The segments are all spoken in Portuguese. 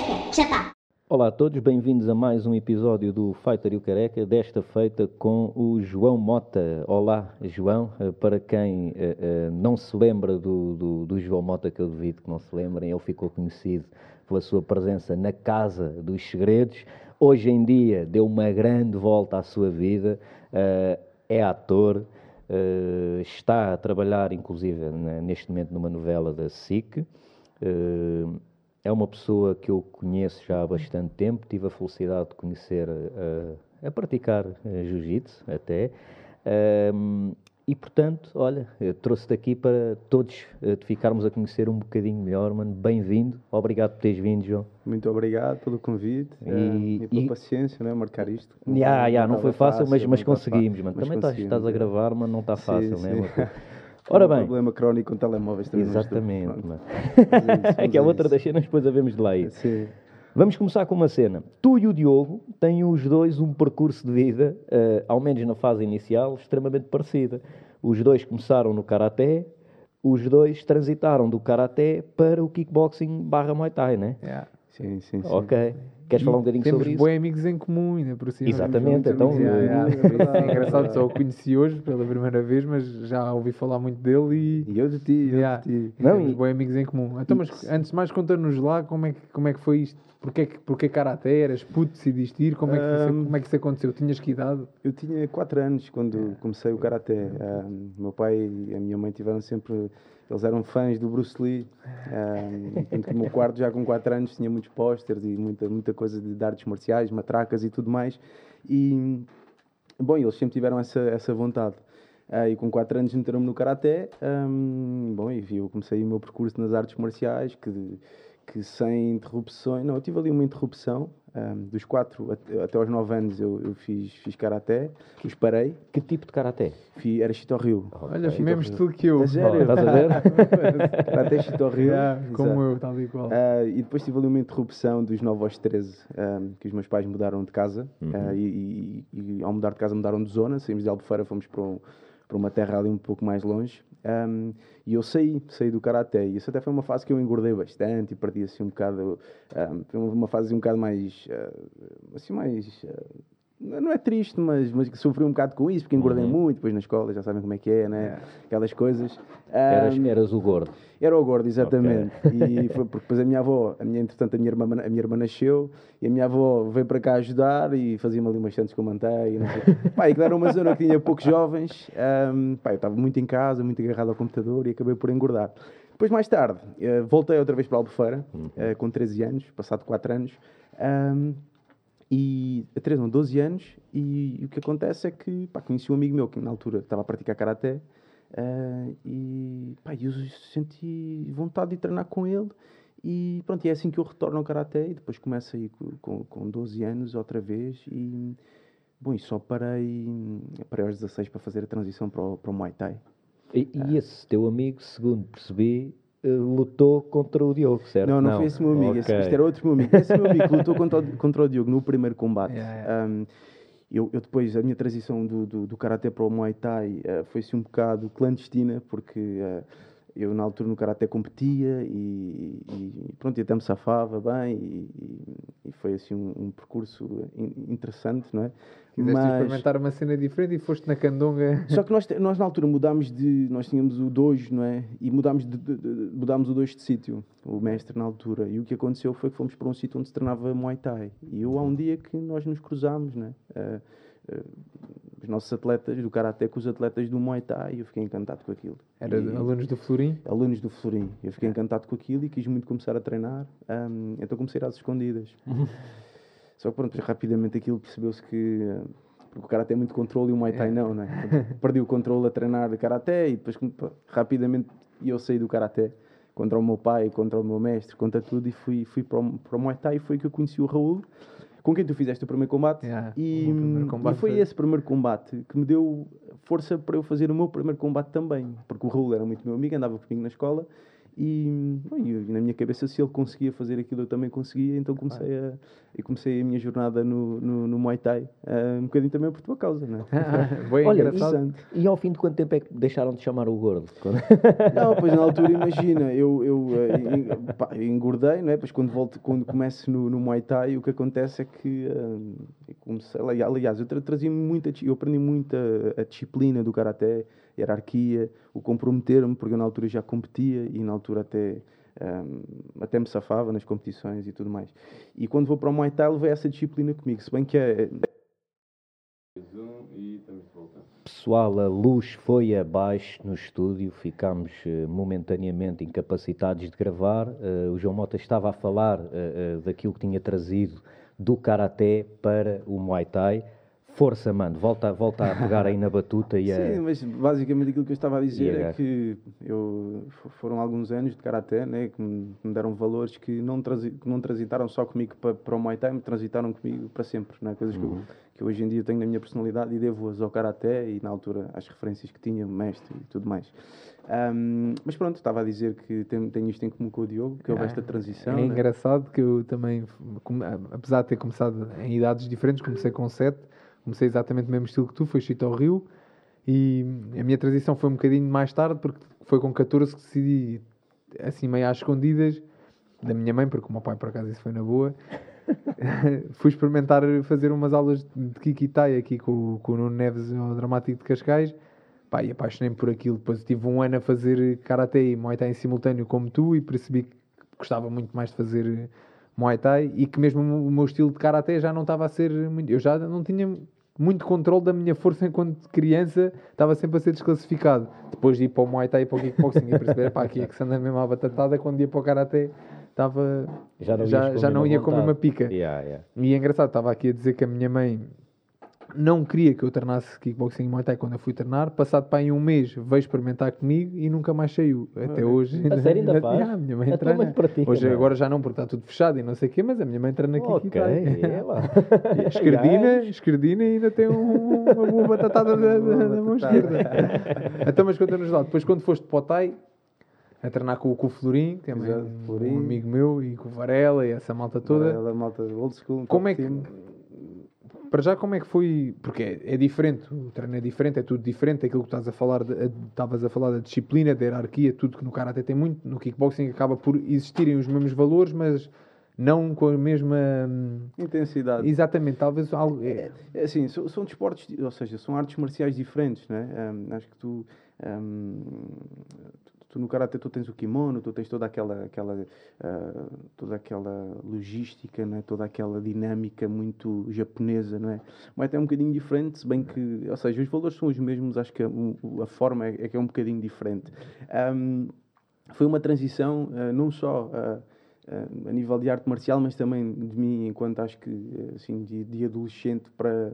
Careca, já tá. Olá a todos, bem-vindos a mais um episódio do Fighter e o Careca, desta feita com o João Mota. Olá, João. Eh, Para quem eh, eh, não se lembra do, do, do João Mota, que eu duvido que não se lembrem, ele ficou conhecido pela sua presença na Casa dos Segredos. Hoje em dia deu uma grande volta à sua vida, eh, é ator, está a trabalhar, inclusive, neste momento numa novela da SIC. Eh, é uma pessoa que eu conheço já há bastante tempo, tive a felicidade de conhecer eh, a praticar eh, jiu-jitsu até. Ahm, e portanto, olha, trouxe-te aqui para todos eh, te ficarmos a conhecer um bocadinho melhor, mano. Bem-vindo, obrigado por teres vindo, João. Muito obrigado pelo convite E- eh, e, pela e- paciência, né? marcar isto. Ya, ya, não foi estava fácil, mas, mas não conseguimos, fácil, mano. mas Também estás, estás a é. gravar, mas não está Sim, fácil, sim. né? mano? Ora um bem, problema crónico com telemóveis também. exatamente, é É que é outra das cenas, depois havemos de lá ir. Sim. Vamos começar com uma cena. Tu e o Diogo têm os dois um percurso de vida, eh, ao menos na fase inicial, extremamente parecida. Os dois começaram no Karaté, os dois transitaram do Karaté para o kickboxing barra Muay Thai, né? Yeah. Sim, sim, sim. Ok. Queres falar um bocadinho Temos sobre isso? bons amigos em comum, ainda por cima. Exatamente, Temos então, yeah. é verdade, É engraçado, é só o conheci hoje pela primeira vez, mas já ouvi falar muito dele e. E eu de ti, eu Yeah. de ti. Não, temos e- bons amigos em comum. Então, mas antes de mais, conta-nos lá como é, que, como é que foi isto. Porquê, que- porquê Karaté? Eras puto, decidiste ir? Como é, que isso, Ahm. como é que isso aconteceu? Tinhas que idade? Eu tinha 4 anos quando comecei o Karaté. Um, meu pai e a minha mãe tiveram sempre... Eles eram fãs do Bruce Lee. Um, o meu quarto, já com 4 anos, tinha muitos pósteres e muita, muita coisa de artes marciais, matracas e tudo mais. E, bom, eles sempre tiveram essa, essa vontade. Ah, e com 4 anos meteram-me no Karaté. Um, bom, e eu comecei o meu percurso nas artes marciais, que, que sem interrupções... Não, eu tive ali uma interrupção. um, dos 4 até, até aos 9 anos eu, eu fiz, fiz Karaté, depois parei, Que tipo de Karaté? Fi- era Shitoryu. Olha, Ok. mesmo estilo que eu. A sério? Estás a ver? Karaté Shitoryu. Yeah, como eu, tal e qual. Ah, e depois tive ali uma interrupção dos 9 aos 13, ah, que os meus pais mudaram de casa. Uhum. ah, e, e- e ao mudar de casa mudaram de zona, saímos de Albufeira, fomos para, um- para uma terra ali um pouco mais longe. Ahm, e eu saí, saí do Karaté. E isso até foi uma fase que eu engordei bastante e perdi assim um bocado. ahm, foi uma fase um bocado mais. ah, assim, mais. ah, não é triste, mas, mas sofri um bocado com isso, porque engordei Uhum. muito, depois na escola, já sabem como é que é, né? Aquelas coisas. Eras, Ahm, eras o gordo. era o gordo, exatamente. E foi porque depois a minha avó, a minha, entretanto, a minha, irmã, a minha irmã nasceu e a minha avó veio para cá ajudar e fazia-me ali umas santos com manteiga. e Não sei. pá, e que era uma zona que tinha poucos jovens. pá, eu estava muito em casa, muito agarrado ao computador e acabei por engordar. Depois, mais tarde, eh, voltei outra vez para a Albufeira, eh, com 13 anos, passado 4 anos. ahm, e a 13, não, 12 anos, e, o que acontece é que pá, conheci um amigo meu que na altura estava a praticar karaté ah, e pá, eu senti vontade de treinar com ele. E pronto, e é assim que eu retorno ao karaté e depois começo aí co- com, com 12 anos outra vez. E bom, e só parei, parei aos 16 para fazer a transição para o, para o Muay Thai. E, e esse teu amigo, segundo percebi, eh, lutou contra o Diogo, certo? Não, não, foi esse meu amigo, esse, Ok. este era outro meu amigo. Esse meu amigo que lutou contra o, contra o Diogo no primeiro combate. Yeah, Um, eu, eu depois, a minha transição do, do, do Karaté para o Muay Thai eh, foi-se um bocado clandestina, porque eh, eu na altura no Karaté competia e, e pronto, e até me safava bem e, e- foi assim um, um percurso in- interessante, não é? Quiseste experimentar uma cena diferente e foste na candonga. Só que nós, nós na altura mudámos de. Nós tínhamos o dojo, não é? E mudámos, de, de- de- mudámos o dojo de sítio, o mestre na altura. E o que aconteceu foi que fomos para um sítio onde se treinava Muay Thai. E eu há um dia que nós nos cruzámos, não é? Ah, os nossos atletas do Karaté com os atletas do Muay Thai. E eu fiquei encantado com aquilo. Era E- alunos do Florim? alunos do Florim. Eu fiquei encantado com aquilo e quis muito começar a treinar, ahm, então comecei às escondidas. Só que pronto, rapidamente aquilo percebeu-se que. Porque o Karaté é muito controle e o Muay Thai não, né? Perdi o controle a treinar de Karaté e depois rapidamente eu saí do Karaté contra o meu pai, contra o meu mestre, contra tudo e fui, fui para, o, para o Muay Thai e foi que eu conheci o Raul, com quem tu fizeste o primeiro combate. Yeah, e, primeiro e combate foi foi- esse primeiro combate que me deu força para eu fazer o meu primeiro combate também, porque o Raul era muito meu amigo, andava comigo na escola e, bom, e eu- na minha cabeça se ele conseguia fazer aquilo eu também conseguia, então comecei a, eu comecei a minha jornada no, no, no Muay Thai uh, um bocadinho também por tua causa, não é? Bem Olha, engraçado. E, e ao fim de quanto tempo é que deixaram de chamar o gordo? Quando- Não, pois na altura, imagina, eu, eu eh, en- pá, engordei, não é? Pois quando, volto, quando começo no, no Muay Thai, o que acontece é que eh, eu comecei, ali- aliás, eu tra- trazia muita, eu aprendi muito a, disciplina do Karaté, hierarquia, o comprometer-me, porque eu na altura já competia e na altura até, eh, até me safava nas competições e tudo mais. E quando vou para o Muay Thai, levei essa disciplina comigo, se bem que é... Pessoal, a luz foi abaixo no estúdio, ficámos eh, momentaneamente incapacitados de gravar. Eh, o João Mota estava a falar eh, eh, daquilo que tinha trazido do Karaté para o Muay Thai. Força, mano, volta, volta a pegar aí na batuta e a... Sim, mas basicamente aquilo que eu estava a dizer é que eu, foram alguns anos de Karaté né, que, me, que deram valores que não, transi, que não transitaram só comigo para, para o Muay Thai, mas transitaram comigo para sempre. Né? Coisas que, eu, que eu hoje em dia tenho na minha personalidade e devo-as ao Karaté e na altura às referências que tinha, o mestre e tudo mais. Ahm, mas pronto, estava a dizer que tenho, tenho isto em comum com o Diogo, que houve esta transição. É né? engraçado que eu também, apesar de ter começado em idades diferentes, comecei com 7, comecei exatamente o mesmo estilo que tu, foi Chito ao Rio, e a minha transição foi um bocadinho mais tarde, porque foi com 14 que decidi, assim meio às escondidas, da minha mãe, porque o meu pai por acaso isso foi na boa, fui experimentar fazer umas aulas de Kikitai aqui com, com o Nuno Neves ao Dramático de Cascais, pá, e apaixonei-me por aquilo. Depois tive um ano a fazer Karaté e Muay Thai em simultâneo como tu e percebi que gostava muito mais de fazer Muay Thai e que mesmo o meu estilo de Karaté já não estava a ser muito... Eu já não tinha muito controle da minha força enquanto criança, estava sempre a ser desclassificado. Depois de ir para o Muay Thai e para o Kickboxing e perceber, pá, aqui é que se anda mesmo à batatada, quando ia para o Karaté estava... Já não, já, já não ia com a mesma pica. Yeah, yeah. E é engraçado, estava aqui a dizer que a minha mãe não queria que eu treinasse kickboxing e Muay Thai quando eu fui treinar. Passado para aí um mês, veio experimentar comigo e nunca mais saiu. Até hoje. A sério ainda faz? Yeah, a minha mãe A tua treina. mãe pratica, hoje não agora já não, porque está tudo fechado e não sei o quê, mas a minha mãe treina aqui. Ok, é lá. Esquerdina, esquerdina e ainda tem um- uma boa batatada da, da- da mão esquerda. então, mas conta-nos lá, depois quando foste para o Thai, a treinar com, o- com o Florim, que é Exato, um, Florim. amigo meu, e com o Varela e essa malta toda. Ela, malta old school. Como é que. team. Para já, como é que foi? Porque é, é diferente, o treino é diferente, é tudo diferente. Aquilo que estás a falar, de- a- estavas a falar da disciplina, da hierarquia, tudo que no karate tem muito. No kickboxing acaba por existirem os mesmos valores, mas não com a mesma. hum, Intensidade. Exatamente, talvez algo. é- É assim, são, são desportos, ou seja, são artes marciais diferentes, né? Ahm, acho que tu, ahm, tu, tu no karate tu tens o kimono, tu tens toda aquela, aquela, ah, toda aquela logística, né? Toda aquela dinâmica muito japonesa, não é? Mas é um bocadinho diferente, se bem que, ou seja, os valores são os mesmos, acho que a, a forma é, é que é um bocadinho diferente. Ahm, foi uma transição ah, não só ah, ah, a nível de arte marcial, mas também de mim enquanto acho que assim de, de adolescente para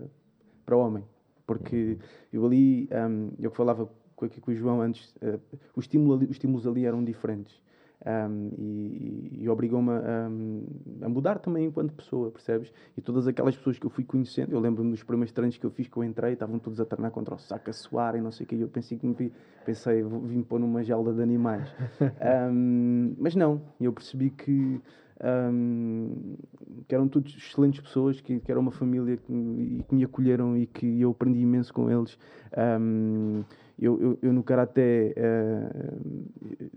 para homem, porque eu ali ahm, eu que falava com, com o João antes, eh, o estímulo os estímulos ali eram diferentes. Ahm, e, e obrigou-me a, a mudar também enquanto pessoa, percebes? E todas aquelas pessoas que eu fui conhecendo, eu lembro-me dos primeiros treinos que eu fiz, que eu entrei, estavam todos a treinar contra o saco, a suar e não sei o que, e eu pensei que me vi, pensei, vim pôr numa jaula de animais. Ahm, mas não, eu percebi que, ahm, que eram todos excelentes pessoas, que, que era uma família que, me- e que me acolheram e que eu aprendi imenso com eles. Ahm, eu, eu, eu no Karaté eh,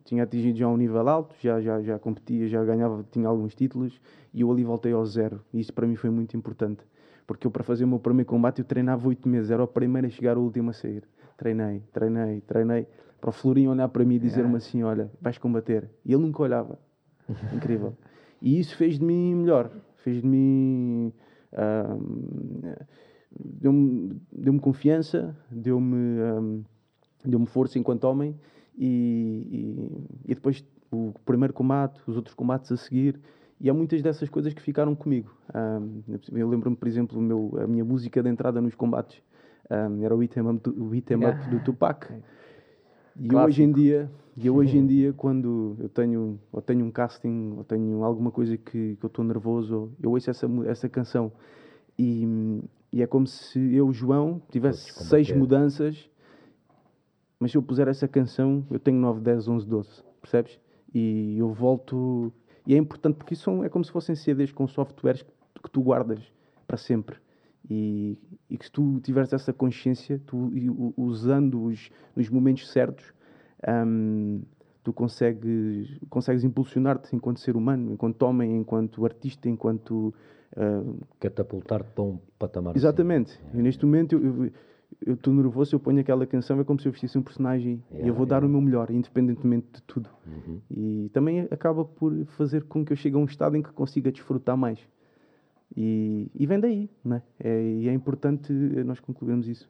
tinha atingido já um nível alto, já, já, já competia, já ganhava, tinha alguns títulos e eu ali voltei ao zero. E isso para mim foi muito importante. Porque eu, para fazer o meu primeiro combate, eu treinava oito meses, era o primeiro a chegar, o último a sair. Treinei, treinei, treinei. Para o Florinho olhar para mim e dizer-me assim: Olha, vais combater. E ele nunca olhava. Incrível. E isso fez de mim melhor. Fez de mim. ahm, deu-me deu-me confiança, deu-me ahm, deu-me força enquanto homem. E, e, e depois o primeiro combate, os outros combates a seguir. E há muitas dessas coisas que ficaram comigo. Ahm, eu lembro-me, por exemplo, o meu, a minha música de entrada nos combates ahm, era o Hit 'em Up, do- o Hit 'em Up do Tupac. E Clássico. hoje em dia, e eu hoje em dia quando eu tenho, ou tenho um casting, ou tenho alguma coisa que, que eu estou nervoso, eu ouço essa, essa canção e, e é como se eu, João, tivesse Todos seis combater. mudanças, mas se eu puser essa canção, eu tenho 9, 10, 11, 12, percebes? E eu volto, e é importante porque isso é como se fossem CDs com softwares que, que tu guardas para sempre. E, e que se tu tiveres essa consciência, tu usando-os nos momentos certos, um, tu consegues, consegues impulsionar-te enquanto ser humano, enquanto homem, enquanto artista, enquanto. Uh, Catapultar-te para um patamar. Exatamente. Assim. E neste momento eu, eu estou nervoso, eu ponho aquela canção, é como se eu vestisse um personagem yeah, e eu vou yeah. dar o meu melhor, independentemente de tudo. Uhum. E também acaba por fazer com que eu chegue a um estado em que consiga desfrutar mais. E, e vem daí, né? É, e é importante nós concluirmos isso.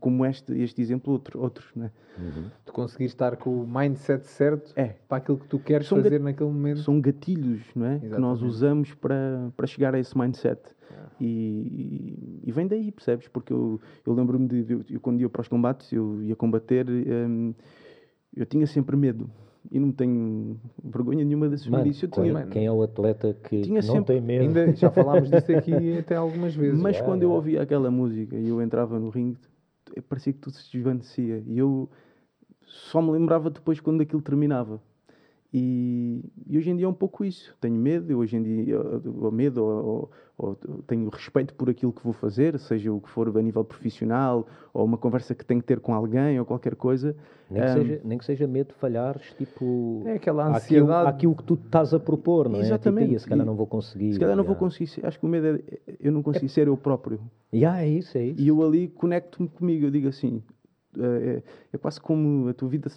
Como este, este exemplo, outro, outros, né? Uhum. Tu conseguir estar com o mindset certo é. para aquilo que tu queres são fazer naquele momento. São gatilhos, não é? Que nós usamos para, para chegar a esse mindset. É. E, e, vem daí, percebes? Porque eu, eu lembro-me de, de, eu, quando ia para os combates, eu ia combater, hum, eu tinha sempre medo e não tenho vergonha nenhuma desses mano, Eu tinha, quem é o atleta que não sempre, tem medo? Ainda, já falámos disso aqui até algumas vezes. Mas é, quando é. eu ouvia aquela música e eu entrava no ringue, parecia que tudo se desvanecia. E eu só me lembrava depois quando aquilo terminava. E, e, hoje em dia é um pouco isso. Tenho medo, hoje em dia, ou medo, ou, ou, ou, tenho respeito por aquilo que vou fazer, seja o que for a nível profissional, ou uma conversa que tenho que ter com alguém, ou qualquer coisa. Nem que, um, seja, nem que seja medo de falhares, tipo. É aquela ansiedade. Aquilo, aquilo que tu estás a propor, não é? Exatamente. Tipo, se calhar não vou conseguir. Se calhar não vou conseguir. Acho que o medo é. Eu não consigo é, ser eu próprio. Yeah, é isso, é isso. E eu ali conecto-me comigo. Eu digo assim: é, é, é quase como a tua vida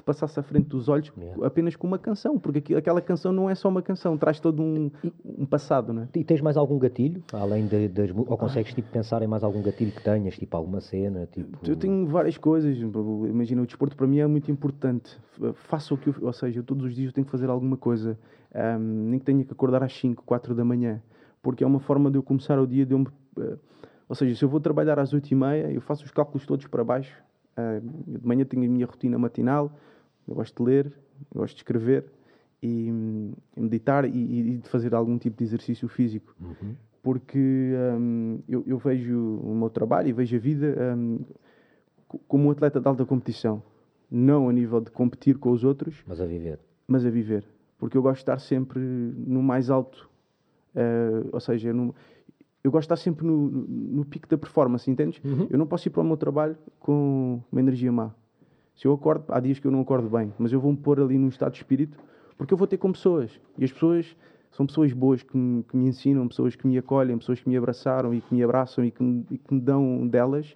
te passasse à frente dos olhos yeah. apenas com uma canção, porque aquela canção não é só uma canção, traz todo um, um passado, não é? E tens mais algum gatilho, além de, das ou consegues tipo, pensar em mais algum gatilho que tenhas, tipo alguma cena? Tipo... Eu tenho várias coisas, imagina, o desporto para mim é muito importante, faço o que eu, ou seja, eu todos os dias eu tenho que fazer alguma coisa, um, nem que tenha que acordar às 5, 4 da manhã, porque é uma forma de eu começar o dia de eu, uh, ou seja, se eu vou trabalhar às 8 e meia, eu faço os cálculos todos para baixo, de manhã tenho a minha rotina matinal, eu gosto de ler, gosto de escrever e, e meditar e, e, de fazer algum tipo de exercício físico. Uhum. Porque um, eu, eu, vejo o meu trabalho e vejo a vida um, como um atleta de alta competição. Não a nível de competir com os outros, mas a viver. Mas a viver. Porque eu gosto de estar sempre no mais alto. Uh, ou seja, no, eu gosto de estar sempre no, no, no pico da performance, entendes? Uhum. Eu não posso ir para o meu trabalho com uma energia má. Se eu acordo, há dias que eu não acordo bem, mas eu vou-me pôr ali num estado de espírito, porque eu vou ter com pessoas. E as pessoas são pessoas boas que me, que me ensinam, pessoas que me acolhem, pessoas que me abraçaram e que me abraçam e que me, e que me dão delas.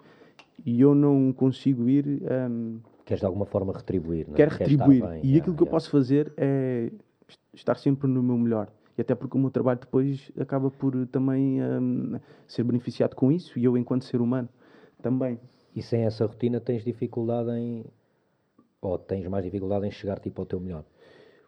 E eu não consigo ir. Um, Queres de alguma forma retribuir, não é? Quero retribuir. Bem, e aquilo que eu posso fazer é estar sempre no meu melhor. E até porque o meu trabalho depois acaba por também um, ser beneficiado com isso, e eu, enquanto ser humano, também. E sem essa rotina tens dificuldade em ou tens mais dificuldade em chegar tipo ao teu melhor?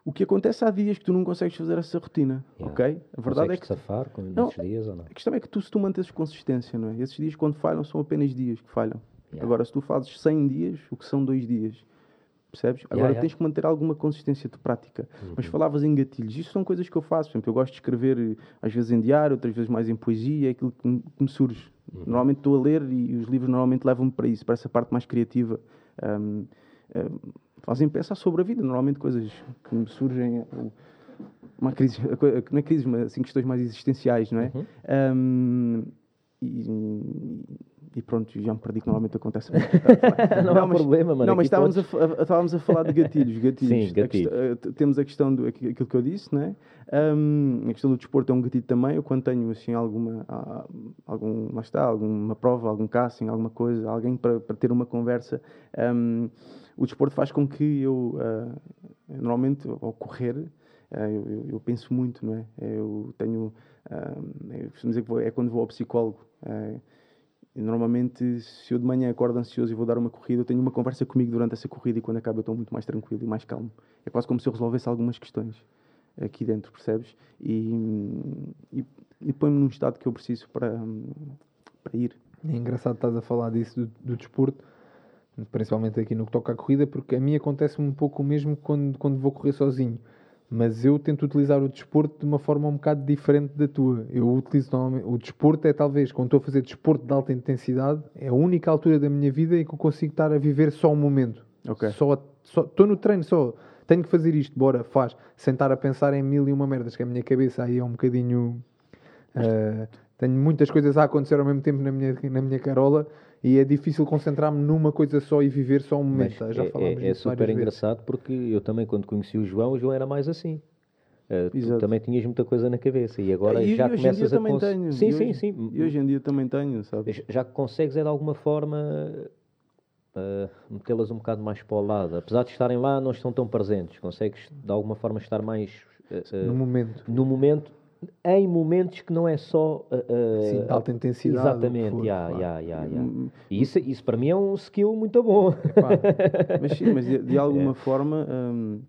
O que acontece há dias que tu não consegues fazer essa rotina, yeah. ok? A verdade Consegues é que safar com não, dias ou não? A questão é que tu se tu manteres consistência, não é? Esses dias quando falham são apenas dias que falham. Yeah. Agora se tu fazes 100 dias, o que são dois dias? Percebes? Agora yeah, tens que manter alguma consistência de prática. Uhum. Mas falavas em gatilhos, isso são coisas que eu faço. Por exemplo, eu gosto de escrever às vezes em diário, outras vezes mais em poesia, é aquilo que me, que me surge. Uhum. Normalmente estou a ler e os livros normalmente levam-me para isso, para essa parte mais criativa. Um, um, fazem pensar sobre a vida. Normalmente coisas que me surgem, uma crise, não é crise, mas assim, questões mais existenciais, não é? Uhum. Um, e, e, pronto, já me perdi que normalmente acontece. não, não há mas, problema, mano. Não, mas estávamos, a, estávamos a falar de gatilhos. gatilhos. Sim, gatilhos. A quest... temos a questão do aquilo que eu disse, né? Um, a questão do desporto é um gatilho também. Eu quando tenho assim alguma, algum, lá está, alguma prova, algum casting, alguma coisa, alguém para, para ter uma conversa. Um, o desporto faz com que eu, uh, normalmente, ao correr, uh, eu, eu, eu, penso muito, não é? Eu tenho, uh, eu dizer que vou, é quando vou ao psicólogo. Normalmente, se eu de manhã acordo ansioso e vou dar uma corrida, eu tenho uma conversa comigo durante essa corrida e quando acaba eu estou muito mais tranquilo e mais calmo. É quase como se eu resolvesse algumas questões aqui dentro, percebes? E, e, e põe-me num estado que eu preciso para, para ir. É engraçado estás a falar disso do, do desporto principalmente aqui no que toca à corrida, porque a mim acontece-me um pouco o mesmo quando, quando vou correr sozinho. Mas eu tento utilizar o desporto de uma forma um bocado diferente da tua. Eu utilizo. O desporto é talvez, quando estou a fazer desporto de alta intensidade, é a única altura da minha vida em que eu consigo estar a viver só um momento. Ok. Só estou no treino, só tenho que fazer isto, bora, faz. Sentar a pensar em mil e uma merdas, que a minha cabeça aí é um bocadinho. Uh, tenho muitas coisas a acontecer ao mesmo tempo na minha, na minha carola e é difícil concentrar-me numa coisa só e viver só um momento. Mas Já é, falámos é, é super várias vezes. engraçado porque eu também, quando conheci o João, o João era mais assim. Uh, também tinhas muita coisa na cabeça e agora e, já e hoje começas a também cons- tenho. Sim, e sim, hoje, sim. E hoje em dia também tenho, sabe? Já- Já consegues é de alguma forma uh, metê-las um bocado mais para o lado. Apesar de estarem lá, não estão tão presentes. Consegues de alguma forma estar mais uh, No momento. no momento, em momentos que não é só. uh, Sim, alta intensidade, o que Exatamente, for, ya, claro. ya, ya, ya. Hum, E isso, isso para mim é um skill muito bom. Mas sim, mas de, de alguma É. forma, hum,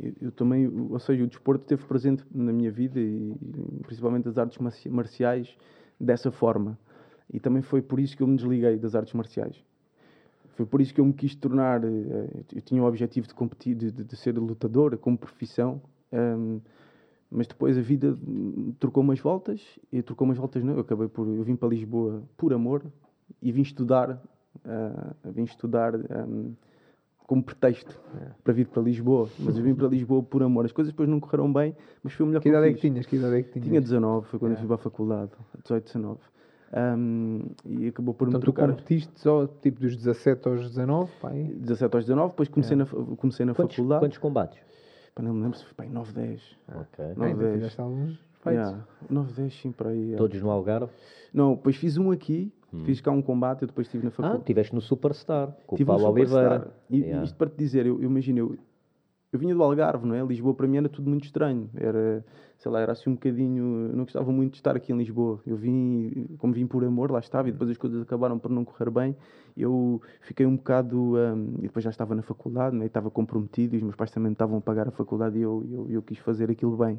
eu, eu também, ou seja, o desporto esteve presente na minha vida e, e principalmente as artes marci- marciais dessa forma. E também foi por isso que eu me desliguei das artes marciais. Foi por isso que eu me quis tornar. eh, Eu tinha o objetivo de competir, de, de- de ser lutador como profissão. hum, mas depois a vida trocou umas voltas e trocou umas voltas não eu acabei por eu vim para Lisboa por amor e vim estudar ah, vim estudar hum, como pretexto para vir para Lisboa mas eu vim para Lisboa por amor as coisas depois não correram bem mas foi o melhor que que, eu idade é que tinhas? Que idade é que tinhas? tinha 19 foi quando eu fui para a faculdade 18 19 Hum, e acabou por Então me tu trocar competiste só tipo dos 17 aos 19, pá, aí? 17 aos 19 depois comecei na, fa- comecei na Quantos, faculdade quantos combates? Pá, não me lembro se foi pá, 9 10 Ok. Não, ainda dez. fizeste alguns feitos. yeah, 9 10 sim para aí yeah. Todos no Algarve? Não, depois fiz um aqui, fiz cá um combate, eu depois estive na Ah, faculdade. estiveste no Superstar, com Tive Paulo Superstar. Oliveira. E Yeah. isto para te dizer, eu, eu imagino, eu, eu vinha do Algarve, não é? Lisboa para mim era tudo muito estranho. Era, sei lá, era assim um bocadinho. Eu não gostava muito de estar aqui em Lisboa. Eu vim, como vim por amor, lá estava, e depois as coisas acabaram por não correr bem. Eu fiquei um bocado. hum, e depois já estava na faculdade, né? e estava comprometido, e os meus pais também me estavam a pagar a faculdade, e eu, eu, eu quis fazer aquilo bem.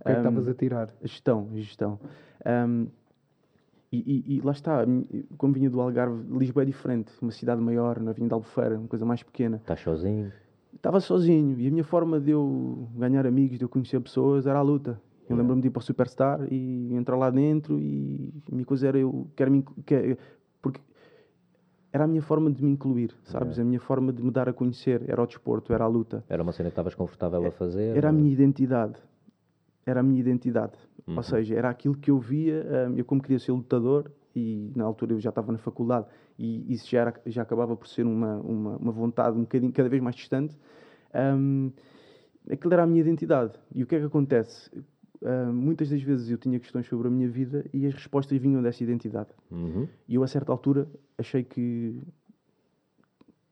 O que é que estavas a tirar? a gestão, a gestão. Ahm, e, e- e lá está, como vinha do Algarve, Lisboa é diferente, uma cidade maior, na Vinha de Albufeira, uma coisa mais pequena. Estás sozinho? Estava sozinho e a minha forma de eu ganhar amigos, de eu conhecer pessoas, era a luta. Eu lembro-me de ir para o Superstar e entrar lá dentro e a minha coisa era eu quero me inclu- que- porque era a minha forma de me incluir, sabes? A minha forma de me dar a conhecer, era o desporto, era a luta. Era uma cena que estavas confortável a fazer? Era a minha identidade. Era a minha identidade. Uhum. Ou seja, era aquilo que eu via. hum, eu, como queria ser lutador, e na altura eu já estava na faculdade, e isso já, era, já acabava por ser uma, uma, uma vontade um bocadinho, cada vez mais distante. hum, aquilo era a minha identidade. E o que é que acontece? Hum, muitas das vezes eu tinha questões sobre a minha vida e as respostas vinham dessa identidade. Uhum. E eu, a certa altura, achei que,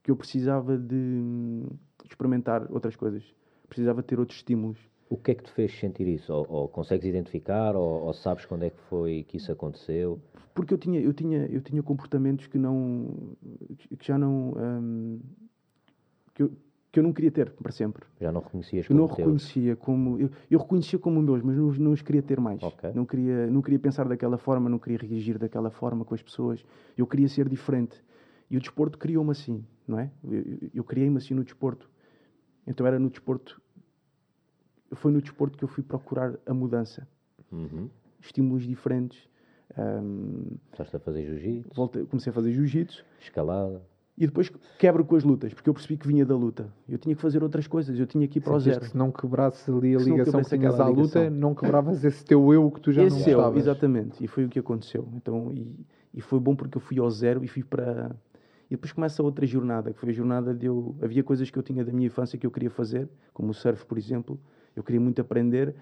que eu precisava de hum, experimentar outras coisas. Precisava ter outros estímulos. O que é que te fez sentir isso? Ou, ou consegues identificar, ou, ou sabes quando é que foi que isso aconteceu? Porque eu tinha, eu tinha, eu tinha comportamentos que não. que já não. hum, que, eu, que eu não queria ter para sempre. Já não reconhecias Eu não como reconhecia como. Eu, eu reconhecia como meus, mas não, os- não os queria ter mais. Ok. Não, queria, não queria pensar daquela forma, não queria reagir daquela forma com as pessoas. Eu queria ser diferente. E o desporto criou-me assim, não é? Eu, eu- eu criei-me assim no desporto. Então era no desporto. Foi no desporto que eu fui procurar a mudança. Uhum. Estímulos diferentes. hum, Começaste a fazer jiu-jitsu, comecei a fazer jiu-jitsu. escalada. E depois quebro com as lutas, porque eu percebi que vinha da luta. Eu tinha que fazer outras coisas, eu tinha que ir para o Sentiste zero. que se não quebrasses ali a Se não ligação que quebrasse tinhas à luta, não quebravas esse teu eu que tu já Esse não eu, gostavas. exatamente. E foi o que aconteceu. Então, e, e foi bom porque eu fui ao zero e fui para. E depois começa outra jornada, que foi a jornada de eu. Havia coisas que eu tinha da minha infância que eu queria fazer, como o surf, por exemplo. Eu queria muito aprender.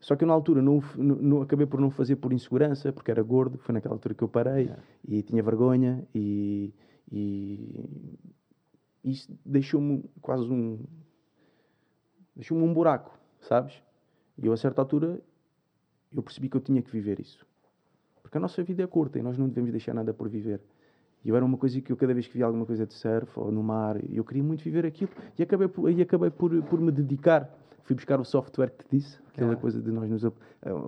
Só que eu, na altura, não, não, não- acabei por não fazer por insegurança, porque era gordo. Foi naquela altura que eu parei e tinha vergonha. E. e isso deixou-me quase um. Deixou-me um buraco, sabes? E eu, a certa altura, eu percebi que eu tinha que viver isso. Porque a nossa vida é curta e nós não devemos deixar nada por viver. E eu era uma coisa que eu, cada vez que via alguma coisa de surf ou no mar, eu queria muito viver aquilo. E acabei por, e acabei por, por me dedicar. Fui buscar o software que te disse, aquela Ah. coisa de nós nos. eh,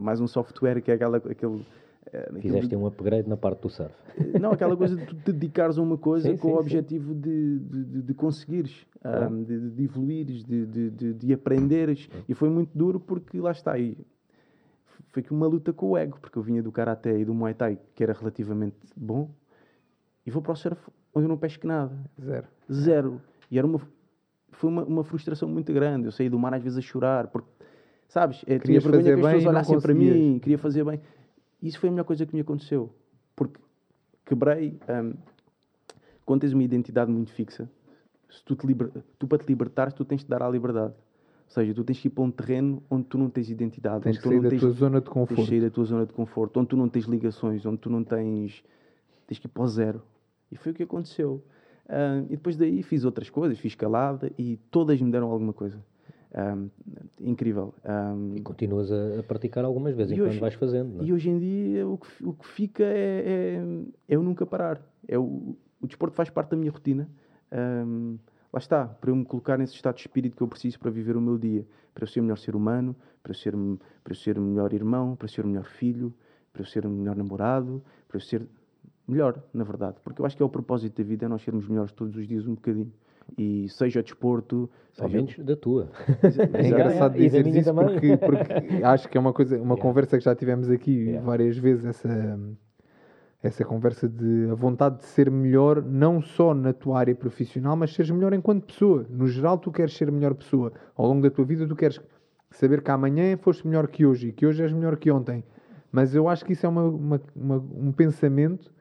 Mais um software que é aquela, aquele. eh, Fizeste um upgrade na parte do surf. não, aquela coisa de tu te dedicares a uma coisa Sim, com sim, o objetivo de, de, de- conseguires, Claro. ahm, de, de evoluires, de, de, de, de aprenderes. E foi muito duro porque lá está. E foi que uma luta com o ego, porque eu vinha do Karaté e do Muay Thai, que era relativamente bom, e vou para o surf onde eu não pesco nada. Zero. Zero. E era uma, foi uma, uma frustração muito grande. Eu saí do mar às vezes a chorar, porque, sabes, eh, tinha Querias vergonha fazer que as pessoas não olhassem para mim, queria fazer bem. Isso foi a melhor coisa que me aconteceu. Porque quebrei. hum, quando tens uma identidade muito fixa, se tu, te liber- tu para te libertares, tu tens de dar à liberdade. Ou seja, tu tens que ir para um terreno onde tu não tens identidade, Tens onde que tu sair não da tens, tua zona de tens conforto. de sair da tua zona de conforto, onde tu não tens ligações, onde tu não tens. tens que ir para o zero. E foi o que aconteceu. E depois daí fiz outras coisas, fiz escalada e todas me deram alguma coisa. Ah, incrível. Ah, E continuas a, a praticar algumas vezes E enquanto vais fazendo. é? e hoje em dia o que, o que fica é, é, é eu nunca parar. É o, o desporto faz parte da minha rotina. Ahm, lá está, para eu me colocar nesse estado de espírito que eu preciso para viver o meu dia, para eu ser o melhor ser humano, para eu ser, para eu ser o melhor irmão, para eu ser o melhor filho, para eu ser o melhor namorado, para eu ser melhor, na verdade. Porque eu acho que é o propósito da vida, é nós sermos melhores todos os dias um bocadinho. E seja o desporto, Ao seja... menos da tua. É engraçado dizer isso porque, porque acho que é uma coisa, uma Yeah. conversa que já tivemos aqui Yeah. várias vezes, essa, essa conversa de a vontade de ser melhor, não só na tua área profissional, mas seres melhor enquanto pessoa. No geral, tu queres ser a melhor pessoa. Ao longo da tua vida, tu queres saber que amanhã foste melhor que hoje e que hoje és melhor que ontem. Mas eu acho que isso é uma, uma- uma- um pensamento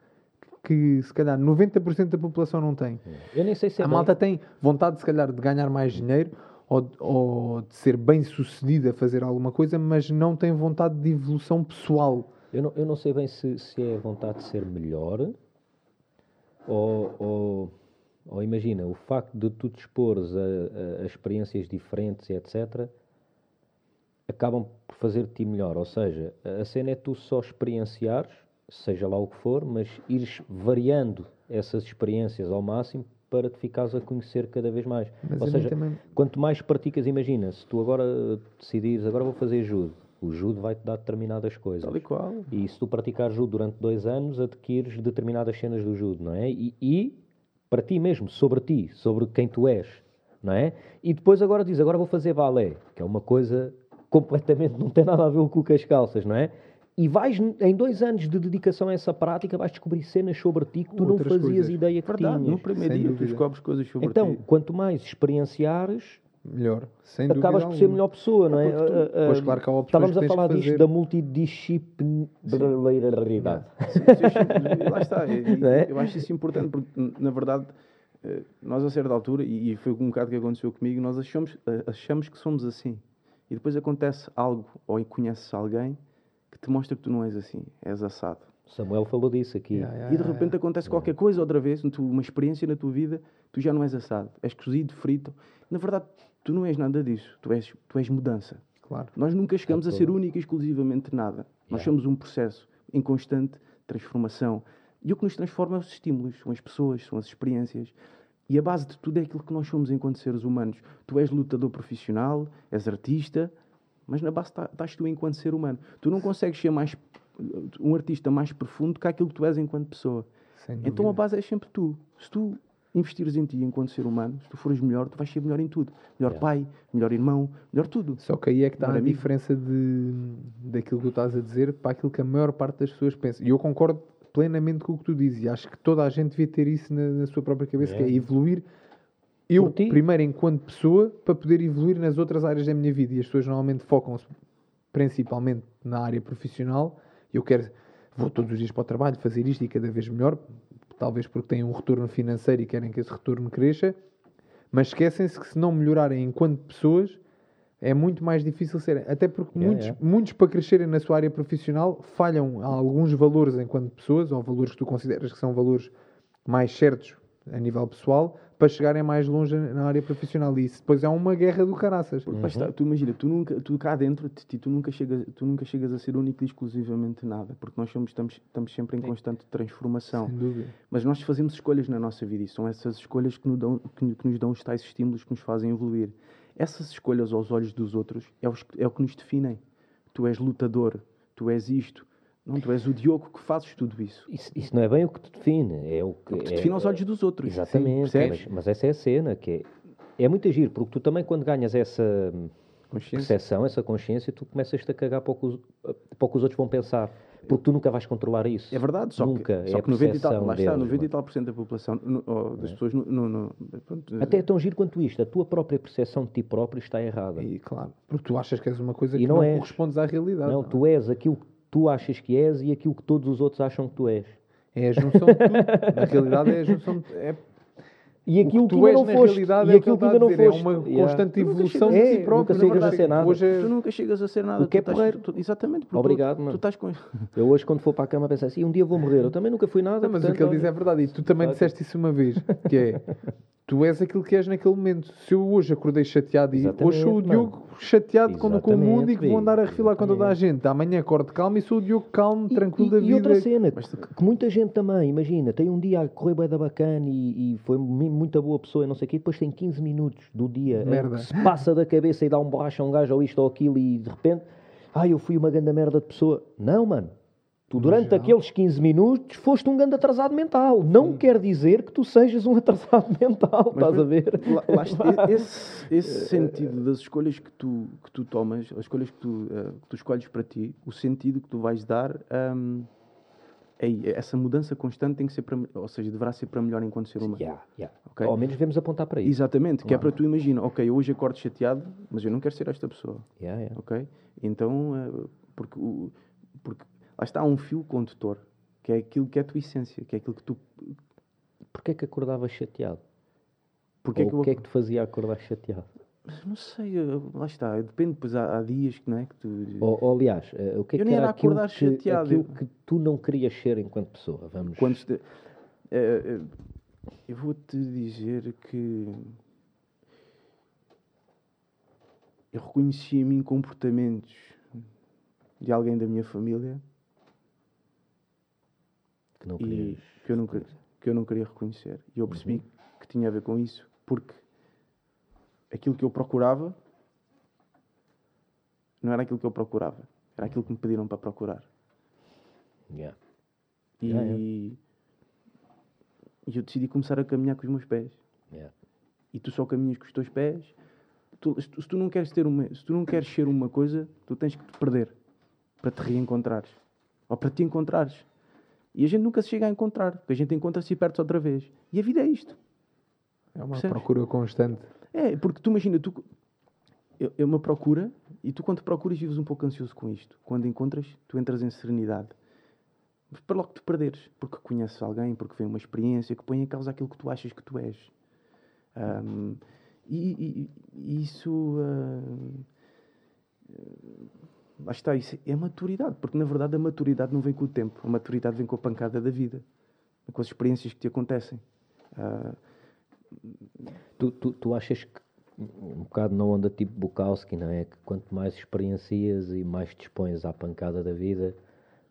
que, se calhar, 90% da população não tem. Eu nem sei se é A bem- malta tem vontade, se calhar, de ganhar mais dinheiro ou, de- ou de ser bem sucedida a fazer alguma coisa, mas não tem vontade de evolução pessoal. Eu não, eu não sei bem se, se é vontade de ser melhor ou, ou, ou imagina, o facto de tu te expores a, a- a experiências diferentes e etc. acabam por fazer-te melhor. Ou seja, a cena é tu só experienciares, seja lá o que for, mas ires variando essas experiências ao máximo para te ficares a conhecer cada vez mais. Mas Ou seja, também- quanto mais praticas, imagina, se tu agora decidires, agora vou fazer judo, o judo vai-te dar determinadas coisas. Tal e qual. E se tu praticares judo durante dois anos, adquires determinadas cenas do judo, não é? E, e para ti mesmo, sobre ti, sobre quem tu és, não é? E depois agora diz, agora vou fazer balé, que é uma coisa completamente, não tem nada a ver com as calças, não é? E vais, em dois anos de dedicação a essa prática, vais descobrir cenas sobre ti que tu não Outras fazias coisas. ideia que Verdade, no tinhas. primeiro Sem dia tu dúvida. descobres coisas sobre Então, ti. quanto mais experienciares, Melhor, sem dúvida. acabas por ser melhor pessoa, não é? tu- Ah, ah, pois claro que há opções Estávamos que a falar disto da multidisciplinaridade. Sim, sim, sim, lá está. E- e Não é? Eu acho isso importante porque, na verdade, eh, nós a certa altura, e e foi um bocado que aconteceu comigo, nós achamos, eh, achamos que somos assim. E depois acontece algo, ou conheces alguém, que te mostra que tu não és assim, és assado. Samuel falou disso aqui. Yeah, yeah, E de yeah, repente acontece qualquer coisa outra vez, uma experiência na tua vida, tu já não és assado, és cozido, frito. Na verdade, tu não és nada disso, tu és, tu és mudança. yeah. Claro. Nós nunca chegamos a todo. ser única e exclusivamente nada. Nós Yeah. somos um processo em constante transformação. E o que nos transforma é os estímulos, são as pessoas, são as experiências. E a base de tudo é aquilo que nós somos enquanto seres humanos. Tu és lutador profissional, és artista, mas na base tá- estás tu enquanto ser humano. Tu não consegues ser mais um artista mais profundo que aquilo que tu és enquanto pessoa. Então a base é sempre tu. Se tu investires em ti enquanto ser humano, se tu fores melhor, tu vais ser melhor em tudo. Melhor Yeah. pai, melhor irmão, melhor tudo. Só que aí é que está a diferença de, daquilo que tu estás a dizer para aquilo que a maior parte das pessoas pensa. E eu concordo plenamente com o que tu dizes. E acho que toda a gente devia ter isso na, na sua própria cabeça, que é É. evoluir eu, ti. primeiro, enquanto pessoa, para poder evoluir nas outras áreas da minha vida. E as pessoas normalmente focam-se principalmente na área profissional. Eu quero, vou todos os dias para o trabalho fazer isto e cada vez melhor, talvez porque têm um retorno financeiro e querem que esse retorno cresça, mas esquecem-se que se não melhorarem enquanto pessoas, é muito mais difícil serem. Até porque Yeah, muitos, yeah. muitos, para crescerem na sua área profissional, falham a alguns valores enquanto pessoas, ou valores que tu consideras que são valores mais certos a nível pessoal, para chegarem mais longe na área profissional. E isso depois é uma guerra do caraças. Porque está, tu imagina, tu, nunca, tu cá dentro de ti, tu nunca, chegas, tu nunca chegas a ser único e exclusivamente nada, porque nós somos, estamos, estamos sempre em constante transformação. Sem dúvida. Mas nós fazemos escolhas na nossa vida e são essas escolhas que nos dão, que, que nos dão os tais estímulos que nos fazem evoluir. Essas escolhas aos olhos dos outros é, os é o que nos definem. Tu és lutador, tu és isto. Não, tu és o Diogo que fazes tudo isso. Isso, isso não é bem o que te define, é o que, O que te é- define aos olhos dos outros. Exatamente, Sim, mas, mas essa é a cena, que é, é muito agir, porque tu também quando ganhas essa Consciência. percepção, essa consciência, tu começas-te a cagar para o, que os, para o que os outros vão pensar, porque tu nunca vais controlar isso. É verdade, só nunca, que, só é que 90 e tal, lá está, deles, 90 e mano. tal por cento da população, no- das pessoas, no, no- pronto, Até é tão giro quanto isto, a tua própria percepção de ti próprio está errada. E claro, porque tu achas que és uma coisa E que não não, correspondes à realidade. Não, não é? tu és aquilo tu achas que és e aquilo que todos os outros acham que tu és. É a junção de tudo. Na realidade é a junção de... é E aquilo o que, que tu ainda és não na foste. realidade e é o que aquilo que ainda não a foste. é uma Yeah. constante evolução chegas- de É, si próprio. nunca chegas a ser nada. Hoje é- Tu nunca chegas a ser nada. O que é tu estás- porreiro. tu- Exatamente. porque Obrigado, tu, mano. Tu estás com... Eu hoje, quando for para a cama, penso assim: um dia vou morrer. Eu também nunca fui nada. Não, mas o portanto, que ele diz é verdade. E tu também disseste isso uma vez, que é tu és aquilo que és naquele momento. Se eu hoje acordei chateado e Exatamente, hoje sou o. Diogo chateado com, com o mundo e que vou andar a refilar com toda a gente. Amanhã acordo calmo e sou o Diogo calmo, E- tranquilo e, da e vida. outra cena, Mas que, muita gente também, imagina, tem um dia a correr bem da bacana e, e foi muita boa pessoa e não sei o quê, depois tem 15 minutos do dia Merda. que se passa da cabeça e dá um borracha a um gajo ou isto ou aquilo e de repente, ah, eu fui uma grande merda de pessoa. Não, mano. Tu durante aqueles 15 minutos foste um grande atrasado mental. Não quer dizer que tu sejas um atrasado mental, estás a ver? Lá- lá esse, esse sentido das escolhas que tu, que tu tomas, as escolhas que tu, eh, que tu escolhes para ti, o sentido que tu vais dar, hum, é, essa mudança constante tem que ser para, ou seja, deverá ser para melhor enquanto ser humano. Yeah, yeah. Ok. Ao menos devemos apontar para isso. Exatamente, que é para tu imagina, ok, hoje acordo chateado, mas eu não quero ser esta pessoa, Yeah, yeah. ok? Então, eh, porque, o, porque lá está um fio condutor, que é aquilo que é a tua essência, que é aquilo que tu... Porquê é que acordavas chateado? Porque é Ou que o eu, que é que te fazia acordar chateado? Não sei, lá está, depende, depois há, há dias que não é que tu... Ou, ou, aliás, eh, o que é Eu que era era aquilo, acordar que, chateado, aquilo eu- que tu não querias ser enquanto pessoa? Vamos. Quando este- eh, eh, eu vou-te dizer que eu reconheci em mim comportamentos de alguém da minha família que não que eu não, que- que eu não queria reconhecer. E eu percebi Uhum. que tinha a ver com isso, porque aquilo que eu procurava não era aquilo que eu procurava, era aquilo que me pediram para procurar. Yeah. E, Yeah, yeah. eu decidi começar a caminhar com os meus pés. Yeah. E tu só caminhas com os teus pés. Tu, se tu não queres ter uma, se tu não queres ser uma coisa, tu tens que te perder para te reencontrares ou para te encontrares. E a gente nunca se chega a encontrar, porque a gente encontra-se e perde-se outra vez. E a vida é isto. É uma Percebes? procura constante. É, porque tu imagina, tu, é é uma procura e tu quando procuras vives um pouco ansioso com isto. Quando encontras, tu entras em serenidade. Mas para logo te perderes, porque conheces alguém, porque vem uma experiência que põe em causa aquilo que tu achas que tu és. Ahm, e, e- e isso. ahm, lá está, isso é maturidade, porque na verdade a maturidade não vem com o tempo, a maturidade vem com a pancada da vida, com as experiências que te acontecem. Ah, Tu, tu, tu achas que, um bocado na onda tipo Bukowski, não é? Que quanto mais experiencias e mais te expões à pancada da vida,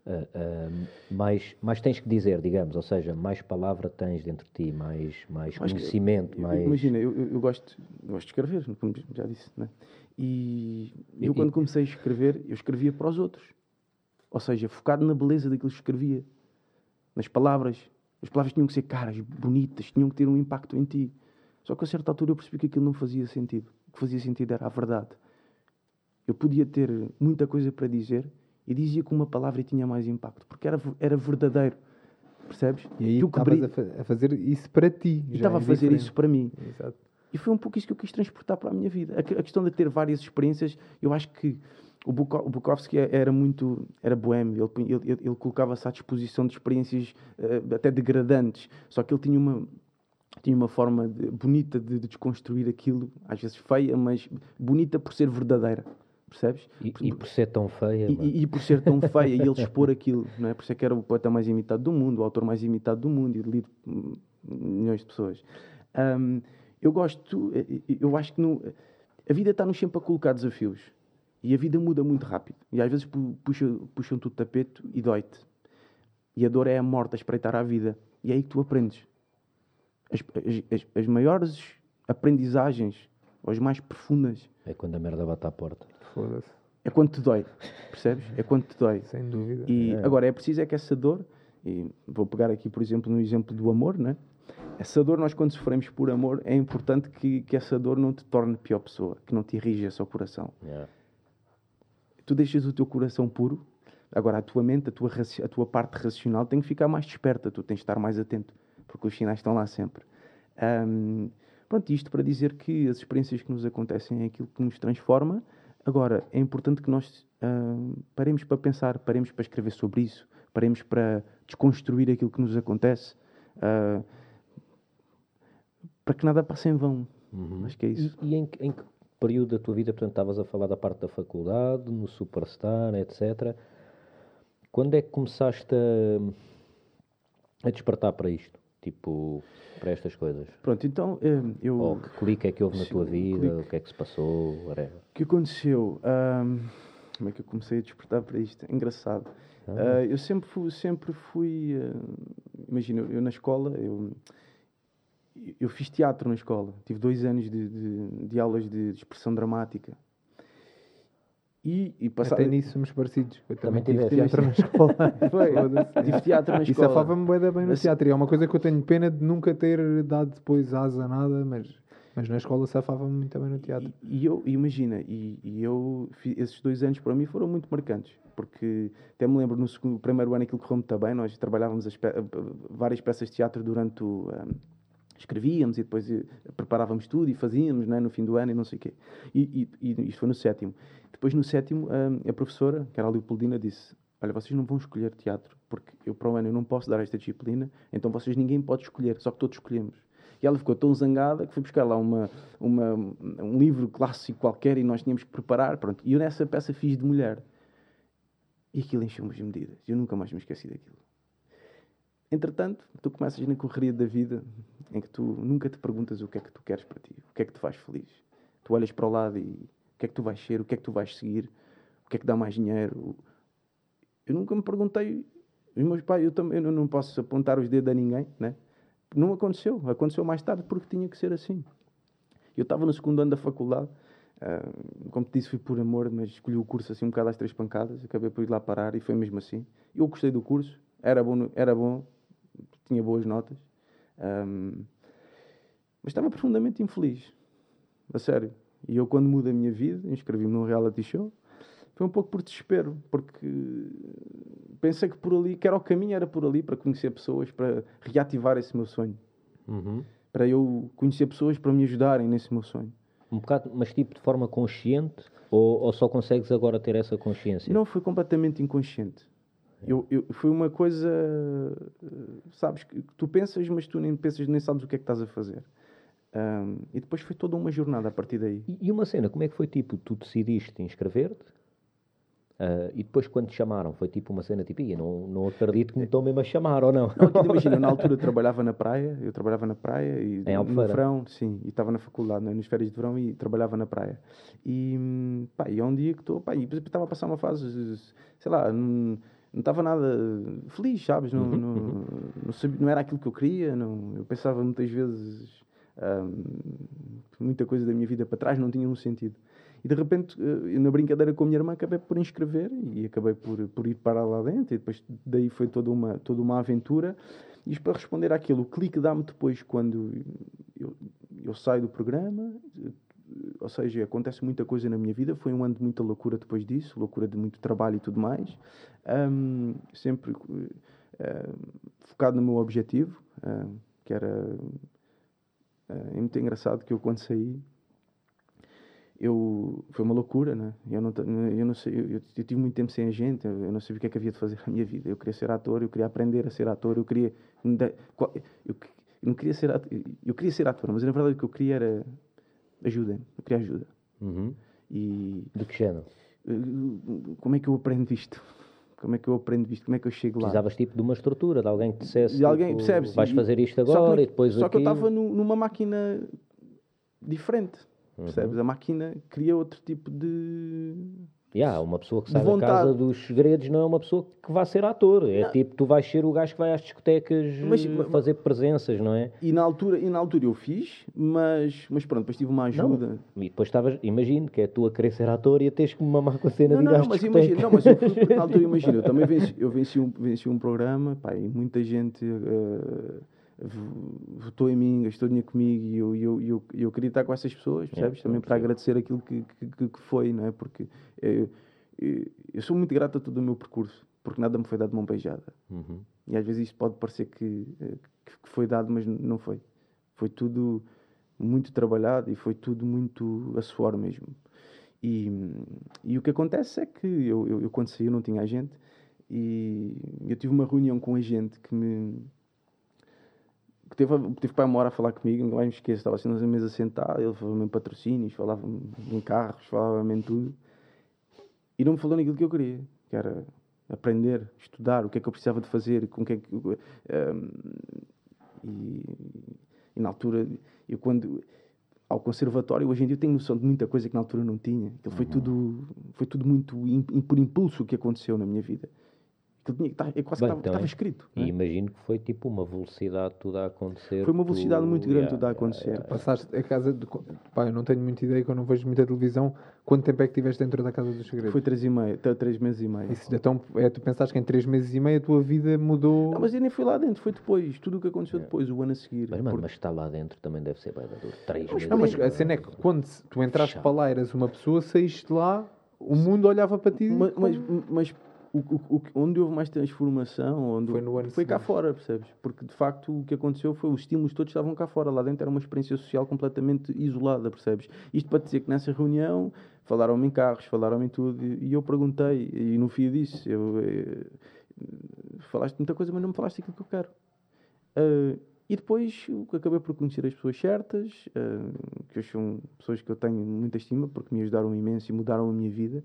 ah, ah, mais, mais tens que dizer, digamos, ou seja, mais palavra tens dentro de ti, mais, mais Acho que- conhecimento, Eu- mais. Imagina, eu, eu, eu gosto, eu gosto de escrever, como já disse, né? E eu, quando comecei a escrever, eu escrevia para os outros. Ou seja, focado na beleza daquilo que escrevia, nas palavras. As palavras tinham que ser caras, bonitas, tinham que ter um impacto em ti. Só que a certa altura eu percebi que aquilo não fazia sentido. O que fazia sentido era a verdade. Eu podia ter muita coisa para dizer e dizia com uma palavra tinha mais impacto, porque era, era verdadeiro. Percebes? E aí Que que estavas a, fa- a fazer isso para ti. estava é a fazer diferente. isso para mim. Exato. E foi um pouco isso que eu quis transportar para a minha vida. A, a questão de ter várias experiências, eu acho que o, Buko, o Bukowski é- era muito, era boêmio, ele, ele, ele- colocava-se à disposição de experiências eh, até degradantes, só que ele tinha uma, tinha uma forma de- bonita de, de desconstruir aquilo, às vezes feia, mas bonita por ser verdadeira, percebes? E, e por ser tão feia. E, e- e por ser tão feia e ele expor aquilo, não é? Por isso é que era o poeta mais imitado do mundo, o autor mais imitado do mundo e lido por hum, milhões de pessoas. Hum, eu gosto, eh, eh, eu acho que no- a vida está-nos sempre a colocar desafios e a vida muda muito rápido e às vezes pu- puxa- puxam-te o tapete e dói-te. E a dor é a morte a espreitar à vida e é aí que tu aprendes. As, as- as- maiores aprendizagens, ou as mais profundas, É quando a merda bate à porta. Foda-se. é quando te dói, percebes? É quando te dói. Sem dúvida. E É. agora é preciso é que essa dor, e vou pegar aqui, por exemplo, no exemplo do amor, né? Essa dor, nós quando sofremos por amor, é importante que, que essa dor não te torne pior pessoa, que não te irrija o coração. Yeah. Tu deixas o teu coração puro, agora a tua mente, a tua, a tua parte racional tem que ficar mais desperta, tu tens de estar mais atento, porque os sinais estão lá sempre. Ahm, pronto, isto para dizer que as experiências que nos acontecem é aquilo que nos transforma, Agora, é importante que nós uh, paremos para pensar, paremos para escrever sobre isso, paremos para desconstruir aquilo que nos acontece, uh, para que nada passe em vão. Uhum. Acho que é isso. E, e em, em, que período da tua vida, portanto, estavas a falar da parte da faculdade, no Superstar, etc. Quando é que começaste a, a despertar para isto? Tipo, para estas coisas? Pronto, então eh, eu. Ou que clique é que houve na tua vida? Clique. O que é que se passou? Whatever. O que aconteceu? Um, como é que eu comecei a despertar para isto? Engraçado. Ah. Uh, eu sempre fui. Sempre fui uh, imagina, eu na escola. Eu, eu fiz teatro na escola. Tive dois anos de, de, de aulas de, expressão dramática. E, e passar... Até nisso somos parecidos. Eu também, também tive teatro na escola. Foi, tive teatro na escola. E safava-me bem, bem no teatro. E é uma coisa que eu tenho pena de nunca ter dado depois asa a nada, mas, mas na escola safava-me muito bem no teatro. E, e eu, imagina, e, e eu, esses dois anos para mim foram muito marcantes. Porque até me lembro no segundo, primeiro ano aquilo correu muito bem. Nós trabalhávamos pe várias peças de teatro durante o. Um, escrevíamos e depois eh, preparávamos tudo e fazíamos né, no fim do ano e não sei o quê. E, e, e isto foi no sétimo. Depois, no sétimo, a, a professora, que era a Leopoldina, disse: Olha, vocês não vão escolher teatro, porque eu para o ano eu não posso dar esta disciplina, então vocês ninguém pode escolher, só que todos escolhemos. E ela ficou tão zangada que foi buscar lá uma, uma, um livro clássico qualquer e nós tínhamos que preparar. Pronto. E eu nessa peça fiz de mulher. E aquilo encheu-me as medidas. Eu nunca mais me esqueci daquilo. Entretanto, tu começas na correria da vida em que tu nunca te perguntas o que é que tu queres para ti, o que é que te faz feliz. Tu olhas para o lado e que é que tu vais ser, o que é que tu vais seguir, o que é que dá mais dinheiro. Eu nunca me perguntei, os meus pais, eu também eu não posso apontar os dedos a ninguém, né? Não aconteceu, aconteceu mais tarde porque tinha que ser assim. Eu estava no segundo ano da faculdade, uh, como te disse, fui por amor, mas escolhi o curso assim um bocado às três pancadas, acabei por ir lá parar e foi mesmo assim. Eu gostei do curso, era bom, era bom tinha boas notas, um, mas estava profundamente infeliz, a sério. E eu, quando mudo a minha vida, inscrevi-me num reality show, foi um pouco por desespero, porque pensei que por ali, que era o caminho, era por ali para conhecer pessoas, para reativar esse meu sonho. Uhum. Para eu conhecer pessoas para me ajudarem nesse meu sonho. Um bocado, mas tipo de forma consciente? Ou, ou só consegues agora ter essa consciência? Não, foi completamente inconsciente. Eu, eu, foi uma coisa, sabes, que tu pensas, mas tu nem pensas, nem sabes o que é que estás a fazer. Um, e depois foi toda uma jornada a partir daí. E, uma cena, como é que foi tipo? Tu decidiste inscrever-te uh, e depois quando te chamaram foi tipo uma cena tipo, não, não acredito que me estão mesmo a chamar ou não? Não, imagina, na altura eu trabalhava na praia, eu trabalhava na praia e em no verão, sim, e estava na faculdade, né, nas férias de verão e trabalhava na praia. E, pá, e é um dia que estou, pá, e estava a passar uma fase, sei lá, não estava nada feliz, sabes? Não, uhum, não, uhum. Não, sabia, não, era aquilo que eu queria, não, eu pensava muitas vezes muita coisa da minha vida para trás não tinha um sentido. E de repente, uh, na brincadeira com a minha irmã, acabei por inscrever e acabei por, por ir para lá dentro. E depois daí foi toda uma, toda uma aventura. E isto para responder àquilo, o clique dá-me depois quando eu, eu saio do programa, ou seja, acontece muita coisa na minha vida. Foi um ano de muita loucura depois disso, loucura de muito trabalho e tudo mais. Um, sempre uh, focado no meu objetivo, uh, que era é muito engraçado que eu quando saí, eu foi uma loucura, né? Eu não, eu não sei, eu, eu, tive muito tempo sem a gente, eu não sabia o que é que havia de fazer na minha vida. Eu queria ser ator, eu queria aprender a ser ator, eu queria eu não queria ser ator, eu queria ser ator, mas na verdade o que eu queria era ajuda, eu queria ajuda. Uhum. E de que género? Como é que eu aprendo isto? Como é que eu aprendo isto? Como é que eu chego lá? Precisavas tipo de uma estrutura, de alguém que dissesse de alguém, tipo, percebes? vais fazer isto agora e depois Só aqui... que eu estava numa máquina diferente, percebes? Uhum. A máquina cria outro tipo de Yeah, uma pessoa que sai da casa dos segredos não é uma pessoa que vai ser ator. É não. tipo, tu vais ser o gajo que vai às discotecas mas, fazer presenças, não é? E na altura, e na altura eu fiz, mas, mas pronto, depois tive uma ajuda. Não. E depois estavas, imagino que é tu a querer ser ator e a teres que me mamar com a cena não, de não, não, mas imagina, não, mas eu, na altura imagino, eu também venci, eu venci um, venci um programa, pá, e muita gente. Uh, votou em mim, gastou dinheiro comigo e eu, eu, eu, eu queria estar com essas pessoas, percebes? É, Também para agradecer aquilo que, que, que foi, não é? Porque eu, eu, sou muito grato a todo o meu percurso, porque nada me foi dado de mão beijada. Uhum. E às vezes isto pode parecer que, que foi dado, mas não foi. Foi tudo muito trabalhado e foi tudo muito a suor mesmo. E, e o que acontece é que eu, eu, eu, quando saí eu não tinha agente e eu tive uma reunião com um agente que me teve, teve para uma hora a falar comigo, não me esqueço, estava assim na mesa sentado, ele falava-me em patrocínios, falava-me em carros, falava-me em tudo e não me falou naquilo que eu queria, que era aprender, estudar, o que é que eu precisava de fazer, com que é que, um, e, e, na altura, eu quando ao conservatório, hoje em dia eu tenho noção de muita coisa que na altura não tinha. Foi uhum. tudo, foi tudo muito in, por impulso que aconteceu na minha vida. Tinha, eu quase Bem, estava, então, escrito. E é? imagino que foi tipo uma velocidade tudo a acontecer. Foi uma velocidade tu... muito grande yeah, tudo a acontecer. Yeah, yeah. Passaste a casa de. Pá, eu não tenho muita ideia, que eu não vejo muita televisão. Quanto tempo é que estiveste dentro da Casa dos Segredos? Foi três e meio, três meses e meio. Isso, então, é, tu pensaste que em três meses e meio a tua vida mudou. Não, mas eu nem fui lá dentro, foi depois. Tudo o que aconteceu depois, o ano a seguir. Mas, mano, mas estar lá dentro também deve ser bem duro. Três mas, meses. Não, mas a cena é que quando tu entraste para lá, eras uma pessoa, saíste de lá, o mundo olhava para ti. Mas, mas, mas o, o, onde houve mais transformação onde foi, no ano foi cá fora, percebes? Porque de facto o que aconteceu foi os estímulos todos estavam cá fora, lá dentro era uma experiência social completamente isolada, percebes? Isto para dizer que nessa reunião falaram-me em carros, falaram-me em tudo e eu perguntei, e no fim disse: eu, eu, eh, falaste muita coisa, mas não me falaste aquilo que eu quero. Uh, e depois acabei por conhecer as pessoas certas, uh, que são pessoas que eu tenho muita estima porque me ajudaram imenso e mudaram a minha vida.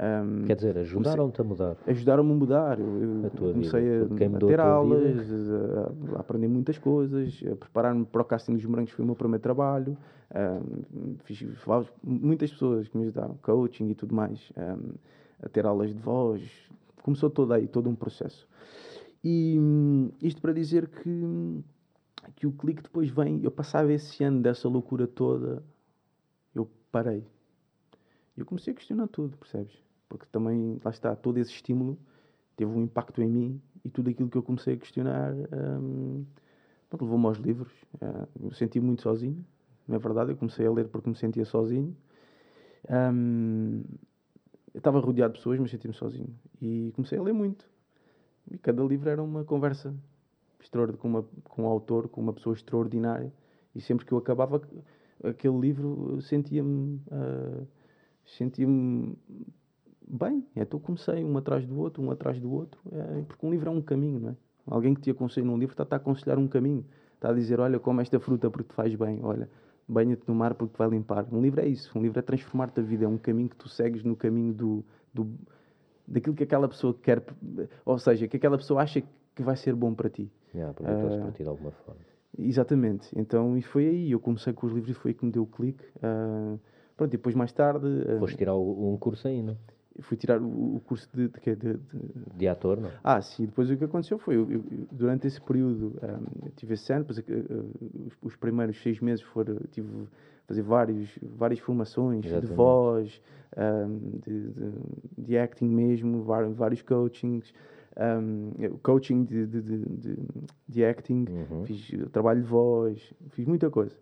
Um, Quer dizer, ajudaram-te a mudar? Ajudaram-me a mudar. Eu, a comecei a, a, ter aulas, a, a, aprender muitas coisas, a preparar-me para o casting dos morangos foi o meu primeiro trabalho. Um, fiz muitas pessoas que me ajudaram, coaching e tudo mais, um, a ter aulas de voz. Começou todo aí, todo um processo. E isto para dizer que, que o clique depois vem. Eu passava esse ano dessa loucura toda, eu parei. Eu comecei a questionar tudo, percebes? Porque também, lá está, todo esse estímulo teve um impacto em mim e tudo aquilo que eu comecei a questionar um, levou-me aos livros. Uh, eu senti muito sozinho, é verdade? Eu comecei a ler porque me sentia sozinho. Um, eu estava rodeado de pessoas, mas sentia-me sozinho. E comecei a ler muito. E cada livro era uma conversa com, uma, com um autor, com uma pessoa extraordinária. E sempre que eu acabava aquele livro, sentia-me. Uh, sentia-me bem, então comecei um atrás do outro, um atrás do outro, é, porque um livro é um caminho, não é? Alguém que te aconselha num livro está, a aconselhar um caminho, está a dizer, olha, come esta fruta porque te faz bem, olha, banha-te no mar porque te vai limpar. Um livro é isso, um livro é transformar-te a vida, é um caminho que tu segues no caminho do, do, daquilo que aquela pessoa quer, ou seja, que aquela pessoa acha que vai ser bom para ti. Yeah, aproveitou-se uh, para ti de alguma forma. Exatamente, então e foi aí, eu comecei com os livros e foi aí que me deu o clique. Uh, pronto, e depois mais tarde... Uh, Foste tirar um curso ainda? Fui tirar o, o curso de, de, de, de, de ator, não? Ah, sim. Depois o que aconteceu foi, eu, eu, durante esse período, um, tive esse ano, depois, uh, os, os, primeiros seis meses foram, tive fazer vários, várias formações Exatamente. de voz, um, de, de, acting mesmo, vários, coachings, um, coaching de, de, de, acting, uhum. fiz trabalho de voz, fiz muita coisa.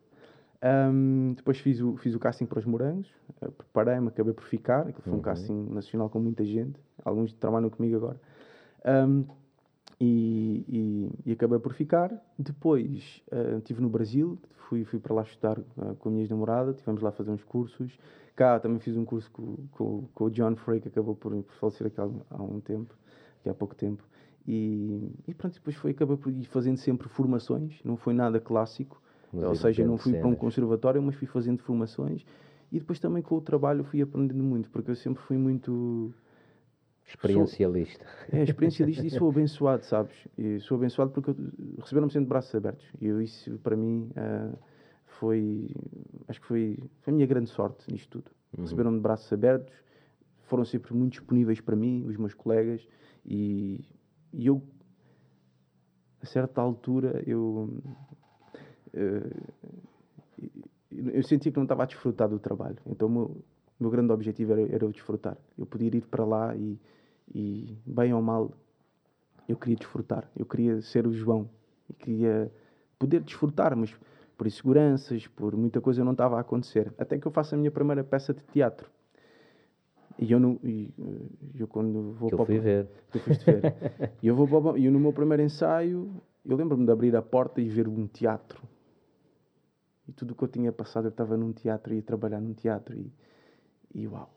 Um, depois fiz o, fiz o casting para os morangos, preparei-me, acabei por ficar. Aquilo foi uhum. um casting nacional com muita gente, alguns trabalham comigo agora. Um, e, e, e, acabei por ficar. Depois uh, estive no Brasil, fui, fui para lá estudar uh, com a minha ex-namorada, estivemos lá a fazer uns cursos. Cá também fiz um curso com, com, com o John Frey, que acabou por, por falecer aqui há, há um tempo, aqui há pouco tempo. E, e pronto, depois foi, acabei por ir fazendo sempre formações, não foi nada clássico. Mas Ou seja, não fui para um conservatório, mas fui fazendo formações e depois também com o trabalho fui aprendendo muito, porque eu sempre fui muito. Experiencialista. Sou, é, experiencialista e sou abençoado, sabes? E sou abençoado porque receberam-me sempre de braços abertos. E eu, isso, para mim, uh, foi. Acho que foi, foi a minha grande sorte nisto tudo. Uhum. Receberam-me de braços abertos, foram sempre muito disponíveis para mim, os meus colegas, e, e eu, a certa altura, eu uh, eu sentia que não estava a desfrutar do trabalho. Então o meu, meu grande objetivo era, era eu desfrutar. Eu podia ir para lá e, e, bem ou mal, eu queria desfrutar. Eu queria ser o João e queria poder desfrutar, mas por inseguranças, por muita coisa não estava a acontecer. Até que eu faço a minha primeira peça de teatro. E eu, não, e, eh, eu quando vou que para eu fui ver. Tu foste ver. e eu vou para, e no meu primeiro ensaio, eu lembro-me de abrir a porta e ver um teatro e tudo o que eu tinha passado, eu estava num teatro, ia trabalhar num teatro e, E uau.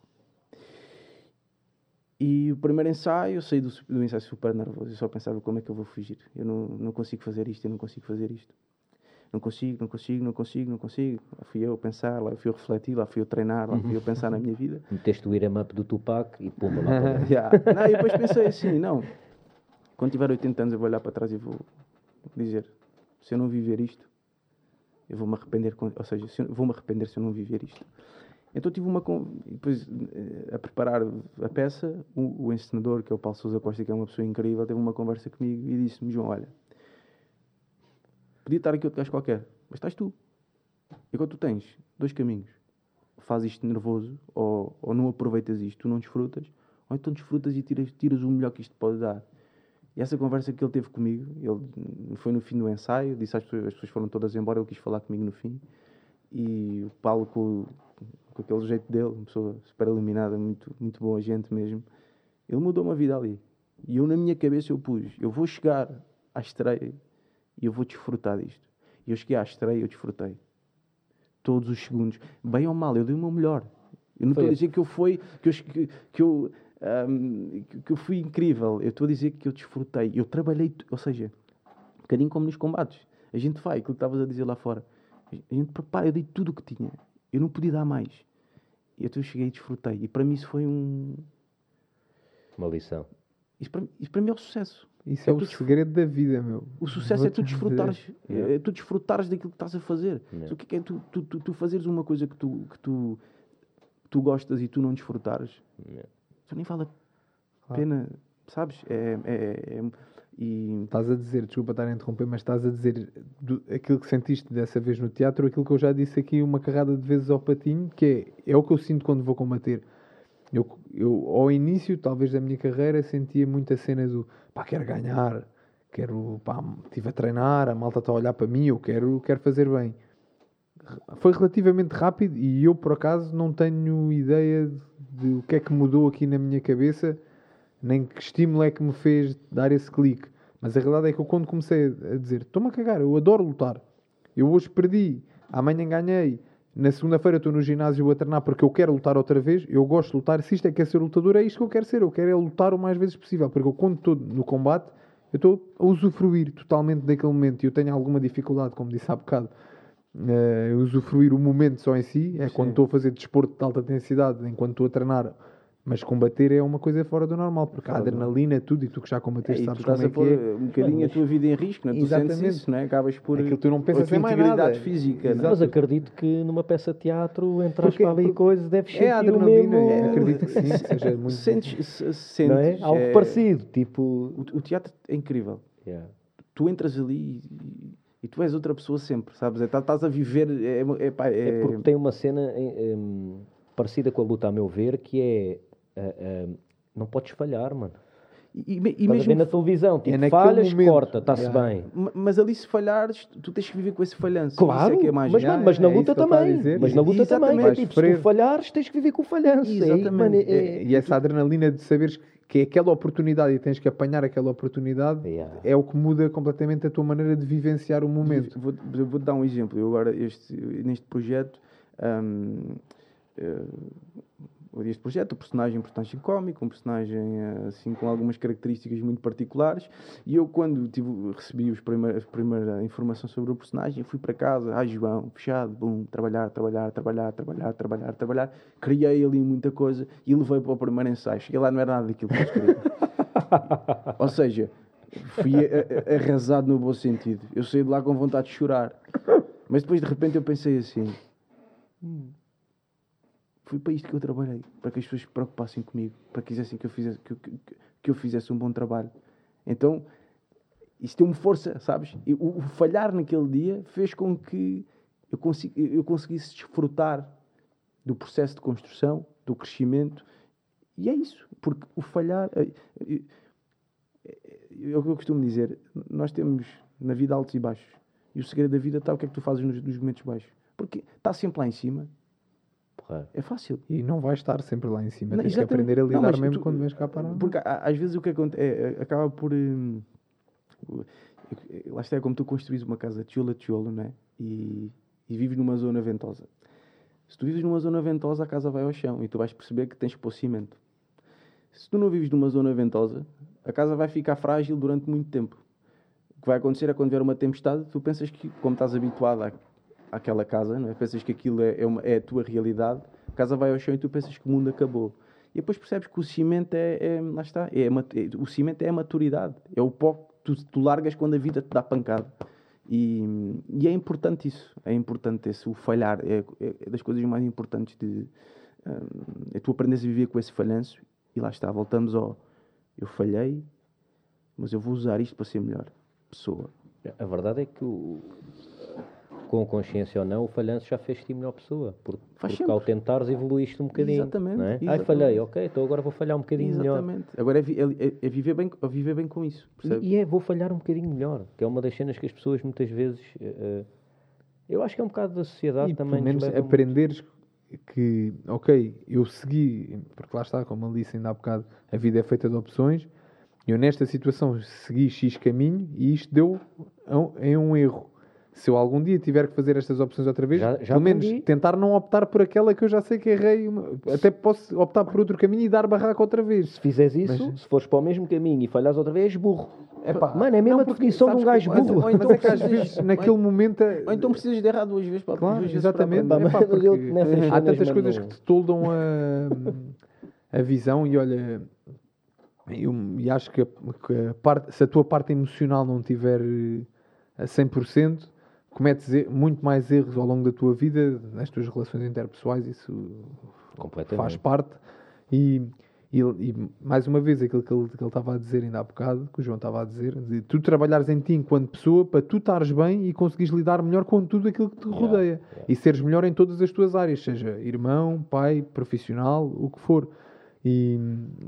E o primeiro ensaio, eu saí do, do ensaio super nervoso. Eu só pensava como é que eu vou fugir. Eu não, não consigo fazer isto, eu não consigo fazer isto. Não consigo, não consigo, não consigo, não consigo. Lá fui eu pensar, lá fui eu refletir, lá fui eu treinar, lá fui eu pensar na minha vida. Meteste o iram up do Tupac e pumba lá para. Yeah. Não, e depois pensei assim, não. Quando tiver 80 anos eu vou olhar para trás e vou dizer, se eu não viver isto, eu vou me arrepender, ou seja, vou me arrepender se eu não viver isto. Então tive uma depois eh, a preparar a peça, o, o encenador, que é o Paulo Sousa Costa, que é uma pessoa incrível, teve uma conversa comigo e disse-me, João, olha, podia estar aqui outro gajo qualquer, mas estás tu. E agora tu tens dois caminhos. Fazes isto nervoso, ou, ou não aproveitas isto, tu não desfrutas, ou então desfrutas e tiras, tiras o melhor que isto pode dar. E essa conversa que ele teve comigo, ele foi no fim do ensaio, disse às pessoas, as pessoas foram todas embora, ele quis falar comigo no fim. E o Paulo, com, com aquele jeito dele, uma pessoa super iluminada, muito, muito boa gente mesmo, ele mudou uma vida ali. E eu, na minha cabeça, eu pus: eu vou chegar à estreia e eu vou desfrutar disto. E eu cheguei à estreia e eu desfrutei. Todos os segundos. Bem ou mal, eu dei o meu melhor. Eu não estou a a- dizer que eu fui, que eu, que, que eu, ahm, que- fui incrível. Eu estou a dizer que eu desfrutei. Eu trabalhei, ou seja, um bocadinho como nos combates. A gente vai, aquilo que estavas a dizer lá fora. A gente prepara, eu dei tudo o que tinha. Eu não podia dar mais. E então eu cheguei e desfrutei. E para mim isso foi um. Uma lição. Isso para, isso para mim é o sucesso. Isso é, É o segredo da vida, meu. O sucesso é tu desfrutares, é, tu desfrutares daquilo que estás a fazer. Yeah. O que é que é tu, tu, tu, tu fazeres uma coisa que tu, que tu, tu gostas e tu não desfrutares? Yeah. Isso nem vale a Claro. pena, sabes? É, é, é- e Estás a dizer, desculpa estar a interromper, mas estás a dizer do- aquilo que sentiste dessa vez no teatro, aquilo que eu já disse aqui uma carrada de vezes ao patinho, que é, é o que eu sinto quando vou combater. Eu, eu, ao início, talvez, da minha carreira, sentia muita cena do pá, quero ganhar, quero, pá, estive a treinar, a malta está a olhar para mim, eu quero, quero fazer bem. Foi relativamente rápido e eu, por acaso, não tenho ideia de, o que é que mudou aqui na minha cabeça, nem que estímulo é que me fez dar esse clique. Mas a realidade é que eu, quando comecei a dizer, estou-me a cagar, eu adoro lutar, eu hoje perdi, amanhã ganhei, na segunda-feira estou no ginásio a treinar porque eu quero lutar outra vez, eu gosto de lutar, se isto é que é ser lutador, é isto que eu quero ser, eu quero é lutar o mais vezes possível, porque eu quando estou no combate, eu estou a usufruir totalmente daquele momento e eu tenho alguma dificuldade, como disse há bocado, eh, usufruir o momento só em si, é quando estou a fazer desporto de alta intensidade, enquanto estou a treinar, mas combater é uma coisa fora do normal, porque a adrenalina, tudo, e tu que já É, combateste tu sabes estás como é a pôr que é. um bocadinho a tua vida em risco, não é? Tu sentes Exatamente. isso, não é? Acabas por. Aquilo tu não pensas em mais nada. física, não é? Mas acredito que numa peça de teatro, entras Porque- para ali e porque- coisas, deves sentir É a o adrenalina, mesmo... é, acredito que sim, seja muito... Sentes, se- sentes Não é? Algo é- parecido, tipo... O, o teatro é incrível. Yeah. Tu entras ali e, e tu és outra pessoa sempre, sabes? É, tá- Estás a viver. É, é, pá, É é- porque tem uma cena parecida com a luta, a meu ver, que é... ah, ah, não podes falhar, mano. E, e mesmo ver na televisão, tipo, naquele falhas, momento. corta, está-se Yeah. bem. Ma- Mas ali se falhares, tu tens que viver com esse falhanço. Claro, Isso é que é mais mas, mano, mas na é luta também. Mas na luta também. Exatamente. É, Vais tipo, se tu falhares, tens que viver com o falhanço. É, Exatamente. mano, é- É- E essa adrenalina de saberes que é aquela oportunidade e tens que apanhar aquela oportunidade Yeah. é o que muda completamente a tua maneira de vivenciar o momento. Vou, eu vou-te dar um exemplo. Eu agora, este, neste projeto, hum, eh, este projeto, o personagem é um personagem cómico, um personagem eh, assim com algumas características muito particulares, e eu quando tive, recebi os primeir, a primeira informação sobre o personagem, fui para casa, ai João, fechado, bum, trabalhar, trabalhar, trabalhar, trabalhar, trabalhar, trabalhar, criei ali muita coisa e levei para o primeiro ensaio. Cheguei lá, não era nada daquilo que eu queria. Ou seja, fui a- a- arrasado no bom sentido. Eu saí de lá com vontade de chorar. Mas depois de repente eu pensei assim: "Hum, foi para isto que eu trabalhei, para que as pessoas se preocupassem comigo, para que quisessem que eu fizesse, que, que- que eu fizesse um bom trabalho. Então, isso deu-me força, sabes? E o, o falhar naquele dia fez com que eu, consi- eu conseguisse desfrutar do processo de construção, do crescimento. E é isso, porque o falhar. eh, eh, é o que eu costumo dizer, nós temos na vida altos e baixos. E o segredo da vida está o que é que tu fazes nos, nos momentos baixos. Porque está sempre lá em cima, Porra. é fácil. E não vais estar sempre lá em cima. Não, Tens que exatamente. aprender a Não, lidar mas mesmo tu- quando vens cá parar. Porque a- às vezes o que acontece é, é, acaba por. hum, é- lá está, é como tu construís uma casa de tijolo a tijolo, não é? E, e vives numa zona ventosa. Se tu vives numa zona ventosa, a casa vai ao chão e tu vais perceber que tens que pôr cimento. Se tu não vives numa zona ventosa, a casa vai ficar frágil durante muito tempo. O que vai acontecer é quando vier uma tempestade, tu pensas que, como estás habituado à, àquela casa, não é? pensas que aquilo é, é, uma, é a tua realidade, a casa vai ao chão e tu pensas que o mundo acabou. E depois percebes que o cimento é, é lá está, é, é, o cimento é a maturidade, é o pó que tu, tu largas quando a vida te dá pancada. E, e, é importante isso, é importante esse, o falhar, é, é, das coisas mais importantes de um, é tu aprendes a viver com esse falhanço e lá está, voltamos ao eu falhei, mas eu vou usar isto para ser melhor pessoa. A verdade é que o, com consciência ou não, o falhanço já fez-te melhor pessoa. Porque, porque ao tentares evoluíste um bocadinho. Exatamente. Não é? exatamente. Ai, falhei, ok, então agora vou falhar um bocadinho exatamente. melhor. Agora é, é, é, viver bem, é viver bem com isso. E, e, é, vou falhar um bocadinho melhor, que é uma das cenas que as pessoas muitas vezes. Uh, eu acho que é um bocado da sociedade e, também. Pelo menos aprenderes muito. que, ok, eu segui, porque lá está, como ele disse ainda há bocado, a vida é feita de opções. Eu nesta situação segui X caminho e isto deu em um erro se eu algum dia tiver que fazer estas opções outra vez, já, já pelo menos aprendi. tentar não optar por aquela que eu já sei que errei. Até posso optar por outro caminho e dar barraca outra vez. Se fizeres isso, Mas... se fores para o mesmo caminho e falhas outra vez, burro. Epá, Mano, é mesmo a definição de um gajo burro. Ou então, Mas é que às vezes, naquele momento. É- ou então precisas de errar duas vezes para claro, duas exatamente. Para Epá, há tantas coisas que te toldam a, a visão e olha. Eu, e acho que, a, que a parte, se a tua parte emocional não tiver a 100%, cometes muito mais erros ao longo da tua vida, nas tuas relações interpessoais, isso faz parte. E, e, e, mais uma vez, aquilo que ele, que ele estava a dizer ainda há bocado, que o João estava a dizer, de tu trabalhares em ti enquanto pessoa para tu estares bem e conseguires lidar melhor com tudo aquilo que te rodeia yeah, yeah. e seres melhor em todas as tuas áreas, seja irmão, pai, profissional, o que for. E,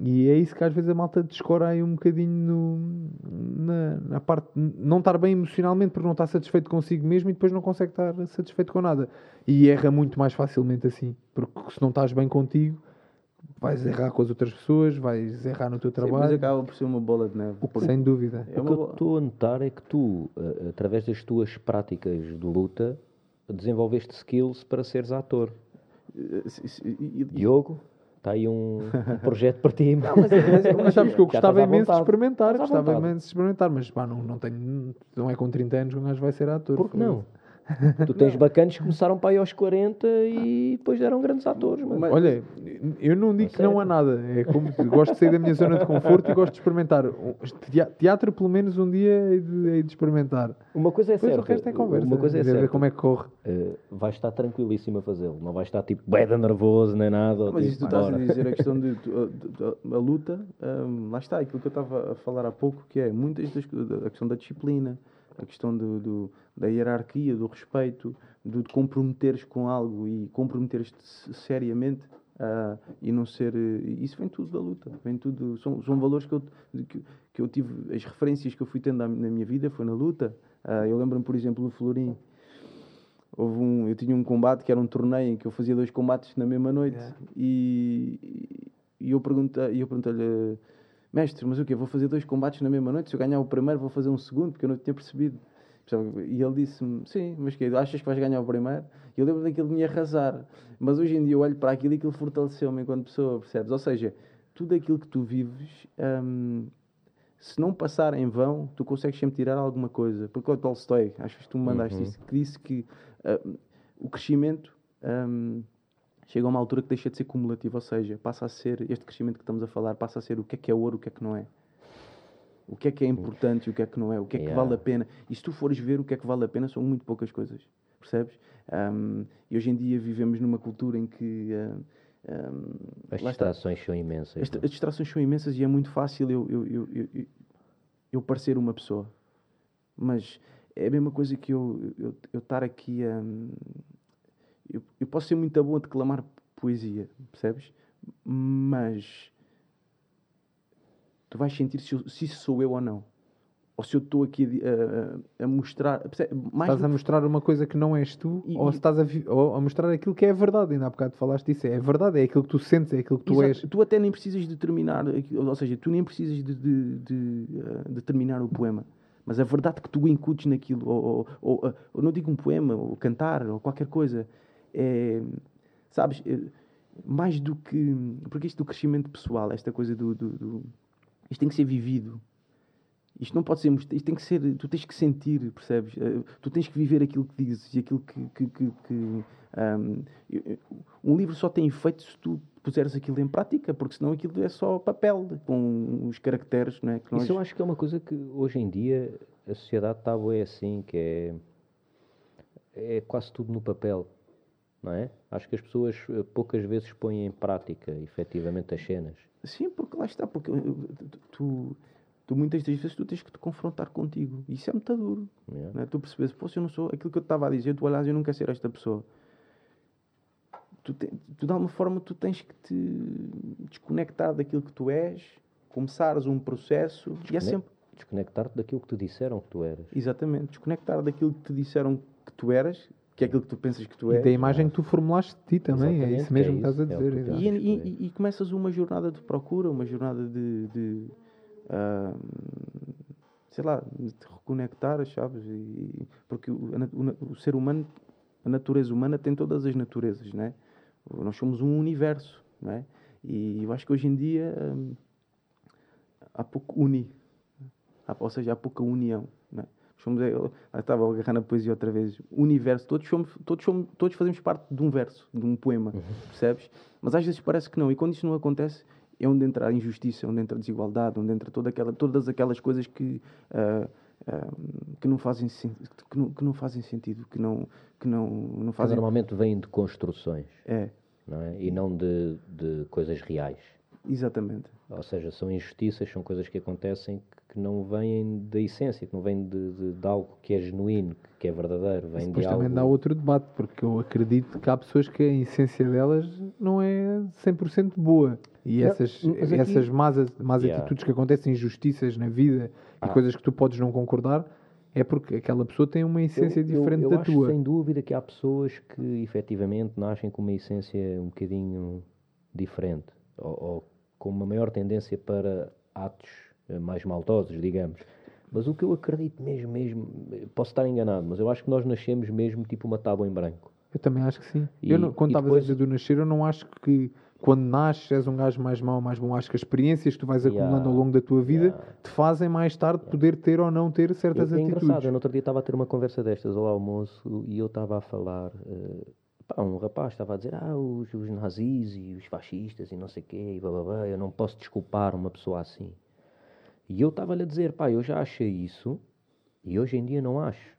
e, é isso que às vezes a malta descora aí um bocadinho no, na, na, parte não estar bem emocionalmente porque não está satisfeito consigo mesmo e depois não consegue estar satisfeito com nada. E erra muito mais facilmente assim, porque se não estás bem contigo, vais errar com as outras pessoas, vais errar no teu trabalho. Sim, mas acaba por ser uma bola de neve. O que, Sem dúvida. É o que eu estou a notar é que tu, através das tuas práticas de luta, desenvolveste skills para seres ator. Eh, Diogo? Está aí um, um, projeto para ti. Não, mas, mas, mas sabes que eu gostava imenso de experimentar, gostava imenso de experimentar, mas pá, não, não tenho, não é com 30 anos que um gajo vai ser ator. Por que não? Tu tens não. bacanas que começaram para aí aos 40 e depois eram grandes atores. Mas... Olha, eu não digo que não há nada. É como gosto de sair da minha zona de conforto e gosto de experimentar. Teatro, pelo menos, um dia hei de, hei de experimentar. Uma coisa é certa. o resto é conversa. Uma coisa é certa. ver como é que corre. Uh, vais estar tranquilíssimo a fazê-lo. Não vais estar tipo beda nervoso nem nada. Mas tipo, isso tu estás a dizer, a questão de, de, de, de a luta, um, lá está, aquilo que eu estava a falar há pouco, que é muitas das, a questão da disciplina a questão do, do, da hierarquia, do respeito, do de comprometeres com algo e comprometeres-te seriamente uh, e não ser. Uh, isso vem tudo da luta, vem tudo. São, são valores que eu, que, que, eu tive, as referências que eu fui tendo na, minha vida foi na luta. Uh, eu lembro-me, por exemplo, do Florim. Houve um, eu tinha um combate que era um torneio em que eu fazia dois combates na mesma noite yeah. e, e eu perguntei-lhe. Mestre, mas o quê? Vou fazer dois combates na mesma noite? Se eu ganhar o primeiro, vou fazer um segundo, porque eu não tinha percebido. E ele disse-me, sim, mas que achas que vais ganhar o primeiro? E eu lembro daquilo de me arrasar. Mas hoje em dia eu olho para aquilo e aquilo fortaleceu-me enquanto pessoa, percebes? Ou seja, tudo aquilo que tu vives, hum, se não passar em vão, tu consegues sempre tirar alguma coisa. Porque o Tolstói, acho que tu me mandaste uhum. isso, que disse que uh, o crescimento... Um, chega a uma altura que deixa de ser cumulativo, ou seja, passa a ser, este crescimento que estamos a falar, passa a ser o que é que é ouro, o que é que não é. O que é que é importante e o que é que não é, o que é que yeah. vale a pena. E se tu fores ver o que é que vale a pena, são muito poucas coisas, percebes? Um, e hoje em dia vivemos numa cultura em que. Uh, um, as distrações são imensas. As, as, distrações são imensas e é muito fácil eu, eu, eu, eu, eu parecer uma pessoa. Mas é a mesma coisa que eu, eu, eu estar aqui a. Um, eu, eu posso ser muito bom a declamar poesia, percebes? Mas tu vais sentir se, eu, se isso sou eu ou não. Ou se eu estou aqui a, a, a mostrar. Mais estás a mostrar uma coisa que não és tu, e, ou, estás a, ou a mostrar aquilo que é verdade. Ainda há bocado falaste disso. É verdade, é aquilo que tu sentes, é aquilo que tu Exato. és. Tu até nem precisas determinar, ou seja, tu nem precisas de, de, de, de uh, determinar o poema mas a verdade que tu incutes naquilo, ou, ou, ou, ou, não digo um poema, ou cantar, ou qualquer coisa, é, sabes, eh, mais do que. Porque isto do crescimento pessoal, esta coisa do. do, do isto tem que ser vivido. Isto não pode ser. Isto tem que ser. Tu tens que sentir, percebes? Eh, tu tens que viver aquilo que dizes e aquilo que. que, que, que um, um, livro só tem efeito se tu puseres aquilo em prática, porque senão aquilo é só papel, com os caracteres, não é? Nós... Isso eu acho que é uma coisa que hoje em dia a sociedade está é assim, que é. É quase tudo no papel não é? Acho que as pessoas eh, poucas vezes põem em prática, efetivamente, as cenas. Sim, porque lá está, porque eh, tu, tu muitas das vezes tu tens que te confrontar contigo. E isso é muito duro. Yeah. É? Tu percebes, pô, se eu não sou aquilo que eu estava a dizer, tu olhas, eu não quero ser esta pessoa. Tu, te, tu, de alguma forma, tu tens que te desconectar daquilo que tu és, começares um processo Desconect, e é sempre... Desconectar-te daquilo que te disseram que tu eras. Exatamente, desconectar daquilo que te disseram que tu eras que é aquilo que tu pensas que tu és. E da imagem que tu formulaste de ti também, é isso mesmo que estás a dizer. É e, e, e, começas uma jornada de procura, uma jornada de, de uh, sei lá, de te reconectar, sabes? E, porque o, o, o, ser humano, a natureza humana tem todas as naturezas, né? Nós somos um universo, não é? E eu acho que hoje em dia um, há pouco uni, há, ou seja, há pouca união, não é? Somos, eu estava a agarrar na poesia outra vez. O universo, todos, somos, todos, somos, todos fazemos parte de um verso, de um poema, uhum. percebes? Mas às vezes parece que não. E quando isso não acontece, é onde entra a injustiça, onde entra a desigualdade, onde entra toda aquela, todas aquelas coisas que, uh, uh, que, não fazem, que, não, que não fazem sentido, que não, que não, não fazem... Que normalmente vêm de construções. É. Não é? E não de, de coisas reais. Exatamente. Ou seja, são injustiças, são coisas que acontecem que não vêm da essência, que não vêm de, de, de, algo que é genuíno, que é verdadeiro. Vem depois de também algo... dá outro debate, porque eu acredito que há pessoas que a essência delas não é 100% boa. E não, essas, aqui... essas más, más yeah. atitudes que acontecem, injustiças na vida ah. e coisas que tu podes não concordar, é porque aquela pessoa tem uma essência eu, diferente eu, eu da acho tua. sem dúvida que há pessoas que efetivamente nascem com uma essência um bocadinho diferente, ou, ou com uma maior tendência para atos eh, mais maldosos, digamos. Mas o que eu acredito mesmo, mesmo, posso estar enganado, mas eu acho que nós nascemos mesmo tipo uma tábua em branco. Eu também acho que sim. E, eu não, quando estavas depois... a dizer do nascer, eu não acho que quando nasces és um gajo mais mau, mais bom. Acho que as experiências que tu vais acumulando yeah. ao longo da tua vida yeah. te fazem mais tarde yeah. poder ter ou não ter certas eu, é atitudes. É engraçado, eu no outro dia estava a ter uma conversa destas ao almoço e eu estava a falar. Uh, pá, um rapaz estava a dizer, ah, os, os nazis e os fascistas e não sei o quê, e blá, blá, blá, eu não posso desculpar uma pessoa assim. E eu estava-lhe a dizer, pá, eu já achei isso e hoje em dia não acho.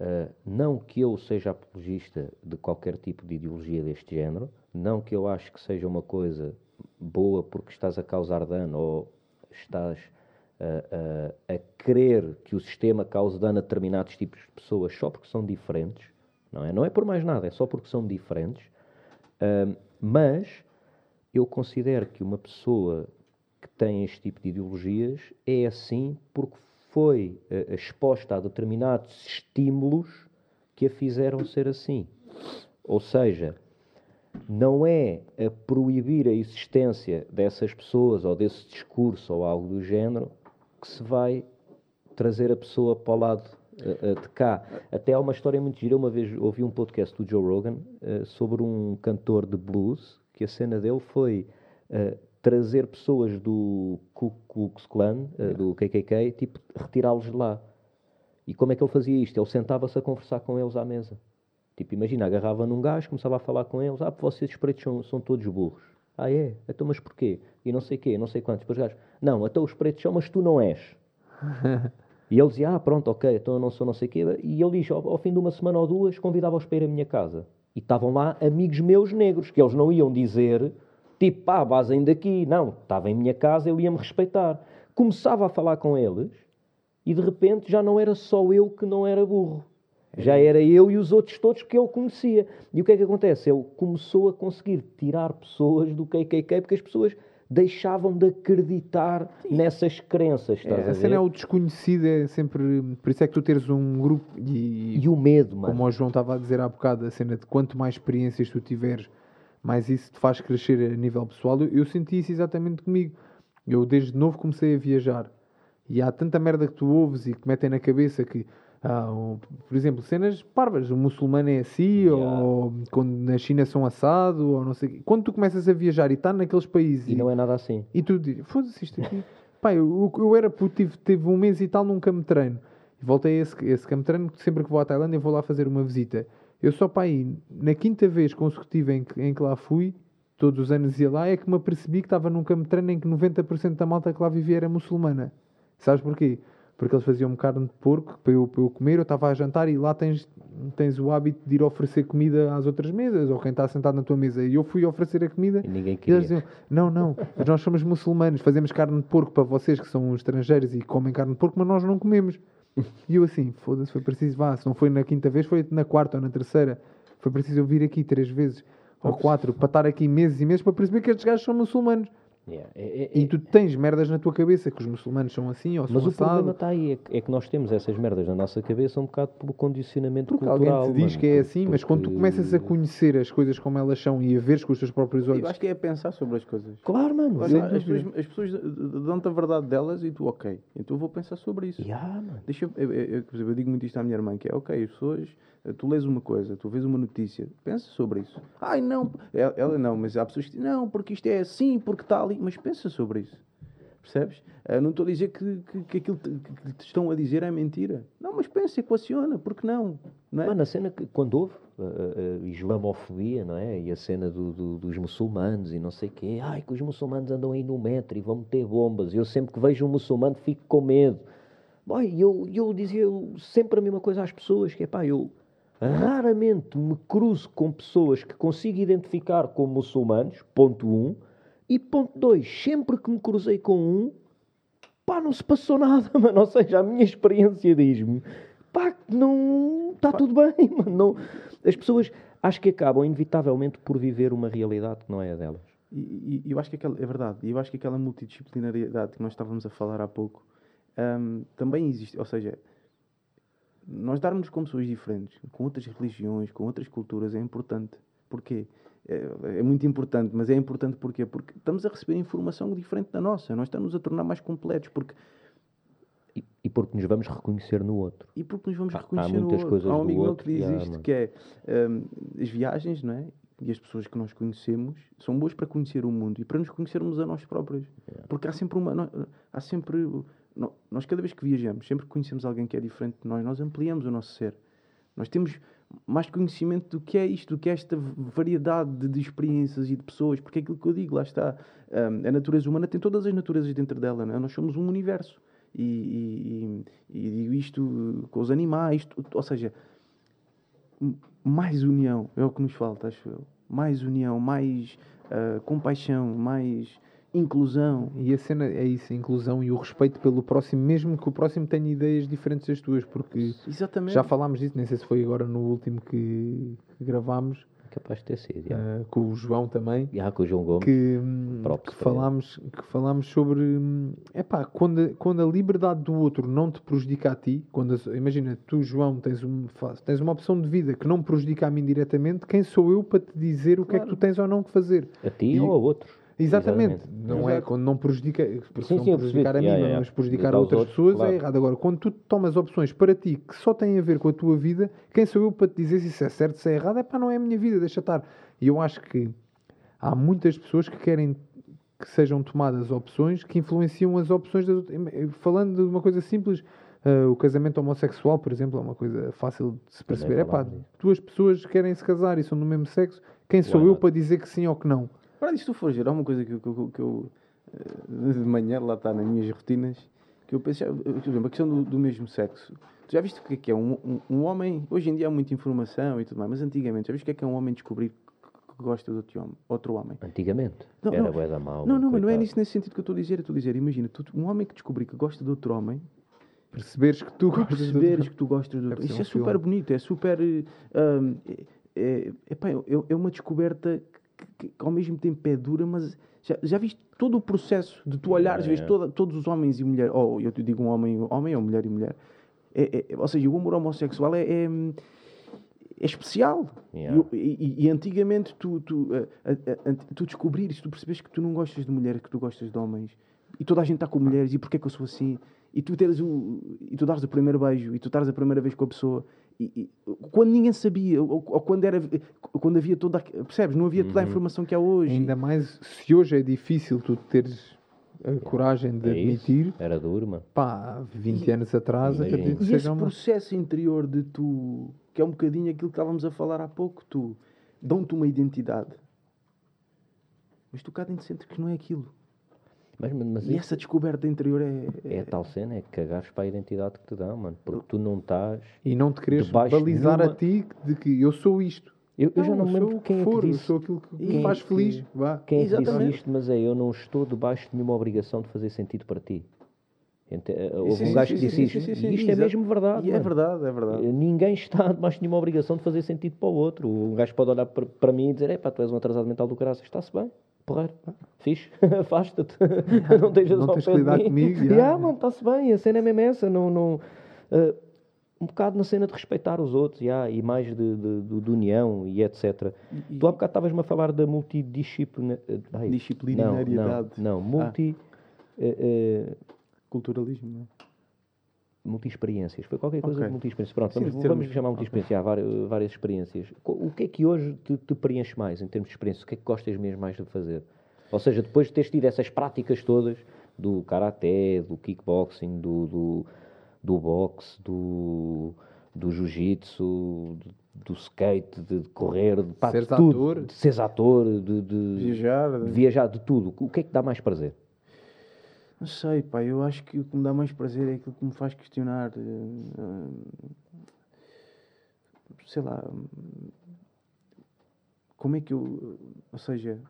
Uh, não que eu seja apologista de qualquer tipo de ideologia deste género, não que eu acho que seja uma coisa boa porque estás a causar dano ou estás uh, uh, a querer que o sistema cause dano a determinados tipos de pessoas só porque são diferentes, não é? Não é por mais nada, é só porque são diferentes. mas eu considero que uma pessoa que tem este tipo de ideologias é assim porque foi uh, exposta a determinados estímulos que a fizeram ser assim. Ou seja, não é a proibir a existência dessas pessoas ou desse discurso ou algo do género que se vai trazer a pessoa para o lado uh, uh, de cá. Até há uma história muito gira. Uma vez ouvi um podcast do Joe Rogan uh, sobre um cantor de blues que a cena dele foi trazer pessoas do Ku Klux Klan, do KKK, tipo, retirá-los de lá. E como é que ele fazia isto? Ele sentava-se a conversar com eles à mesa. Tipo, imagina, agarrava num gajo, começava a falar com eles. Ah, vocês os pretos são, são todos burros. Ah, é? Então, mas porquê? E não sei quê, não sei quantos. Depois gajos, não, então os pretos são, mas tu não és. e ele dizia, ah, pronto, ok, então eu não sou não sei quê. E ele diz, ao, ao fim de uma semana ou duas, convidava-os para ir à minha casa. E estavam lá amigos meus negros, que eles não iam dizer Tipo, pá, vazem daqui. Não, estava em minha casa, eu ia-me respeitar. Começava a falar com eles e de repente já não era só eu que não era burro. Já era eu e os outros todos que ele conhecia. E o que é que acontece? Ele começou a conseguir tirar pessoas do KKK porque as pessoas deixavam de acreditar Sim. nessas crenças. Estás é, a, a cena é o desconhecido, é sempre. Por isso é que tu teres um grupo. E, e o medo, mano. Como o João estava a dizer há bocado, a cena de quanto mais experiências tu tiveres mais isso te faz crescer a nível pessoal. Eu, eu senti isso exatamente comigo. Eu desde novo comecei a viajar. E há tanta merda que tu ouves e que metem na cabeça que Ah, por exemplo, cenas parvas, o muçulmano é assim, Yeah. ou quando na China são assado, ou não sei. Quando tu começas a viajar e está naqueles países E não é nada assim. e tu dizes, foda-se isto aqui. Pá, eu, eu era puto, tive, tive um mês e tal num campo de treino. E voltei a esse, esse campo de treino, que sempre que vou à Tailândia vou lá fazer uma visita. Eu só para aí, na quinta vez consecutiva em que, em que lá fui, todos os anos ia lá, é que me apercebi que estava num campo de treino em que 90% da malta que lá vivia era muçulmana. Sabes porquê? Porque eles faziam carne de porco para eu, para eu comer, eu estava a jantar e lá tens, tens o hábito de ir oferecer comida às outras mesas, ou quem está sentado na tua mesa. E eu fui oferecer a comida E ninguém e queria. eles diziam, não, não, nós somos muçulmanos, fazemos carne de porco para vocês que são estrangeiros e comem carne de porco, mas nós não comemos. E eu assim, foda-se, foi preciso, vá, se não foi na quinta vez, foi na quarta ou na terceira. Foi preciso eu vir aqui três vezes ou quatro para estar aqui meses e meses para perceber que estes gajos são muçulmanos. Yeah. É- é- E tu tens merdas na tua cabeça que os muçulmanos são assim ou são Mas o problema está aí, é que, é que nós temos essas merdas na nossa cabeça um bocado pelo condicionamento Porque cultural. alguém te diz mano, que é assim, mas quando tu porque- começas a conhecer as coisas como elas são e a veres com os teus próprios olhos, Eu acho que é pensar sobre as coisas. Claro, mano. Está, As pessoas, as pessoas dão-te a verdade delas e tu, ok, então eu vou pensar sobre isso. Yeah, mano. Deixa, eu, eu, eu- por exemplo, eu digo muito isto à minha irmã, que é, ok, as pessoas, tu lês uma coisa, tu vês uma notícia, pensa sobre isso. Ai, não, ela, não, mas há pessoas que dizem, não, porque isto é assim, porque está ali, mas pensa sobre isso. Percebes? Eh, não estou a dizer que, que, que aquilo te- que te estão a dizer é mentira. Não, mas pensa, equaciona, porque não? não é? Mano, a cena que quando houve a, a- a islamofobia, não é? E a cena do- do- dos muçulmanos e não sei o quê. Ai, que os muçulmanos andam aí no metro e vão meter bombas. Eu sempre que vejo um muçulmano fico com medo. Boy, eu, eu dizia sempre a mesma coisa às pessoas, que é pá, eu raramente me cruzo com pessoas que consigo identificar como muçulmanos, ponto um, e ponto dois, sempre que me cruzei com um, pá, não se passou nada, mano. Ou seja, a minha experiência diz-me, pá, não está tudo bem, mano. Não, as pessoas acho que acabam inevitavelmente por viver uma realidade que não é a delas. E, e eu acho que aquela, é verdade, eu acho que aquela multidisciplinariedade que nós estávamos a falar há pouco hum, também existe. Ou seja, nós darmos com pessoas diferentes, com outras religiões, com outras culturas, é importante. Porquê? É, é muito importante, mas é importante porquê? Porque estamos a receber informação diferente da nossa, nós estamos a tornar mais completos, porque, E, e porque nos vamos reconhecer no outro. e porque nos vamos Há- há reconhecer no muitas outro. coisas Há um amigo meu que diz há, isto, mano. que é hum, as viagens, não é? E as pessoas que nós conhecemos são boas para conhecer o mundo e para nos conhecermos a nós próprios. Porque há sempre uma. Há sempre. Nó- Nós, cada vez que viajamos, sempre que conhecemos alguém que é diferente de nós, nós ampliamos o nosso ser. Nós temos mais conhecimento do que é isto, do que é esta variedade de, de experiências e de pessoas. Porque é aquilo que eu digo, lá está. hum, a natureza humana tem todas as naturezas dentro dela, não é? Nós somos um universo. E, e, e- digo isto uh, com os animais, tu- ou seja, mais união é o que nos falta, acho eu. Mais união, mais ah, compaixão, mais inclusão. E a cena é isso, a inclusão e o respeito pelo próximo, mesmo que o próximo tenha ideias diferentes das tuas, porque Exatamente. já falámos disso, nem sei se foi agora no último que, que gravámos, capaz de ter sido. eh, com o João também, Já com o João Gomes. que, hum, que falámos, que falámos sobre é pá, quando, a- quando a liberdade do outro não te prejudica a ti, quando a- imagina, tu, João, tens, um, tens uma opção de vida que não me prejudica a mim diretamente, quem sou eu para te dizer o que é que tu tens ou não que fazer? A ti E- ou a outros. Exatamente. Exatamente. Não é Exato. quando não prejudica, porque Sim, se não sim, prejudicar a mim, Yeah, mas yeah. mas prejudicar a outras outros, pessoas claro. é errado. Agora, quando tu tomas opções para ti que só têm a ver com a tua vida, quem sou eu para te dizer se isso é certo, se é errado? É pá, não é a minha vida, deixa estar. E eu acho que há muitas pessoas que querem que sejam tomadas opções que influenciam as opções das outras. Falando de uma coisa simples, eh, o casamento homossexual, por exemplo, é uma coisa fácil de se perceber. É pá, duas pessoas querem se casar e são do mesmo sexo, quem sou Why eu not? para dizer que sim ou que não? Se tu for gerar uma coisa que, eu- que, eu- que eu eh, de manhã lá está nas minhas rotinas, que eu penso, já- por exemplo, a questão do, do mesmo sexo. Tu já viste o que é que é? Um, um, um homem, hoje em dia há muita informação e tudo mais, mas antigamente, já viste o que é que é um homem descobrir que, gosta de outro homem? Outro homem? Antigamente. Não, era bué da mal. não, não, mas não é nisso, nesse sentido que eu estou a dizer. Eu estou a dizer, imagina, tu, um homem que descobrir que gosta de outro homem, Perceberes que tu tu gostas de perceberes outro- que tu gostas do outro. Isso é super bonito, é super. eh, hum, é, é, é, é uma descoberta que, que- ao mesmo tempo é dura, mas já, já viste todo o processo de tu olhares, É, vês é. toda- todos os homens e mulheres, ou eu te digo um homem, homem ou mulher e mulher. É- é- ou seja, o amor homossexual é, é, é especial. Yeah. E, e- e antigamente tu, tu, eh, tu descobrires, tu percebes que tu não gostas de mulheres, que tu gostas de homens, e toda a gente está com mulheres, e porquê é que eu sou assim? E tu teres o. e tu dares o primeiro beijo e tu estares a primeira vez com a pessoa. E, e, quando ninguém sabia, ou, ou, quando, era, quando havia toda. A, percebes? Não havia toda a uhum. informação que há hoje. Ainda mais se hoje é difícil tu teres a coragem de é admitir. Era duro, mano. Pá, 20 e, anos atrás, acredito que seja esse uma... processo interior de tu, que é um bocadinho aquilo que estávamos a falar há pouco, tu dão-te uma identidade, mas tu cá dentro sentes que não é aquilo. Mas, mas e isso, essa descoberta interior é, é. É a tal cena, é que cagares para a identidade que te dão, mano. Porque tu não estás. E não te queres balizar a ti de que eu sou isto. Eu, eu já não me lembro quem for, é que disse. sou aquilo que me faz feliz. Vá. Quem é que disse isto, mas é eu não estou debaixo de nenhuma obrigação de fazer sentido para ti. Eh, houve um gajo que disse isto. E isto é mesmo verdade. E é verdade, é verdade. Eh, ninguém está debaixo de nenhuma obrigação de fazer sentido para o outro. Um gajo pode olhar para, para mim e dizer: é pá, tu és um atrasado mental do caraças, está-se bem. Porreiro, fixe, afasta-te, não tens não tens que lidar comigo. Já, yeah, mano, está-se bem, a cena é mesmo essa. Não, não, uh, um bocado na cena de respeitar os outros yeah, e mais de, de, de, de união e etc. E, tu há bocado estavas-me a falar da multidisciplinariedade. Não, não, não multi. Ah. Uh, uh, Culturalismo, não é? Multi-experiências. Foi qualquer coisa okay. de multi-experiências. Pronto, Sim, vamos, vamos chamar multi-experiência. Okay. Há várias, várias, experiências. O que é que hoje te, te preenche mais em termos de experiência? O que é que gostas mesmo mais de fazer? Ou seja, depois de teres tido essas práticas todas do karaté, do kickboxing, do, do, do boxe, do, do jiu-jitsu, do, do, skate, de, de correr, de, pá, seres de tudo, ator, de seres ator, de, de viajar, de viajar, de tudo. O que é que dá mais prazer? Não sei, pá, eu acho que o que me dá mais prazer é aquilo que me faz questionar. Uh, sei lá. Como é que eu. Ou seja,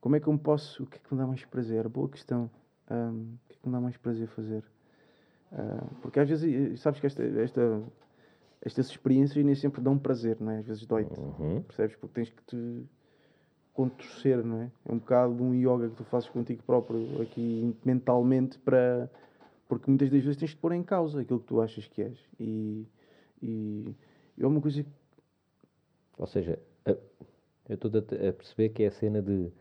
como é que eu me posso. O que é que me dá mais prazer? Boa questão. Um, o que é que me dá mais prazer fazer? Uh, porque às vezes, sabes que esta, esta, estas experiências nem sempre dão prazer, não é? Às vezes dói-te, uhum. percebes? Porque tens que te contorcer, não é? É um bocado de um yoga que tu fazes contigo próprio aqui mentalmente para. Porque muitas das vezes tens de pôr em causa aquilo que tu achas que és. E, e, e é uma coisa. Ou seja, eu estou a perceber que é a cena de.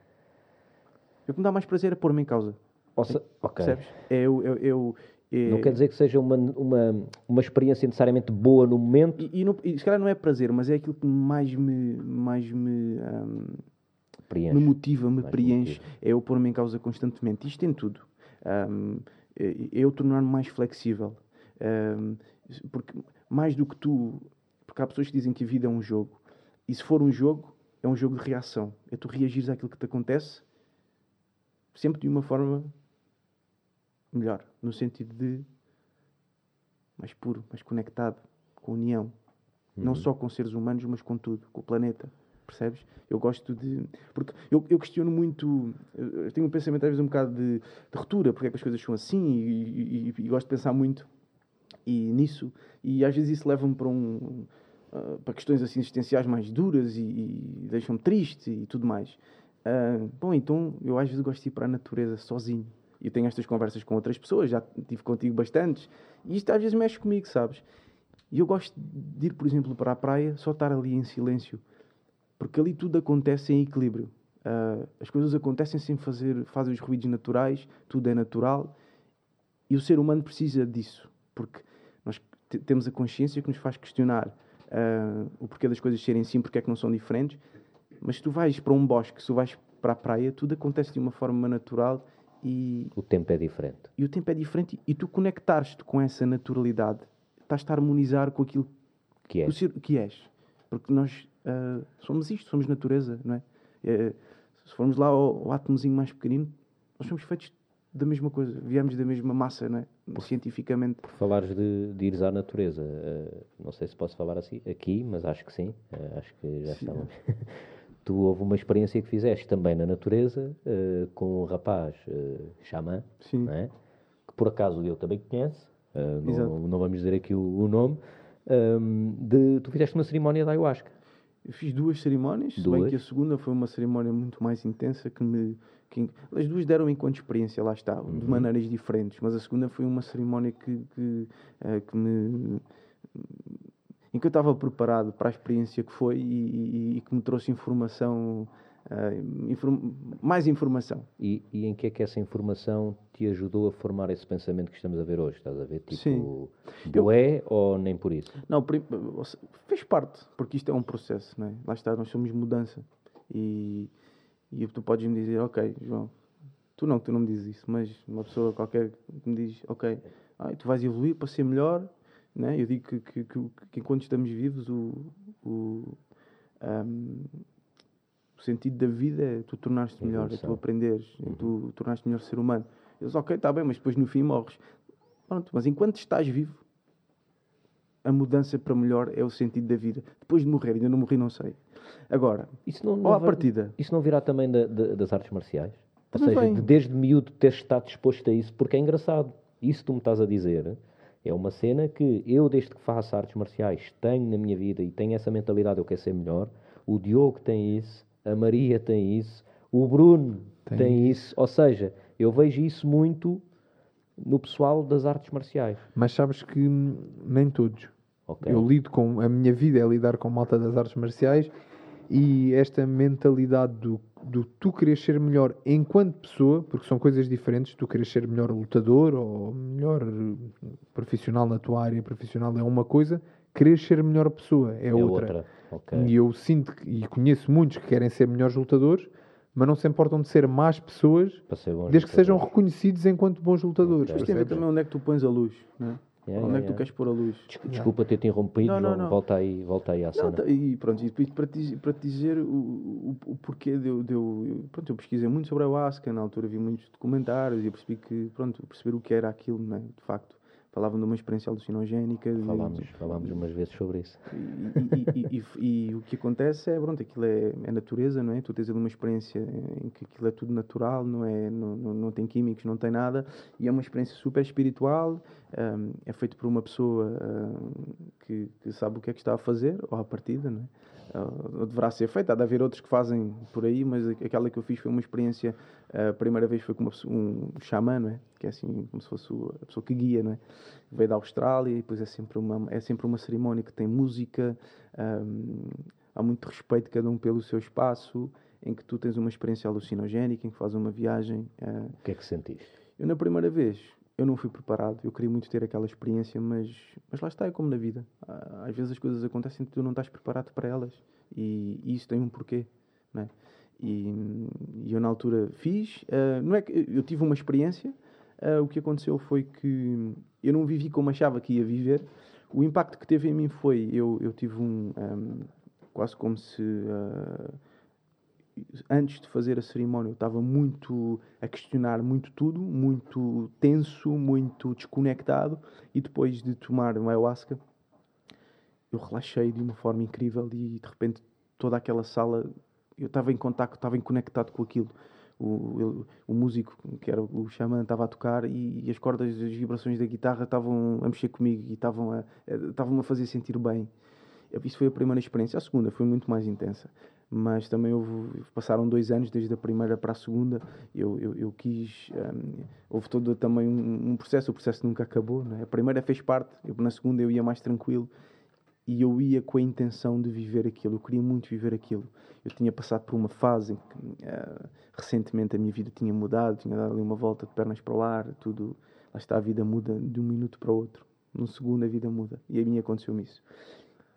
O que me dá mais prazer é pôr-me em causa. Seja, okay. Percebes? É eu, eu, eu é... Não quer dizer que seja uma, uma, uma experiência necessariamente boa no momento. E, e, não, e se calhar não é prazer, mas é aquilo que mais me, mais me, um, me motiva, me preenche, motiva. é eu pôr-me em causa constantemente. Isto tem tudo. Um, é eu tornar-me mais flexível. Um, porque mais do que tu. Porque há pessoas que dizem que a vida é um jogo. E se for um jogo, é um jogo de reação. É tu reagires àquilo que te acontece sempre de uma forma melhor. No sentido de mais puro, mais conectado, com união. Uhum. Não só com seres humanos, mas com tudo, com o planeta percebes? Eu gosto de. Porque eu, eu questiono muito. Eu tenho um pensamento às vezes um bocado de, de ruptura, porque é que as coisas são assim, e, e, e, gosto de pensar muito e nisso, e às vezes isso leva-me para um. Uh, para questões assim existenciais mais duras e, e deixam-me triste e tudo mais. Uh, bom, então eu às vezes gosto de ir para a natureza sozinho. E eu tenho estas conversas com outras pessoas, já tive contigo bastantes, e isto às vezes mexe comigo, sabes? E eu gosto de ir, por exemplo, para a praia, só estar ali em silêncio porque ali tudo acontece em equilíbrio. Uh, as coisas acontecem sem fazer, fazem os ruídos naturais, tudo é natural. E o ser humano precisa disso, porque nós temos a consciência que nos faz questionar uh, o porquê das coisas serem assim, porque é que não são diferentes. Mas se tu vais para um bosque, se tu vais para a praia, tudo acontece de uma forma natural e... O tempo é diferente. E o tempo é diferente e tu conectares-te com essa naturalidade, estás-te a harmonizar com aquilo que és. Que és. Porque nós uh, somos isto, somos natureza, não é? é se formos lá ao, ao átomozinho mais pequenino, nós somos feitos da mesma coisa, viemos da mesma massa, não é? Por, Cientificamente. Por falares de, de ires à natureza, uh, não sei se posso falar assim aqui, mas acho que sim, uh, acho que já sim, estamos. Tu houve uma experiência que fizeste também na natureza uh, com um rapaz uh, xamã. É? que por acaso eu também conheço, não, não, vamos dizer aqui o, o nome, um, de, tu fizeste uma cerimónia da ayahuasca. Eu fiz duas cerimónias, duas. se bem que a segunda foi uma cerimónia muito mais intensa que me. Que, as duas deram enquanto experiência, lá está, uhum. de maneiras diferentes, mas a segunda foi uma cerimónia que, que, uh, que me. em que eu estava preparado para a experiência que foi e, e, e que me trouxe informação uh, inform mais informação. E, e, em que é que essa informação te ajudou a formar esse pensamento que estamos a ver hoje? Estás a ver? Tipo, Sim. boé Eu... ou nem por isso? Não, fez parte, porque isto é um processo, não é? Lá está, nós somos mudança. E, e tu podes me dizer, ok, João, tu não, tu não me dizes isso, mas uma pessoa qualquer me diz, ok, ah, tu vais evoluir para ser melhor, né? eu digo que, que, que, que enquanto estamos vivos, o, o, um, sentido da vida é tu tornaste melhor, é tu aprenderes, é tu tornaste melhor ser humano. Eu digo, ok, está bem, mas depois no fim morres. Pronto, mas enquanto estás vivo, a mudança para melhor é o sentido da vida. Depois de morrer, ainda não morri, não sei. Agora, isso não, não ou à partida. Isso não virá também da, da, das artes marciais? Ou seja, vem. desde miúdo teres estado disposto a isso, porque é engraçado. Isso tu me estás a dizer é uma cena que eu, desde que faço artes marciais, tenho na minha vida e tenho essa mentalidade, eu quero ser melhor. O Diogo tem isso, a Maria tem isso, o Bruno tem, tem isso. Ou seja, eu vejo isso muito no pessoal das artes marciais. Mas sabes que nem todos. Okay. Eu lido com. A minha vida é lidar com malta das artes marciais e esta mentalidade do, do tu querer ser melhor enquanto pessoa, porque são coisas diferentes, tu queres ser melhor lutador ou melhor profissional na tua área profissional é uma coisa, querer ser melhor pessoa é, é outra. outra. Okay. E eu sinto e conheço muitos que querem ser melhores lutadores, mas não se importam de ser más pessoas, desde que sejam reconhecidos enquanto bons lutadores. Okay. Mas tem a ver também onde é que tu pões a luz, não é? Yeah, Onde yeah, é que tu queres pôr a luz? Desculpa ter te interrompido, não, não, não. volta aí, volta aí à cena. Tá, e pronto, e para te, para te dizer o, o, o porquê de eu, de eu, pronto, eu pesquisei muito sobre a ayahuasca, na altura vi muitos documentários e percebi que, pronto, perceber o que era aquilo, né, de facto falavam de uma experiência alucinogénica. Falámos, de... falámos umas vezes sobre isso. E, e, e, e, o que acontece é, pronto, aquilo é, é, natureza, não é? Tu tens ali uma experiência em que aquilo é tudo natural, não, é, não, não, não tem químicos, não tem nada, e é uma experiência super espiritual, um, é feito por uma pessoa um, que, que, sabe o que é que está a fazer, ou à partida, não é? Uh, deverá ser feita, há de haver outros que fazem por aí, mas aquela que eu fiz foi uma experiência, a primeira vez foi com uma, um xamã, não é? Que é assim, como se fosse a pessoa que guia, não é? Veio da Austrália e depois é sempre uma, é sempre uma cerimónia que tem música, um, há muito respeito cada um pelo seu espaço, em que tu tens uma experiência alucinogénica, em que fazes uma viagem. Uh, o que é que sentiste? Eu, na primeira vez, eu não fui preparado, eu queria muito ter aquela experiência, mas, mas lá está, é como na vida. Às vezes as coisas acontecem e tu não estás preparado para elas. E, e isso tem um porquê, né? E, e eu na altura fiz, uh, não é que eu tive uma experiência, uh, o que aconteceu foi que eu não vivi como achava que ia viver. O impacto que teve em mim foi, eu, eu tive um, um quase como se... Uh, antes de fazer a cerimónia, eu estava muito a questionar muito tudo, muito tenso, muito desconectado, e depois de tomar uma ayahuasca, eu relaxei de uma forma incrível e de repente toda aquela sala, eu estava em contato, estava conectado com aquilo. O, o músico, que era o xamã, estava a tocar e, e, as cordas, as vibrações da guitarra estavam a mexer comigo e estavam a, estavam a fazer sentir bem. Isso foi a primeira experiência. A segunda foi muito mais intensa mas também houve, passaram dois anos desde a primeira para a segunda. Eu, eu, eu quis. Um, houve todo também um, um, processo, o processo nunca acabou. Né? A primeira fez parte, eu, na segunda eu ia mais tranquilo e eu ia com a intenção de viver aquilo. Eu queria muito viver aquilo. Eu tinha passado por uma fase em que uh, recentemente a minha vida tinha mudado, tinha dado ali uma volta de pernas para o ar, tudo. Lá está, a vida muda de um minuto para o outro. Num segundo a vida muda. E a mim aconteceu-me isso.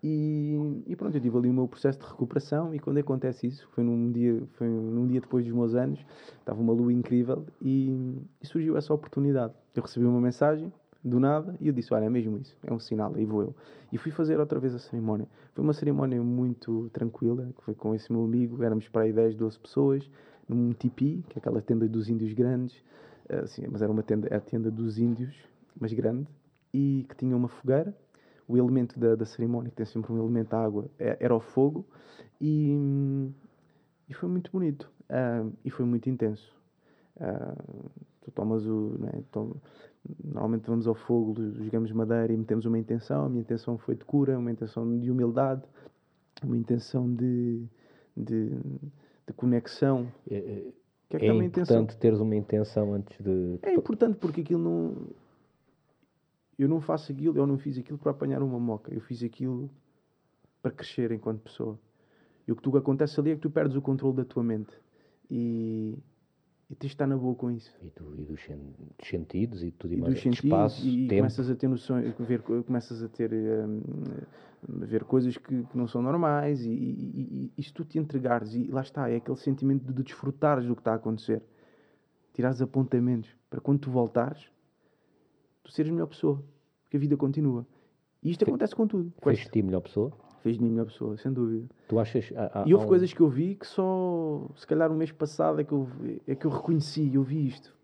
E, e, pronto, eu tive ali o meu processo de recuperação e quando acontece isso, foi num dia, foi num dia depois dos meus anos, estava uma lua incrível e, e, surgiu essa oportunidade. Eu recebi uma mensagem do nada e eu disse, olha, é mesmo isso, é um sinal, aí vou eu. E fui fazer outra vez a cerimónia. Foi uma cerimónia muito tranquila, que foi com esse meu amigo, éramos para aí 10, 12 pessoas, num tipi, que é aquela tenda dos índios grandes, assim, mas era uma tenda, é a tenda dos índios, mas grande, e que tinha uma fogueira, o elemento da, da cerimónia, que tem sempre um elemento da água, é, era o fogo, e, e foi muito bonito, uh, e foi muito intenso. Uh, tu tomas o. Né, tom, normalmente vamos ao fogo, jogamos madeira e metemos uma intenção. A minha intenção foi de cura, uma intenção de humildade, uma intenção de, de, de conexão. É, é, que é, que é importante intenção? teres uma intenção antes de. É importante porque aquilo não eu não faço aquilo, eu não fiz aquilo para apanhar uma moca. Eu fiz aquilo para crescer enquanto pessoa. E o que tu acontece ali é que tu perdes o controle da tua mente. E, e tens de estar na boa com isso. E, do, e dos, sen- dos sentidos e tudo e, E mais. dos sentidos, espaço, e, tempo. começas a ter noções, ver, começas a ter hum, a ver coisas que, que não são normais e, e, e, e se tu te entregares e lá está, é aquele sentimento de, de desfrutares do que está a acontecer tirares apontamentos para quando tu voltares tu seres melhor pessoa porque a vida continua e isto Fe- acontece com tudo com Fez este- de ti melhor pessoa? fez de mim melhor pessoa, sem dúvida Tu achas. há- há- e houve há um- coisas que eu vi que só, se calhar, um mês passado é que eu, vi- é que eu reconheci, eu vi isto.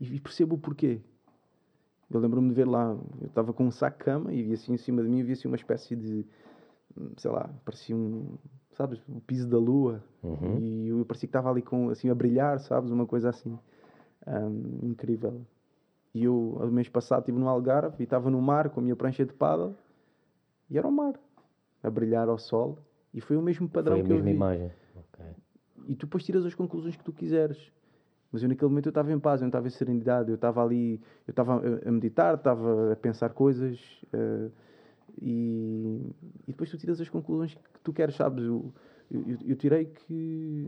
E, percebo o porquê. Eu lembro-me de ver lá, eu estava com um saco de cama e vi assim em cima de mim, havia assim uma espécie de, sei lá, parecia um, sabes, o piso da lua. Uhum. E eu parecia que estava ali com, assim, a brilhar, sabes, uma coisa assim. hum, incrível. E eu, no mês passado, estive no Algarve e estava no mar com a minha prancha de paddle e era o mar, a brilhar ao sol. E foi o mesmo padrão Foi a que eu mesma vi. imagem. Ok. E tu depois tiras as conclusões que tu quiseres. Mas eu naquele momento eu estava em paz, eu não estava em serenidade, eu estava ali, eu estava a- a meditar, estava a pensar coisas eh, e, e depois tu tiras as conclusões que tu queres, sabes? Eu, eu tirei que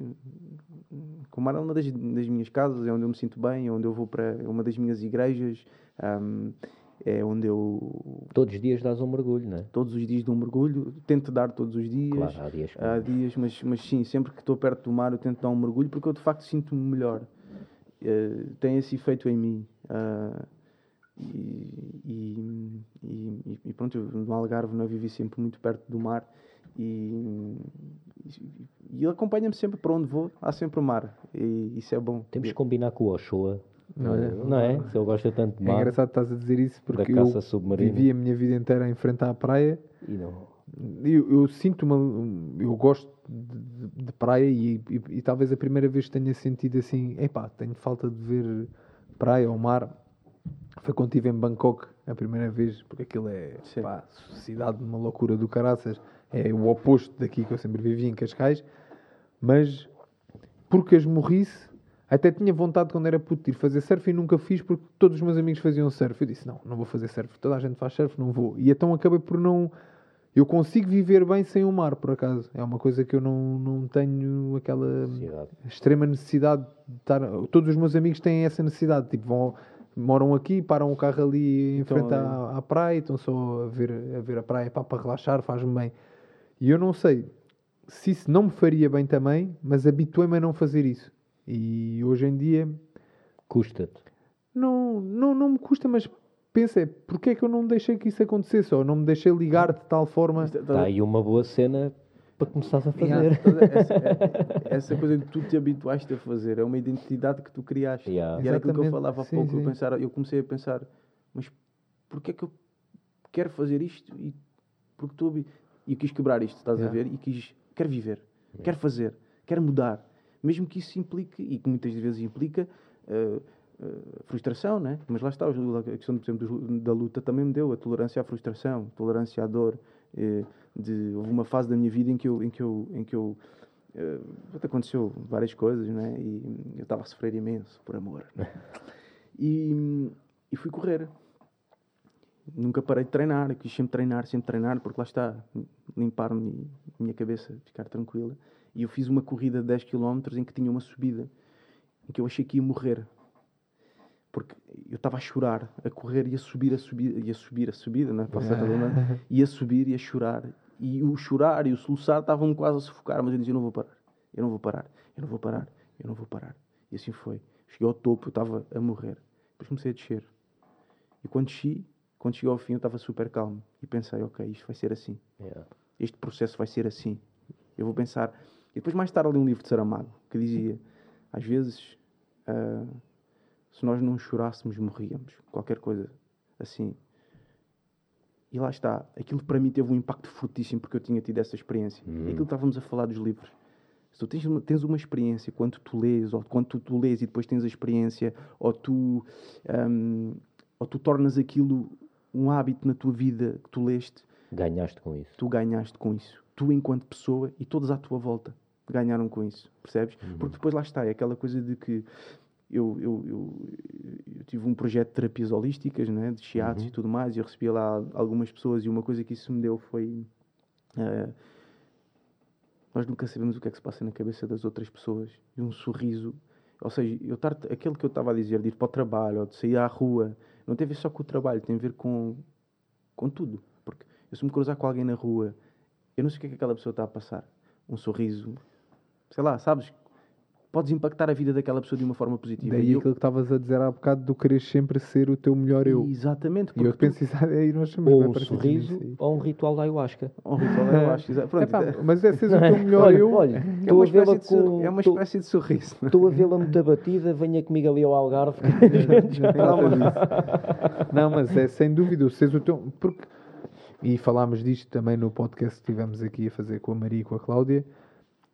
o mar é uma das, das minhas casas, é onde eu me sinto bem, é onde eu vou para é uma das minhas igrejas, ahm, é onde eu Todos os dias dás um mergulho, não é? todos os dias dou um mergulho, tento dar todos os dias. Claro, há dias que Há dias, mas, mas sim, sempre que estou perto do mar eu tento dar um mergulho porque eu de facto sinto-me melhor. Eh, tem esse efeito em mim. Ah, e, e, e- e pronto, eu no Algarve não vivi sempre muito perto do mar e, e, ele acompanha-me sempre para onde vou, há sempre o mar e isso é bom. Temos que combinar com o Ochoa. Não é? Não é? Se ele gosta tanto de É mar. engraçado estás a dizer isso porque eu submarina. vivi a minha vida inteira em frente à praia. E não. Eu, eu sinto uma. Eu gosto de, de praia e, e- e talvez a primeira vez que tenha sentido assim: epá, tenho falta de ver praia ou mar. Foi quando estive em Bangkok a primeira vez, porque aquilo é pá, cidade de uma loucura do caraças. É o oposto daqui que eu sempre vivi em Cascais. Mas porque as morrice, até tinha vontade quando era puto de ir fazer surf e nunca fiz porque todos os meus amigos faziam surf. Eu disse: não, não vou fazer surf. Toda a gente faz surf, não vou. E então acabei por não. Eu consigo viver bem sem o mar, por acaso. É uma coisa que eu não, não tenho aquela Cidade. extrema necessidade de estar. Todos os meus amigos têm essa necessidade. Tipo, vão, moram aqui, param o carro ali em Então, frente ali. à, à praia, estão só a ver, a ver a praia pá, para relaxar, faz-me bem. E eu não sei se isso não me faria bem também, mas habituei-me a não fazer isso. E hoje em dia Custa-te. não, não, não me custa, mas pensa, é, porque é que eu não deixei que isso acontecesse? Ou não me deixei ligar de tal forma. Isto- Está aí uma boa cena para começares a Yeah. fazer. Toda essa, é- essa coisa que tu te habituaste a fazer é uma identidade que tu criaste. Yeah. E era aquilo que eu falava há Sim, pouco. Eu, sim. pensar, eu comecei a pensar, mas porquê é que eu quero fazer isto? E porque estou habi- E quis quebrar isto, estás a Yeah. ver? E quis, quero viver, quero fazer, quero mudar. Mesmo que isso implique, e que muitas vezes implica, eh, eh, frustração, né? Mas lá está, a questão por exemplo, da luta também me deu a tolerância à frustração, tolerância à dor. eh, de, houve uma fase da minha vida em que eu, em que eu, em que eu eh, aconteceu várias coisas, né? E eu estava a sofrer imenso por amor. né? E, e fui correr. Nunca parei de treinar, quis sempre treinar, sempre treinar, porque lá está, limpar-me a minha cabeça, ficar tranquila. E eu fiz uma corrida de 10 km em que tinha uma subida, em que eu achei que ia morrer. Porque eu estava a chorar, a correr e a subir, a subir, e a subir, a subida, não é? Redundante, e a subir e a chorar. E o chorar e o soluçar estavam-me quase a sufocar, mas eu dizia: Eu não vou parar, eu não vou parar, eu não vou parar, eu não vou parar. E assim foi. Cheguei ao topo, eu estava a morrer. Depois comecei a descer. E quando desci, quando cheguei ao fim, eu estava super calmo. E pensei: Ok, isto vai ser assim. Yeah. Este processo vai ser assim. Eu vou pensar. E depois, mais tarde, li um livro de Saramago que dizia: Às vezes, ah, se nós não chorássemos, morríamos. Qualquer coisa assim. E lá está. Aquilo para mim teve um impacto fortíssimo porque eu tinha tido essa experiência. E aquilo que estávamos a falar dos livros. Se tu tens uma, tens uma experiência, quando tu lês, ou quando tu, tu lês e depois tens a experiência, ou tu, ahm, ou tu tornas aquilo um hábito na tua vida que tu leste, Ganhaste com isso. tu ganhaste com isso. Tu, enquanto pessoa, e todos à tua volta ganharam com isso. Percebes? Porque depois lá está, é aquela coisa de que eu, eu, eu, eu tive um projeto de terapias holísticas, né, de shiatsu e tudo mais, e eu recebia lá algumas pessoas, e uma coisa que isso me deu foi. eh, nós nunca sabemos o que é que se passa na cabeça das outras pessoas. E um sorriso, ou seja, eu tar, aquele que eu estava a dizer, de ir para o trabalho ou de sair à rua, não tem a ver só com o trabalho, tem a ver com, com tudo. Porque eu se me cruzar com alguém na rua, eu não sei o que é que aquela pessoa está a passar. Um sorriso, sei lá, sabes? Podes impactar a vida daquela pessoa de uma forma positiva. Daí E eu- aquilo que estavas a dizer há bocado do querer sempre ser o teu melhor eu. Exatamente. E eu porque penso isso aí nós somos Ou um sorriso, ou um ritual da ayahuasca. tu- um ritual, acho. exa- Pronto, é- mas é seres o teu melhor Olha, eu. olha, é, estou uma espécie com... é uma espécie de sorriso. Estou a vê-la muito abatida, venha comigo ali ao Algarve. Não, mas é sem dúvida, o seres o teu. Porque, e falámos disto também no podcast que tivemos aqui a fazer com a Maria e com a Cláudia,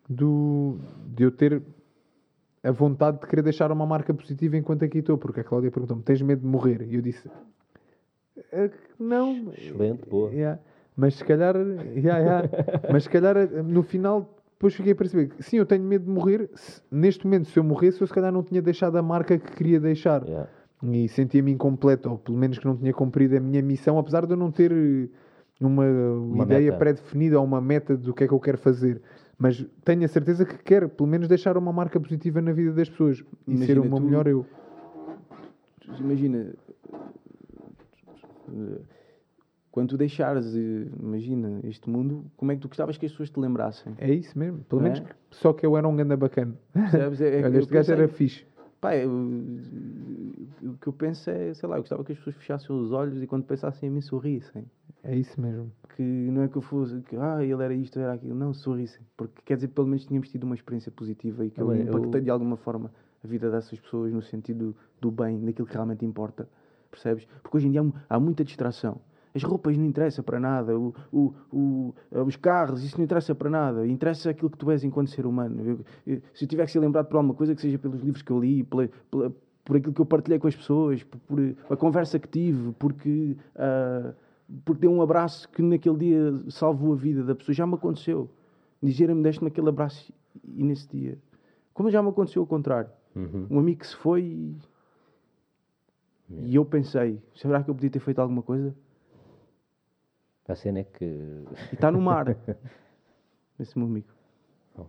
do, de eu ter a vontade de querer deixar uma marca positiva enquanto aqui estou. Porque a Cláudia perguntou-me: tens medo de morrer? E eu disse: "Eh, não. Excelente, boa. Yeah. Mas se calhar, yeah, yeah. mas se calhar no final depois cheguei a perceber que sim, eu tenho medo de morrer. Se- neste momento, se eu morresse, eu se calhar não tinha deixado a marca que queria deixar Yeah. e sentia-me incompleto, ou pelo menos que não tinha cumprido a minha missão, apesar de eu não ter eh, uma, ideia pré-definida ou uma meta do que é que eu quero fazer. Mas tenho a certeza que quero, pelo menos, deixar uma marca positiva na vida das pessoas e Imagina, ser o meu tu- melhor eu. Imagina, quando tu deixares, imagina, este mundo, como é que tu gostavas que as pessoas te lembrassem? É isso mesmo. Pelo Não menos é? só que eu era um ganda bacana. Percebes? É, é Olha, este gajo era fixe. Pá, eu- o que eu penso é, sei lá, eu gostava que as pessoas fechassem os olhos e quando pensassem em mim sorrissem. É isso mesmo. Que não é que eu fosse, que ah, ele era isto, era aquilo. Não, sorrissem. Porque quer dizer, pelo menos tínhamos tido uma experiência positiva e que eu Olha, eu- impactei de alguma forma a vida dessas pessoas no sentido do bem, daquilo que realmente importa. Percebes? Porque hoje em dia há muita distração. As roupas não interessam para nada, o, o, o- os carros, isso não interessa para nada. Interessa aquilo que tu és enquanto ser humano. Eu- eu- se eu tiver que ser lembrado por alguma coisa, que seja pelos livros que eu li, pela, pela- por aquilo que eu partilhei com as pessoas, por, por a conversa que tive, porque, ah, porque dei um abraço que naquele dia salvou a vida da pessoa. Já me aconteceu. Dizer-me, deste-me aquele abraço e nesse dia. Como já me aconteceu ao contrário. Uhum. Um amigo que se foi e, e eu pensei, será que eu podia ter feito alguma coisa? A cena é que. E está no mar. Esse meu amigo.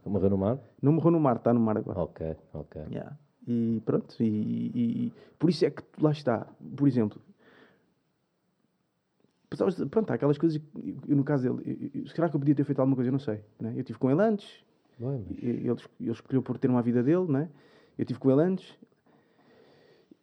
Morreu no mar? Não morreu no mar, está no mar agora. Ok, ok. Yeah. E pronto, e, e- e por isso é que lá está. Por exemplo, precisavas de- pronto, há aquelas coisas. que- eu, no caso dele, eu- eu- será que eu podia ter feito alguma coisa? Eu não sei. Né? Eu estive com ele antes, Bem, mas- e- ele, ele escolheu por ter uma vida dele, né? eu estive com ele antes.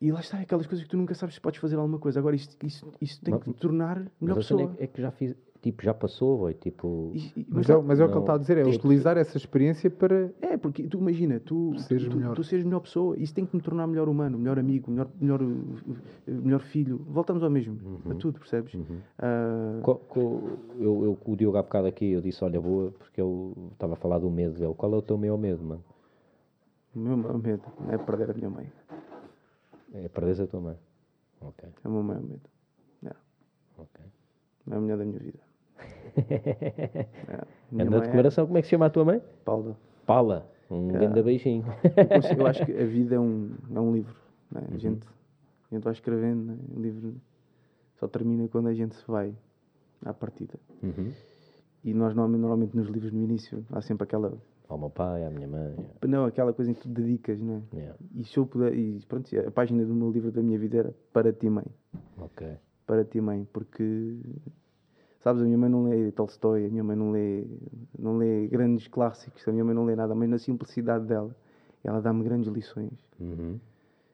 E lá está, aquelas coisas que tu nunca sabes se podes fazer alguma coisa. Agora, isto, isto, isto tem Mas- que te tornar melhor Mas pessoa. é, é que já fiz. Tipo, já passou, boy, tipo. E- e- Mas, há- é, mas é o que ele está a dizer, é utilizar essa experiência para. É, porque tu imagina, tu Seres tu, melhor. tu seres melhor pessoa, isso tem que me tornar melhor humano, melhor amigo, melhor, melhor, uh, uh, melhor filho. Voltamos ao mesmo, a tudo, percebes? Ah, Co- co- eu, eu, o Diogo há bocado aqui, eu disse, olha, boa, porque eu estava a falar do medo dele. Qual é o teu maior medo, mano? o meu maior medo é perder a minha mãe. É perderes a tua mãe. Ok, É o meu maior medo. É, ok. é a mulher da minha vida. É, a minha Anda a mãe declaração, como é que se chama a tua mãe? é Paula. Pala. Um grande beijinho. Eu, consigo- eu acho que a vida é um, é um livro. né? A, gente, a gente vai escrevendo, né? o livro só termina quando a gente se vai à partida. Uhum. E nós normalmente nos livros no início há sempre aquela Ao meu pai, à minha mãe. Não, aquela coisa em que tu dedicas, não é? Yeah. E se eu puder, e pronto, a página do meu livro da minha vida era para ti, mãe. Ok. Para ti, mãe, porque sabes, a minha mãe não lê Tolstói, a minha mãe não lê, não lê grandes clássicos, a minha mãe não lê nada, mas na simplicidade dela, ela dá-me grandes lições. Uhum.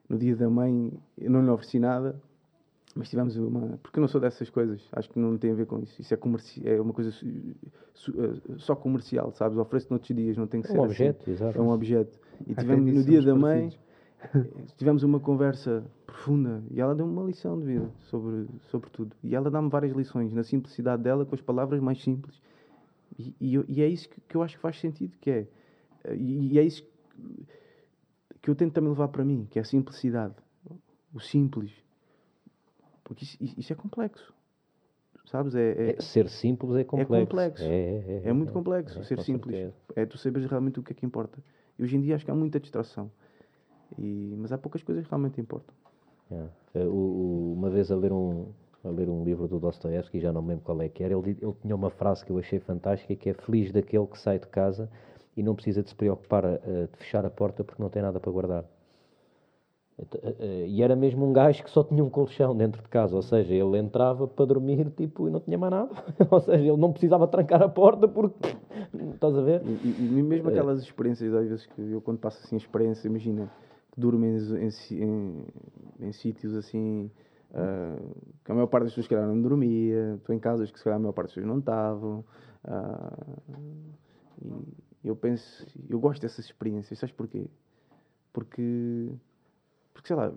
No dia da mãe, eu não lhe ofereci nada, mas tivemos uma. Porque eu não sou dessas coisas, acho que não tem a ver com isso. Isso é, comerci é uma coisa su- su- eh, só comercial, sabes? Ofereço noutros dias, não tem que É ser um assim. objeto, exato. É um objeto. E tivemos, no dia da mãe, tivemos uma conversa profunda e ela deu-me uma lição de vida sobre, sobre tudo. E ela dá-me várias lições, na simplicidade dela, com as palavras mais simples. E, e, e é isso que, que eu acho que faz sentido, que é... E, e é isso que eu tento também levar para mim, que é a simplicidade. O simples. Porque isso, isso é complexo. Sabes? É, é, É, ser simples é complexo. complexo. É, é, é muito complexo é, ser com simples. certeza. É tu sabes realmente o que é que importa. E hoje em dia acho que há muita distração. E, mas há poucas coisas que realmente importam. O- o- uma vez a ler um, a ler um livro do Dostoevsky, já não me lembro qual é que era. Ele, ele tinha uma frase que eu achei fantástica, que é feliz daquele que sai de casa e não precisa de se preocupar a, de fechar a porta porque não tem nada para guardar. E era mesmo um gajo que só tinha um colchão dentro de casa, ou seja, ele entrava para dormir tipo, e não tinha mais nada. ou seja, ele não precisava trancar a porta porque. Estás a ver? E, e mesmo aquelas experiências, às vezes que eu, quando passo assim experiência, imagina, que durmo em, em, em, em sítios assim. Uh, que a maior parte das pessoas que calhar não dormia, estou em casas que se calhar a maior parte das pessoas não estavam. Uh, e eu penso, eu gosto dessas experiências, sabes porquê? Porque porque, sei lá,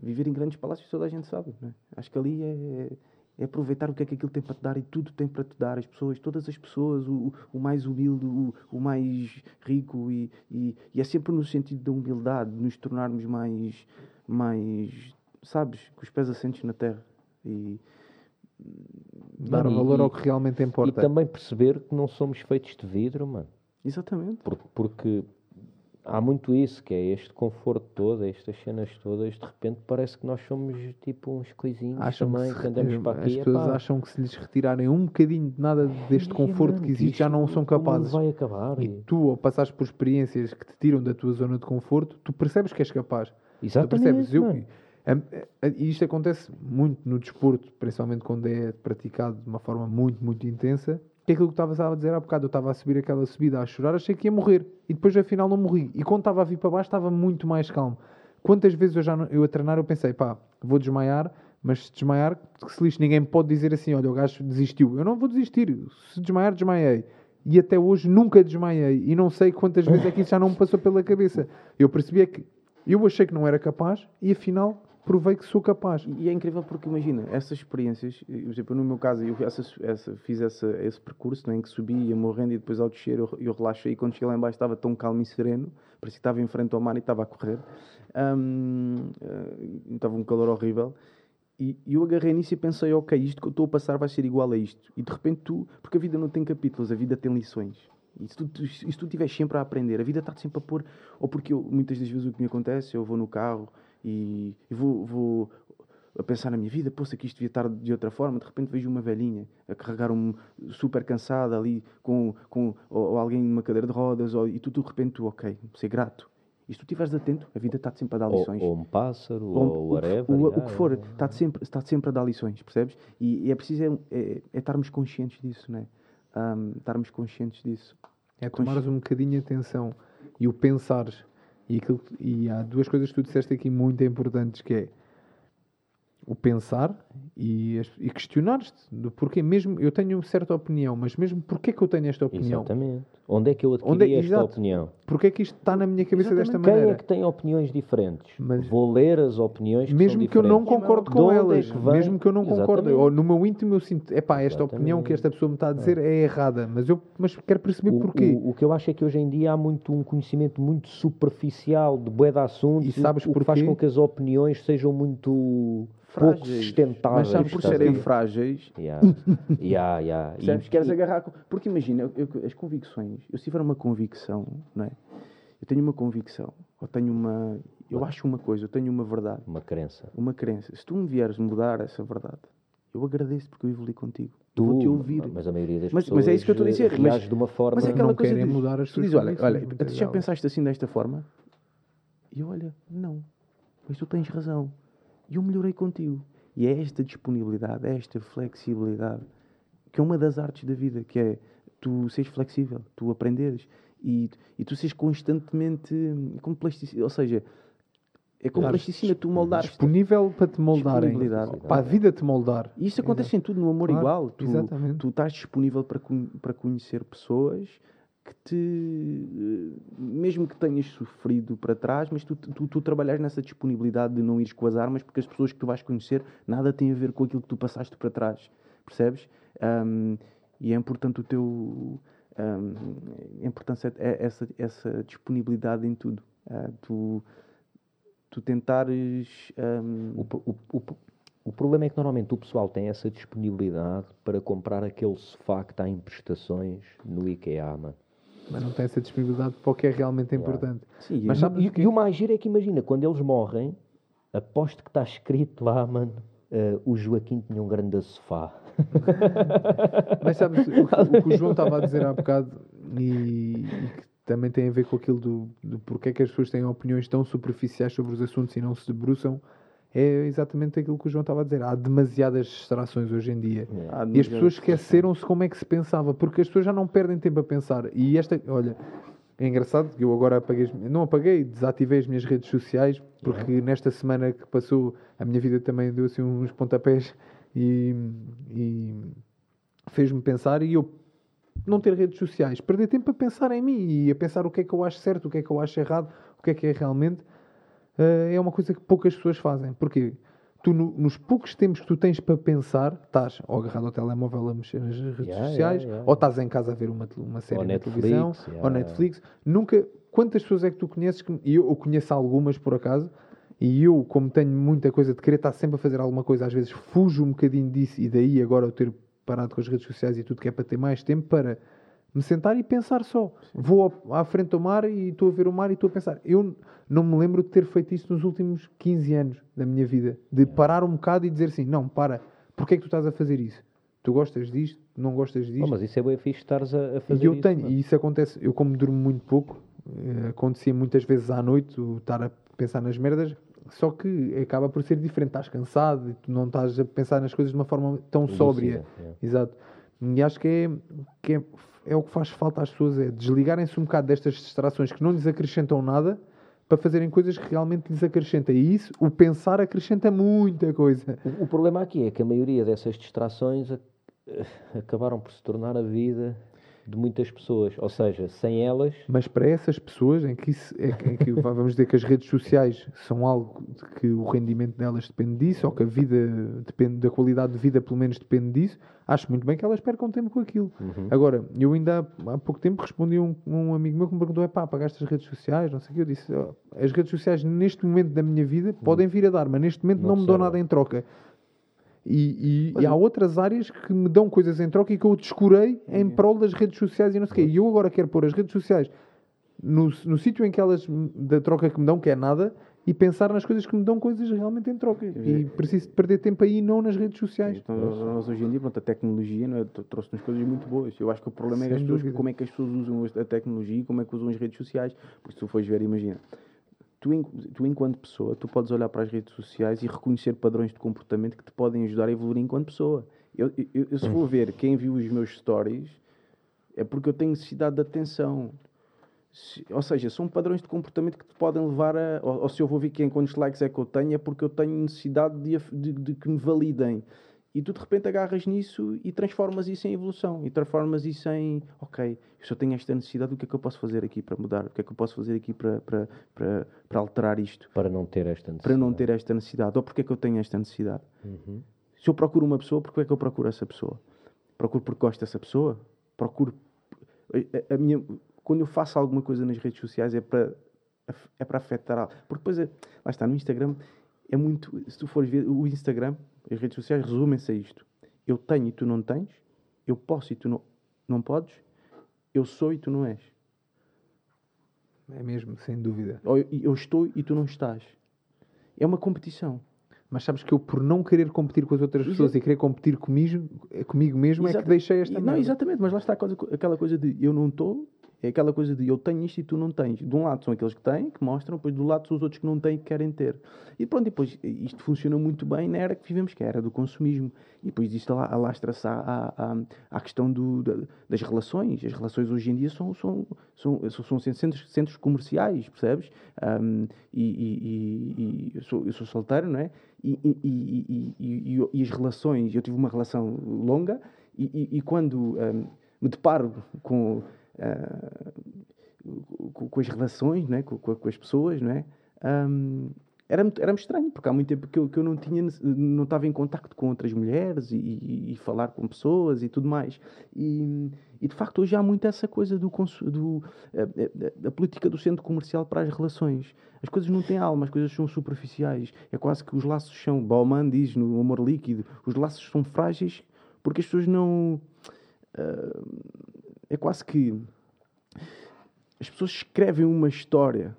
viver em grandes palácios toda a gente sabe. Né? Acho que ali é, é, aproveitar o que é que aquilo tem para te dar e tudo tem para te dar. As pessoas, todas as pessoas, o, o mais humilde, o, o mais rico. E, e, e, é sempre no sentido da humildade, de nos tornarmos mais, mais, sabes, com os pés assentes na terra. E, Dar e, valor ao que realmente importa. E também perceber que não somos feitos de vidro, mano. Exatamente. Porque, porque há muito isso, que é este conforto todo, estas cenas todas, de repente parece que nós somos tipo uns coisinhos acham também, que, que andamos para aqui. As pessoas acham que se lhes retirarem um bocadinho de nada deste conforto que existe, já não são capazes. vai acabar. E, e tu, ao passares por experiências que te tiram da tua zona de conforto, tu percebes que és capaz. Exatamente. Tu percebes, eu, e isto acontece muito no desporto, principalmente quando é praticado de uma forma muito, muito intensa que é aquilo que estavas a dizer há bocado. Eu estava a subir aquela subida a chorar, achei que ia morrer. E depois, afinal, não morri. E quando estava a vir para baixo, estava muito mais calmo. Quantas vezes eu já eu a treinar, eu pensei, pá, vou desmaiar, mas se desmaiar, que se lixe, ninguém pode dizer assim, olha, o gajo desistiu. Eu não vou desistir. Se desmaiar, desmaiei. E até hoje nunca desmaiei. E não sei quantas vezes é que isso já não me passou pela cabeça. Eu percebi é que eu achei que não era capaz e afinal provei que sou capaz. E é incrível porque, imagina, essas experiências, por exemplo, no meu caso, eu essa, essa, fiz essa, esse percurso né, em que subi, ia morrendo e depois ao descer eu, eu relaxei e quando cheguei lá embaixo estava tão calmo e sereno, parecia que estava em frente ao mar e estava a correr. Um, uh, estava um calor horrível. E, e eu agarrei nisso e pensei, ok, isto que eu estou a passar vai ser igual a isto. E de repente tu, porque a vida não tem capítulos, a vida tem lições. E se tu, se tu estiveres sempre a aprender, a vida está sempre a pôr. Ou porque eu, muitas das vezes o que me acontece, eu vou no carro e, e vou, vou a pensar na minha vida, poxa, que isto devia estar de outra forma, de repente vejo uma velhinha a carregar um super cansada ali com, com ou, ou alguém numa cadeira de rodas, ou, e tu, de repente, tu, ok, ser grato. E se tu estiveres atento, a vida está-te sempre a dar lições. Ou, ou um pássaro, ou, ou whatever. O, o, o, que for, está-te sempre, está sempre a dar lições, percebes? E, e é preciso é, é, é, estarmos conscientes disso, não é? Um, estarmos conscientes disso. É tomares um bocadinho de atenção e o pensares e, aquilo, e há duas coisas que tu disseste aqui muito importantes, que é o pensar e, e questionar-te do porquê. Mesmo eu tenho certa opinião, mas mesmo porquê que eu tenho esta opinião? Exatamente. Onde é que eu adquiri Onde é, esta exato. opinião? Porquê é que isto está na minha cabeça Exatamente. desta maneira? Quem é que tem opiniões diferentes? Mas, Vou ler as opiniões que Mesmo que eu não concordo com é elas. É mesmo que eu não concordo. Ou no meu íntimo eu sinto, é pá, esta Exatamente. opinião que esta pessoa me está a dizer é, é errada. Mas eu mas quero perceber o, porquê. O, o, que eu acho é que hoje em dia há muito um conhecimento muito superficial de bué de assuntos. E sabes o, que faz com que as opiniões sejam muito. Pouco sustentáveis. Mas sabes por serem frágeis. Yeah. yeah, yeah. Sabes, e, queres agarrar. Com... Porque imagina, eu, eu, as convicções, eu se tiver uma convicção, não é? Eu tenho uma convicção, ou tenho uma. Eu acho uma coisa, eu tenho uma verdade. Uma crença. Uma crença. Se tu me vieres mudar essa verdade, eu agradeço porque eu evolui contigo. Tu, vou-te ouvir. Mas a maioria das mas, pessoas. Mas é isso que eu estou a dizer. Mas, de uma forma. Mas é aquela não coisa. Querem de, mudar as tu dizes, olha, olha, tu já pensaste assim desta forma? E eu, olha, não. Mas tu tens razão. E eu melhorei contigo. E é esta disponibilidade, é esta flexibilidade, que é uma das artes da vida, que é tu seres flexível, tu aprenderes e, e tu seres constantemente como plasticina, ou seja, é como plasticina, tu moldar Disponível para te moldarem, para a vida te moldar. E isso acontece Exato. em tudo, no amor claro, igual. Tu, exatamente. tu estás disponível para, para conhecer pessoas que te. Mesmo que tenhas sofrido para trás, mas tu, tu, tu trabalhas nessa disponibilidade de não ires com as armas, porque as pessoas que tu vais conhecer nada têm a ver com aquilo que tu passaste para trás. Percebes? Um, e é importante o teu. Um, a importância é essa, essa disponibilidade em tudo. Uh, tu, tu tentares. Um... O, o, o, o problema é que normalmente o pessoal tem essa disponibilidade para comprar aquele sofá que está em prestações no IKEA, mano mas não tem essa disponibilidade para o que é realmente importante. Sim, mas, sabe, e, e, o mais giro é que imagina, quando eles morrem, aposto que está escrito lá, mano, Uh, o Joaquim tinha um grande sofá. Mas sabes, o, o, que o João estava a dizer há bocado, e, e, que também tem a ver com aquilo do, do porquê que as pessoas têm opiniões tão superficiais sobre os assuntos e não se debruçam, é exatamente aquilo que o João estava a dizer. Há demasiadas distrações hoje em dia. É. E as pessoas esqueceram-se como é que se pensava, porque as pessoas já não perdem tempo a pensar. E esta, olha, é engraçado que eu agora apaguei, não apaguei, desativei as minhas redes sociais, porque yeah. nesta semana que passou a minha vida também deu assim uns pontapés e, e fez-me pensar e eu não ter redes sociais, perder tempo a pensar em mim e a pensar o que é que eu acho certo, o que é que eu acho errado, o que é que é realmente, uh, é uma coisa que poucas pessoas fazem. Porquê? tu no, nos poucos tempos que tu tens para pensar, estás ou agarrado ao telemóvel a mexer nas redes yeah, sociais, yeah, yeah. ou estás em casa a ver uma, uma série ou na Netflix, televisão, ou Netflix. Nunca, quantas pessoas é que tu conheces? Que, e eu, eu conheço algumas por acaso, e eu, como tenho muita coisa de querer estar sempre a fazer alguma coisa, às vezes fujo um bocadinho disso, e daí agora eu ter parado com as redes sociais e tudo que é para ter mais tempo para me sentar e pensar só. Vou à frente do mar e estou a ver o mar e estou a pensar. Eu não me lembro de ter feito isso nos últimos 15 anos da minha vida. De parar um bocado e dizer assim: não, para, porque é que tu estás a fazer isso? Tu gostas disto? Não gostas disto? Oh, mas isso é bem fixe estares a, a fazer e eu isso. Tenho, e isso acontece, eu como durmo muito pouco, eh, acontecia muitas vezes à noite o estar a pensar nas merdas, só que acaba por ser diferente. Estás cansado e tu não estás a pensar nas coisas de uma forma tão Lúcida, sóbria. É. Exato. E acho que é, que é, é o que faz falta às pessoas, é desligarem-se um bocado destas distrações que não lhes acrescentam nada para fazerem coisas que realmente lhes acrescentem. E isso, o pensar acrescenta muita coisa. O, o problema aqui é que a maioria dessas distrações acabaram por se tornar a vida de muitas pessoas, ou seja, sem elas. Mas para essas pessoas, em que, isso, em que vamos dizer que as redes sociais são algo de que o rendimento delas depende disso, ou que a vida depende da qualidade de vida, pelo menos depende disso, acho muito bem que elas percam tempo com aquilo. Uhum. Agora, eu ainda há, há pouco tempo respondi a um, um, amigo meu que me perguntou: é pá, apagaste as redes sociais? Não sei o que. Eu disse: oh, as redes sociais, neste momento da minha vida, uhum. podem vir a dar, mas neste momento não, não me dão nada em troca. E, e, e, há outras áreas que me dão coisas em troca e que eu descurei em uhum. prol das redes sociais e não sei o quê. E eu agora quero pôr as redes sociais no, no sítio em que elas, da troca que me dão, que é nada, e pensar nas coisas que me dão coisas realmente em troca. E preciso perder tempo aí, não nas redes sociais. Então, nós hoje em dia, pronto, a tecnologia é? trouxe-nos coisas muito boas. Eu acho que o problema Sem é as pessoas, como é que as pessoas usam a tecnologia e como é que usam as redes sociais. Porque se tu fores ver, imagina, tu, tu, enquanto pessoa, tu podes olhar para as redes sociais e reconhecer padrões de comportamento que te podem ajudar a evoluir enquanto pessoa. Eu, eu, eu se vou ver quem viu os meus stories, é porque eu tenho necessidade de atenção. Se, ou seja, são padrões de comportamento que te podem levar a. Ou, ou, se eu vou ver quem quantos likes é que eu tenho, é porque eu tenho necessidade de, de, de que me validem. E tu de repente agarras nisso e transformas isso em evolução. E transformas isso em, ok, eu só tenho esta necessidade, o que é que eu posso fazer aqui para mudar? O que é que eu posso fazer aqui para, para, para, para alterar isto? Para não ter esta necessidade. Para não ter esta necessidade. Ou porque é que eu tenho esta necessidade? Uhum. Se eu procuro uma pessoa, porque é que eu procuro essa pessoa? Procuro porque gosto dessa pessoa? Procuro... A, a minha... Quando eu faço alguma coisa nas redes sociais é para, é para afetar... Porque depois, é... lá está, no Instagram é muito... Se tu fores ver o Instagram as redes sociais resumem-se a isto. Eu tenho e tu não tens. Eu posso e tu não, não podes. Eu sou e tu não és. É mesmo, sem dúvida. Ou eu, eu estou e tu não estás. É uma competição. Mas sabes que eu, por não querer competir com as outras Exato. pessoas e querer competir comigo, comigo mesmo, Exato. é que deixei esta. Não, exatamente, mas lá está aquela coisa de eu não estou é aquela coisa de eu tenho isto e tu não tens. De um lado são aqueles que têm, que mostram, depois do lado são os outros que não têm e que querem ter. E pronto, depois isto funciona muito bem na era que vivemos, que é a era do consumismo. E depois isto alastra-se à, à, à questão do, das relações. As relações hoje em dia são, são, são, são centros, centros comerciais, percebes? Um, e, e, e eu, sou, eu sou solteiro, não é? E, e, e, as relações, eu tive uma relação longa e, quando um, me deparo com com, com, as relações, não é? com, com, as pessoas, não é? Um, era, era estranho, porque há muito tempo que eu, que eu não tinha, não estava em contacto com outras mulheres e, e, e falar com pessoas e tudo mais. E, e, de facto hoje há muito essa coisa do, do a, a, a, política do centro comercial para as relações. As coisas não têm alma, as coisas são superficiais. É quase que os laços são, Bauman diz no Amor Líquido, os laços são frágeis porque as pessoas não. Uh, é quase que as pessoas escrevem uma história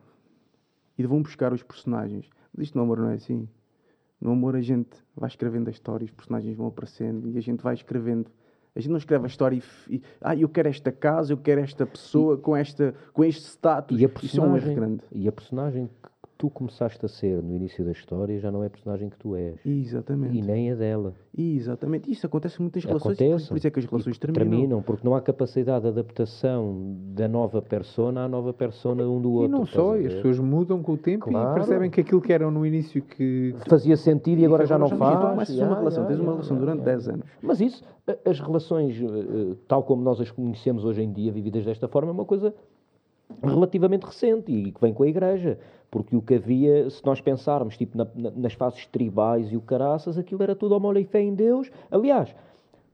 e vão buscar os personagens. Mas isto no amor não é assim. No amor a gente vai escrevendo a história, os personagens vão aparecendo e a gente vai escrevendo. A gente não escreve a história e, e ah, eu quero esta casa, eu quero esta pessoa com, esta, com este status. E a Isso é um erro personagem, grande. e a personagem que tu começaste a ser no início da história já não é a personagem que tu és. Exatamente. E nem a dela. Exatamente. Isso acontece em muitas relações. e Acontece. Por, isso é que as E relações porque terminam. porque não há capacidade de adaptação da nova persona à nova persona um do outro. E não só, e as pessoas mudam com o tempo Claro. e percebem que aquilo que eram no início que. Fazia sentido e agora já não agora já não faz. Então começas uma Ya, relação, ya, tens uma relação ya, durante ya. 10 anos. Mas isso, as relações, eh, eh, tal como nós as conhecemos hoje em dia, vividas desta forma, é uma coisa relativamente recente e que vem com a Igreja. Porque o que havia, se nós pensarmos tipo, na- na- nas fases tribais e o caraças, aquilo era tudo amor e fé em Deus. Aliás,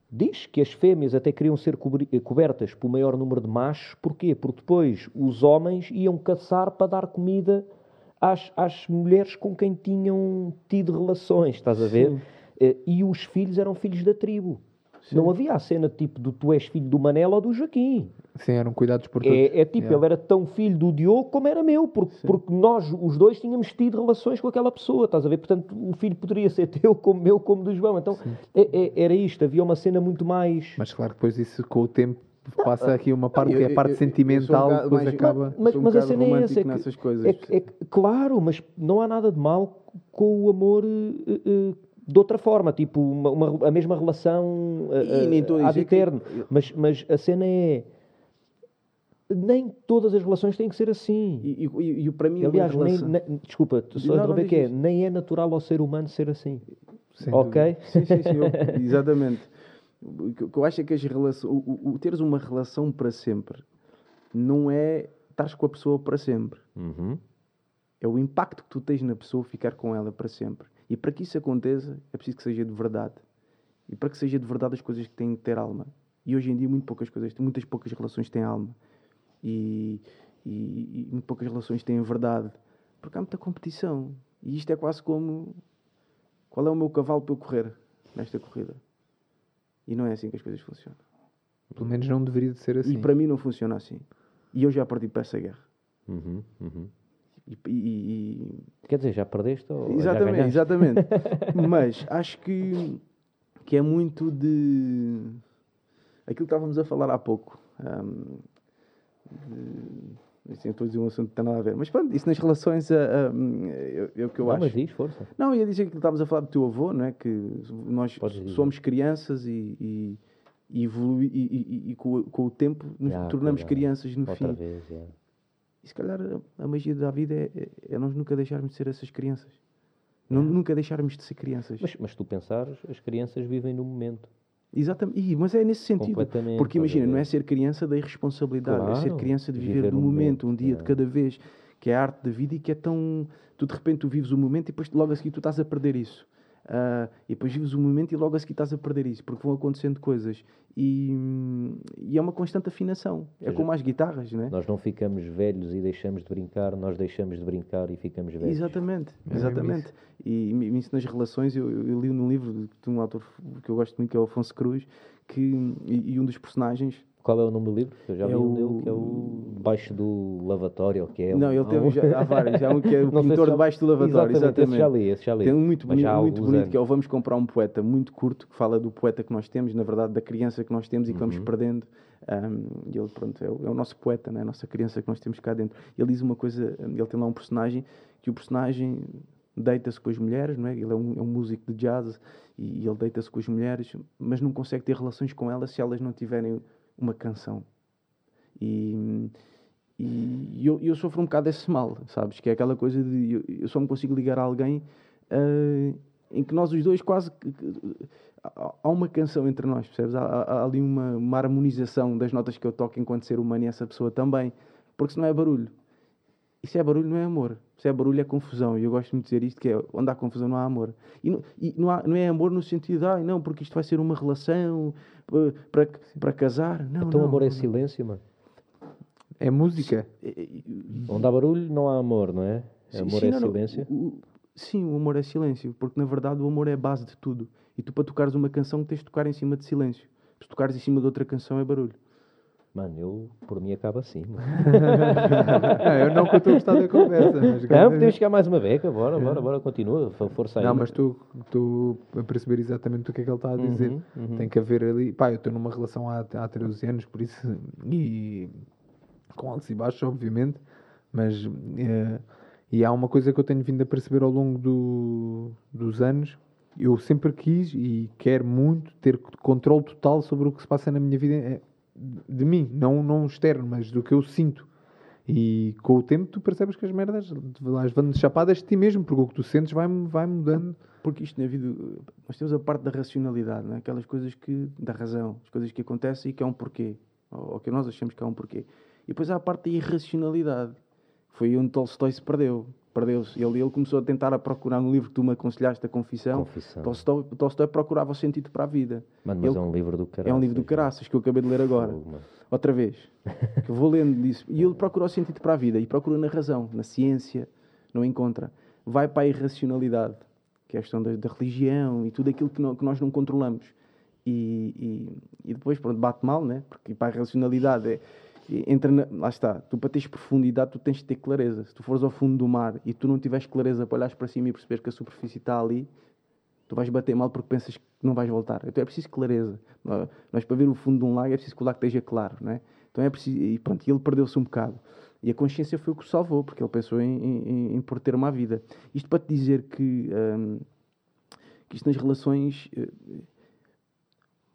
diz que as fêmeas até queriam ser cobertas por maior número de machos. Porquê? Porque depois os homens iam caçar para dar comida às, às mulheres com quem tinham tido relações, estás a ver? Eh, E os filhos eram filhos da tribo. Não havia a cena tipo do tu és filho do Manela ou do Joaquim. Sim, eram cuidados por todos. É, é tipo, Yeah. ele era tão filho do Diogo como era meu, porque, porque nós, os dois, tínhamos tido relações com aquela pessoa, estás a ver? Portanto, o filho poderia ser teu, como meu, como do João. Então, é- é- era isto, havia uma cena muito mais. Mas claro depois isso com o tempo passa aqui uma parte que é a eu- parte eu- eu um sentimental, bocado depois mais- acaba. Mas, um mas a bocado cena é essa. É que, nessas coisas. é é claro, mas não há nada de mal com o amor eh, eh, de outra forma, tipo uma, uma- a mesma relação eh, nem a eh, ad dizer que- eterno. Mas, mas a cena é. Nem todas as relações têm que ser assim. E, e, e, para mim, uma Aliás, nem, relação... nem- desculpa, só Não, não, que é, nem é natural ao ser humano ser assim. Sem ok? Sim, sim, sim, eu- exatamente. O que o que eu acho é que as relações, o, o- o teres uma relação para sempre não é estás com a pessoa para sempre. Uhum. É o impacto que tu tens na pessoa ficar com ela para sempre. E para que isso aconteça, é preciso que seja de verdade. E para que seja de verdade as coisas que têm que ter alma. E hoje em dia muito poucas coisas, muitas poucas relações têm alma. E, e, e muito poucas relações têm verdade. Porque há muita competição. E isto é quase como qual é o meu cavalo para eu correr nesta corrida. E não é assim que as coisas funcionam. Pelo menos não deveria de ser assim. E para mim não funciona assim. E eu já parti para essa guerra. Uhum, uhum. E, e- e- Quer dizer, já perdeste ou já Exatamente, ganhaste? exatamente. Mas acho que, que é muito de aquilo que estávamos a falar há pouco. hum, de- assim, estou a dizer um assunto que não tem nada a ver. Mas pronto, isso nas relações ah, hum, é, é o que eu Não, acho. mas diz, força. Não, ia dizer que estávamos a falar do teu avô, não é? Que nós somos crianças e, e, e, evolui, e, e- e com, o- com o tempo nos Já, tornamos já. crianças no Outra fim. vez, já. E se calhar a- magia da vida é, é, é nós nunca deixarmos de ser essas crianças. Não, Nunca deixarmos de ser crianças. Mas, mas tu pensares, as crianças vivem no momento. Exatamente. Ih, mas é nesse sentido. Porque imagina, não é ser criança da irresponsabilidade, é ser Claro, criança de viver, viver do momento, momento, um dia é. de cada vez, que é a arte da vida e que é tão. Tu de repente tu vives o momento e depois logo a seguir tu estás a perder isso. Ah, e depois vives o momento e logo a seguir estás a perder isso, porque vão acontecendo coisas. E, hum, e é uma constante afinação. É seja, como as guitarras, né? Nós não ficamos velhos e deixamos de brincar, nós deixamos de brincar e ficamos velhos. Exatamente, É exatamente. E me- isso nas relações, eu, eu li num livro de um autor que eu gosto muito, que é o Afonso Cruz, que, e, e um dos personagens. Qual é o nome do livro? Eu já É vi um o- dele que é o Baixo do Lavatório, que é Não, um- ele tem, um- já, há vários. Há um que é o pintor debaixo do lavatório, Exatamente, esse exatamente. já li, esse já li. Tem um muito, Mas boni- já há muito bonito anos. que é o Vamos Comprar um Poeta, muito curto, que fala do poeta que nós temos, na verdade, da criança que nós temos e que vamos Uhum. perdendo. Um, e ele, pronto, é o, é o nosso poeta, né? a nossa criança que nós temos cá dentro. Ele diz uma coisa, ele tem lá um personagem, que o personagem deita-se com as mulheres, não é? Ele é um, é um músico de jazz e ele deita-se com as mulheres, mas não consegue ter relações com elas se elas não tiverem uma canção. E, e eu, eu sofro um bocado desse mal, sabes? Que é aquela coisa de eu, eu só me consigo ligar a alguém ah, em que nós os dois quase. há- uma canção entre nós, percebes? Há, há- ali uma, uma harmonização das notas que eu toco enquanto ser humano e essa pessoa também. Porque se não é barulho. E se é barulho, não é amor. Se é barulho, é confusão. E eu gosto muito de dizer isto: que é onde há confusão, não há amor. E não, e não, há- não é amor no sentido de, ah, não, porque isto vai ser uma relação para, para casar. Não, Então não, amor é não, não. silêncio, mano. É música. Onde há barulho, não há amor, não é? Sim, amor sim, é não, não, silêncio. o- o- sim, o amor é silêncio, porque na verdade o amor é a base de tudo. E tu, para tocares uma canção, tens de tocar em cima de silêncio. Se tocares em cima de outra canção, é barulho. Mano, eu, por mim, acaba assim. Não, eu não que eu estou a gostar da conversa. Mas Não, podemos chegar mais uma beca, bora, bora, bora, continua, força aí. Não, mas estou a perceber exatamente o que é que ele está a dizer. Uhum, uhum. Tem que haver ali. Pá, eu estou numa relação há, há 13 anos, por isso. E com altos e baixos, obviamente. Mas. eh, e há uma coisa que eu tenho vindo a perceber ao longo do- dos anos. Eu sempre quis e quero muito ter controle total sobre o que se passa na minha vida. De mim, não, não externo, mas do que eu sinto. E com o tempo tu percebes que as merdas vão de chapadas de ti mesmo, porque o que tu sentes vai, vai mudando. Porque isto na vida, nós temos a parte da racionalidade, né? aquelas coisas que, da razão, as coisas que acontecem e que há um porquê, ou, ou que nós achamos que há um porquê. E depois há a parte da irracionalidade, foi onde Tolstói se perdeu. Perdeu-se. Ele, ele começou a tentar a procurar no livro que tu me aconselhaste, a Confissão. Confissão. Tolstói, Tolstói procurava o sentido para a vida. Mano, mas Ele- é um livro do caralho. é um livro do caraças que eu acabei de ler agora. Outra vez. Que eu vou lendo disso. E ele procura o sentido para a vida e procura na razão, na ciência, não encontra. Vai para a irracionalidade, que é a questão da, da religião e tudo aquilo que, não- que nós não controlamos. E, e, e depois, pronto, bate mal, né? Porque para a irracionalidade é. Entra na- lá está, tu para teres profundidade tu tens de ter clareza. Se tu fores ao fundo do mar e tu não tiveres clareza para olhares para cima e perceberes que a superfície está ali, tu vais bater mal porque pensas que não vais voltar. Então é preciso clareza. Nós, para ver o fundo de um lago, é preciso que o lago esteja claro, não é? Então é preciso. E pronto, ele perdeu-se um bocado. E a consciência foi o que o salvou, porque ele pensou em, em, em por ter uma vida. Isto para te dizer que, hum, que isto nas relações. eh,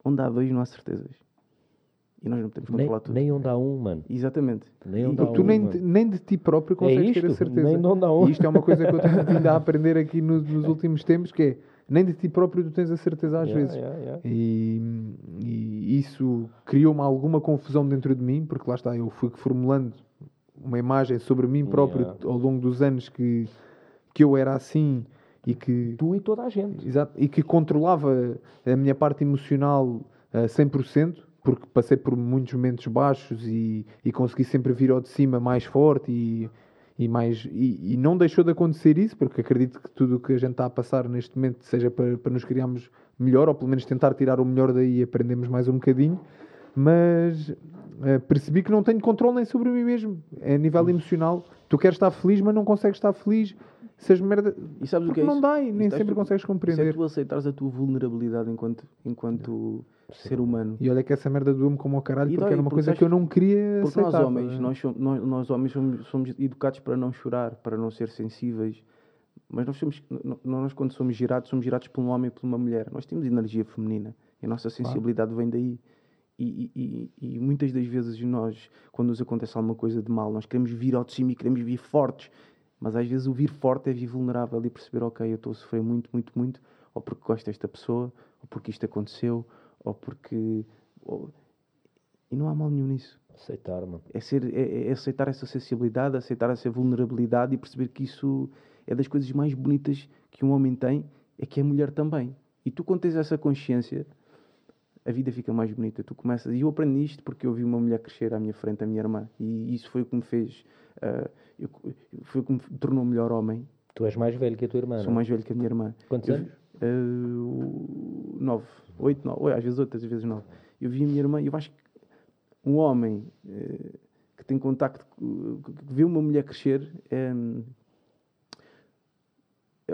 onde há dois, não há certezas. E nós não podemos Nem, controlar tudo. nem onde há um, mano. Exatamente. Nem há Tu um, nem, mano. nem de ti próprio consegues ter a isto, certeza. nem há um. E isto é uma coisa que eu tenho vindo a aprender aqui no- nos últimos tempos, que é nem de ti próprio tu tens a certeza às Yeah, vezes. yeah, yeah. E, e isso criou-me alguma confusão dentro de mim, porque lá está, eu fui formulando uma imagem sobre mim próprio ao longo dos anos que, que eu era assim e que, Tu e toda a gente. Exato, e que controlava a minha parte emocional a 100%, porque passei por muitos momentos baixos e, e consegui sempre vir ao de cima mais forte e, e, mais, e, e não deixou de acontecer isso, porque acredito que tudo o que a gente está a passar neste momento seja para, para nos criarmos melhor, ou pelo menos tentar tirar o melhor daí e aprendermos mais um bocadinho, mas eh, percebi que não tenho controle nem sobre mim mesmo, é a nível emocional. Tu queres estar feliz, mas não consegues estar feliz. Se as merda... E sabes o que é não dá e nem é sempre tu- consegues Isso é compreender. tu aceitares a tua vulnerabilidade enquanto, enquanto ser humano. E olha que essa merda doeu-me como ao caralho, E porque dói, era uma porque coisa sabes- que eu não queria Porque aceitar. nós homens, tá a nós, somos, nós, nós homens somos, somos educados para não chorar, para não ser sensíveis. Mas nós, somos, nós quando somos girados, somos girados por um homem e por uma mulher. Nós temos energia feminina e a nossa sensibilidade vem daí. E, e- e- e muitas das vezes nós, quando nos acontece alguma coisa de mal, nós queremos vir ao de cima e queremos vir fortes. Mas às vezes o vir forte é vir vulnerável e perceber, ok, eu estou a sofrer muito, muito, muito, ou porque gosto desta pessoa, ou porque isto aconteceu, ou porque... ou- E não há mal nenhum nisso Aceitar, mano. é, ser, é, é aceitar essa sensibilidade, aceitar essa vulnerabilidade e perceber que isso é das coisas mais bonitas que um homem tem, é que a mulher também. E tu, quando tens essa consciência, a vida fica mais bonita. Tu começas. E eu aprendi isto porque eu vi uma mulher crescer à minha frente, a minha irmã. E isso foi o que me fez. ah, eu- foi o que me tornou melhor homem. Tu és mais velho que a tua irmã, Sou não é? mais velho que a minha irmã. Quantos Eu anos? ah, nove. Oito, nove. Às vezes oito, às vezes nove. Eu vi a minha irmã e eu acho que um homem eh, que tem contacto, que vê uma mulher crescer, eh,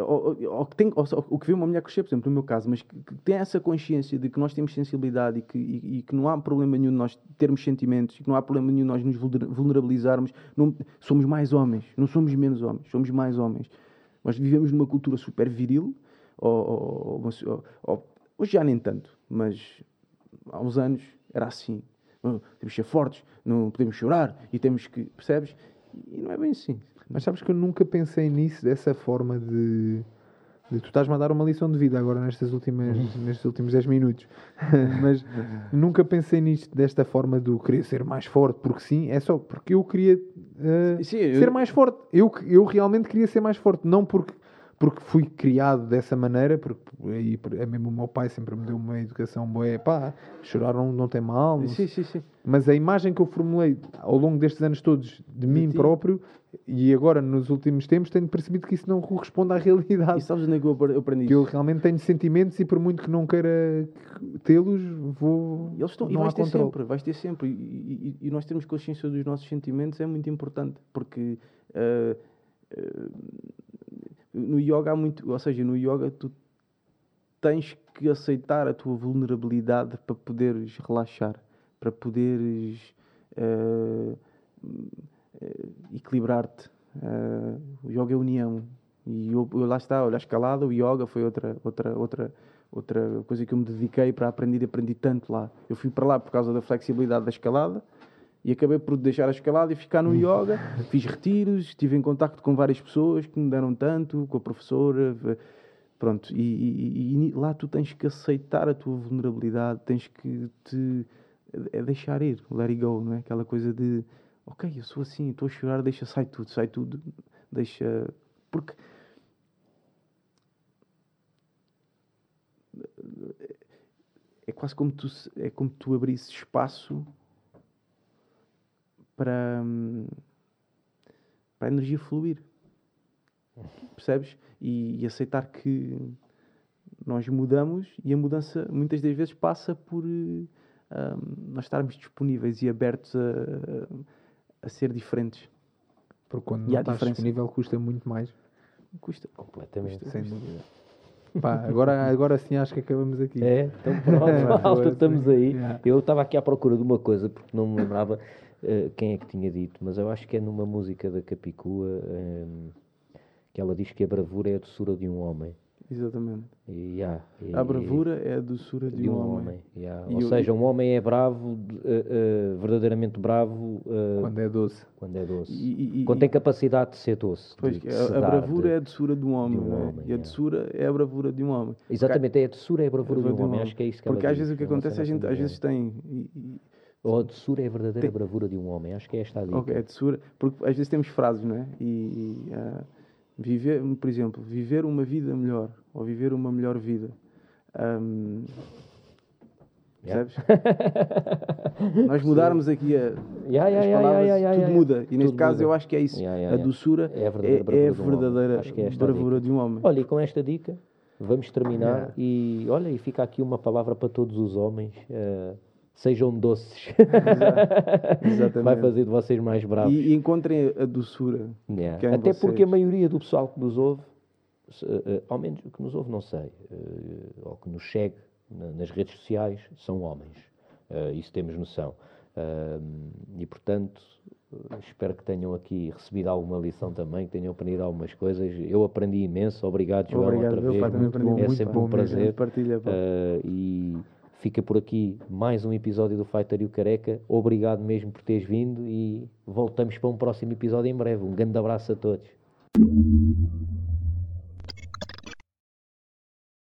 ou, ou- ou tem, ou, só- o que vê uma mulher crescer, por exemplo, no meu caso, mas que, que tem essa consciência de que nós temos sensibilidade e que, e- e que não há problema nenhum de nós termos sentimentos que não há problema nenhum de nós nos vulner- vulnerabilizarmos, não, somos mais homens, não somos menos homens, somos mais homens. Nós vivemos numa cultura super viril, ou, ou- ou- ou- ou- hoje já nem tanto, mas há uns anos era assim. Temos que ser fortes, não podemos chorar e temos que. Percebes? E não é bem assim. Mas sabes que eu nunca pensei nisso dessa forma de. de tu estás-me a dar uma lição de vida agora nestas últimas, nestes últimos 10 minutos. Mas nunca pensei nisto desta forma do querer ser mais forte, porque sim, é só porque eu queria eh, Sim, eu- ser mais forte. Eu, eu realmente queria ser mais forte, não porque, porque fui criado dessa maneira, porque aí, é mesmo o meu pai sempre me deu uma educação boa, pá, chorar não, não tem mal. Não Sim, sim, sim. mas a imagem que eu formulei ao longo destes anos todos de, mim ti. próprio e agora nos últimos tempos tenho percebido que isso não corresponde à E realidade. sabes onde é que eu apre- eu aprendi Que eu realmente tenho sentimentos e por muito que não queira tê-los, vou. Eles estão, e não há vais ter controle. sempre, vais ter sempre. E, e- e nós termos consciência dos nossos sentimentos é muito importante, porque ah, ah, no yoga há muito, ou seja, no yoga tu tens que aceitar a tua vulnerabilidade para poderes relaxar, para poderes eh, equilibrar-te. Ah, o yoga é união. E eu, eu- lá está, olha, a escalada, o yoga foi outra, outra, outra, outra coisa que eu me dediquei para aprender e aprendi tanto lá. Eu fui para lá por causa da flexibilidade da escalada e acabei por deixar a escalada e ficar no yoga. Fiz retiros, estive em contacto com várias pessoas que me deram tanto, com a professora. Pronto, e, e- e- lá tu tens que aceitar a tua vulnerabilidade, tens que te é deixar ir, let it go, não é? Aquela coisa de ok, eu sou assim, estou a chorar, deixa, sai tudo, sai tudo, deixa. Porque é quase como tu, é como tu abrisses espaço para, para a energia fluir. Percebes? E, e aceitar que nós mudamos e a mudança muitas das vezes passa por eh, nós estarmos disponíveis e abertos a, a ser diferentes. Porque quando E não há estás diferença. disponível custa muito mais. Custa. Completamente. Sem dúvida. Pá, agora, agora sim acho que acabamos aqui. É, então pronto, malta, Força. estamos aí. Yeah. Eu estava aqui à procura de uma coisa, porque não me lembrava eh, quem é que tinha dito, mas eu acho que é numa música da Capicua em, que ela diz que a bravura é a doçura de um homem. Exatamente. E, yeah, e- A bravura é a doçura de, de um homem. yeah. E Ou eu- seja, um homem é bravo, eh, eh, verdadeiramente bravo, eh, Quando é doce. quando é doce. E- e- e- quando tem capacidade de ser doce. Pois, de- de a, a bravura de- é a doçura de um homem, um é? homem, e a é. doçura é a bravura de um homem. Exatamente, é a doçura é a bravura de um homem. Acho que é isso que Porque ela às diz, vezes o que é acontece, a cena gente às vezes tem. e- e- Ou a doçura é a verdadeira Tem- bravura de um homem. Acho que é esta a dica. ok, é doçura. Porque às vezes temos frases, não é? E, e, ah, viver, por exemplo, viver uma vida melhor ou viver uma melhor vida. Ahm, Yeah. Percebes? Nós mudarmos aqui a, Yeah, yeah, as palavras, tudo muda. E neste Tudo caso muda. eu acho que é isso. A doçura É a verdadeira é, é a bravura de um verdadeira é bravura de um homem. Olha, e com esta dica, vamos terminar. E olha, e fica aqui uma palavra para todos os homens: eh, sejam doces. Exatamente. Vai fazer de vocês mais bravos. E, e encontrem a doçura. Yeah. é Até porque a vocês. maioria do pessoal que nos ouve, se, eh, ao menos que nos ouve, não sei, eh, ou que nos segue na- nas redes sociais, são homens. Eh, isso temos noção. Ah, e portanto, espero que tenham aqui recebido alguma lição também, que tenham aprendido algumas coisas. Eu aprendi imenso. Obrigado, João, Obrigado, outra vez. pá, também Muito bom. é sempre pá. um prazer. Partilha, e fica por aqui mais um episódio do Fighter e o Careca. Obrigado mesmo por teres vindo e voltamos para um próximo episódio em breve. Um grande abraço a todos.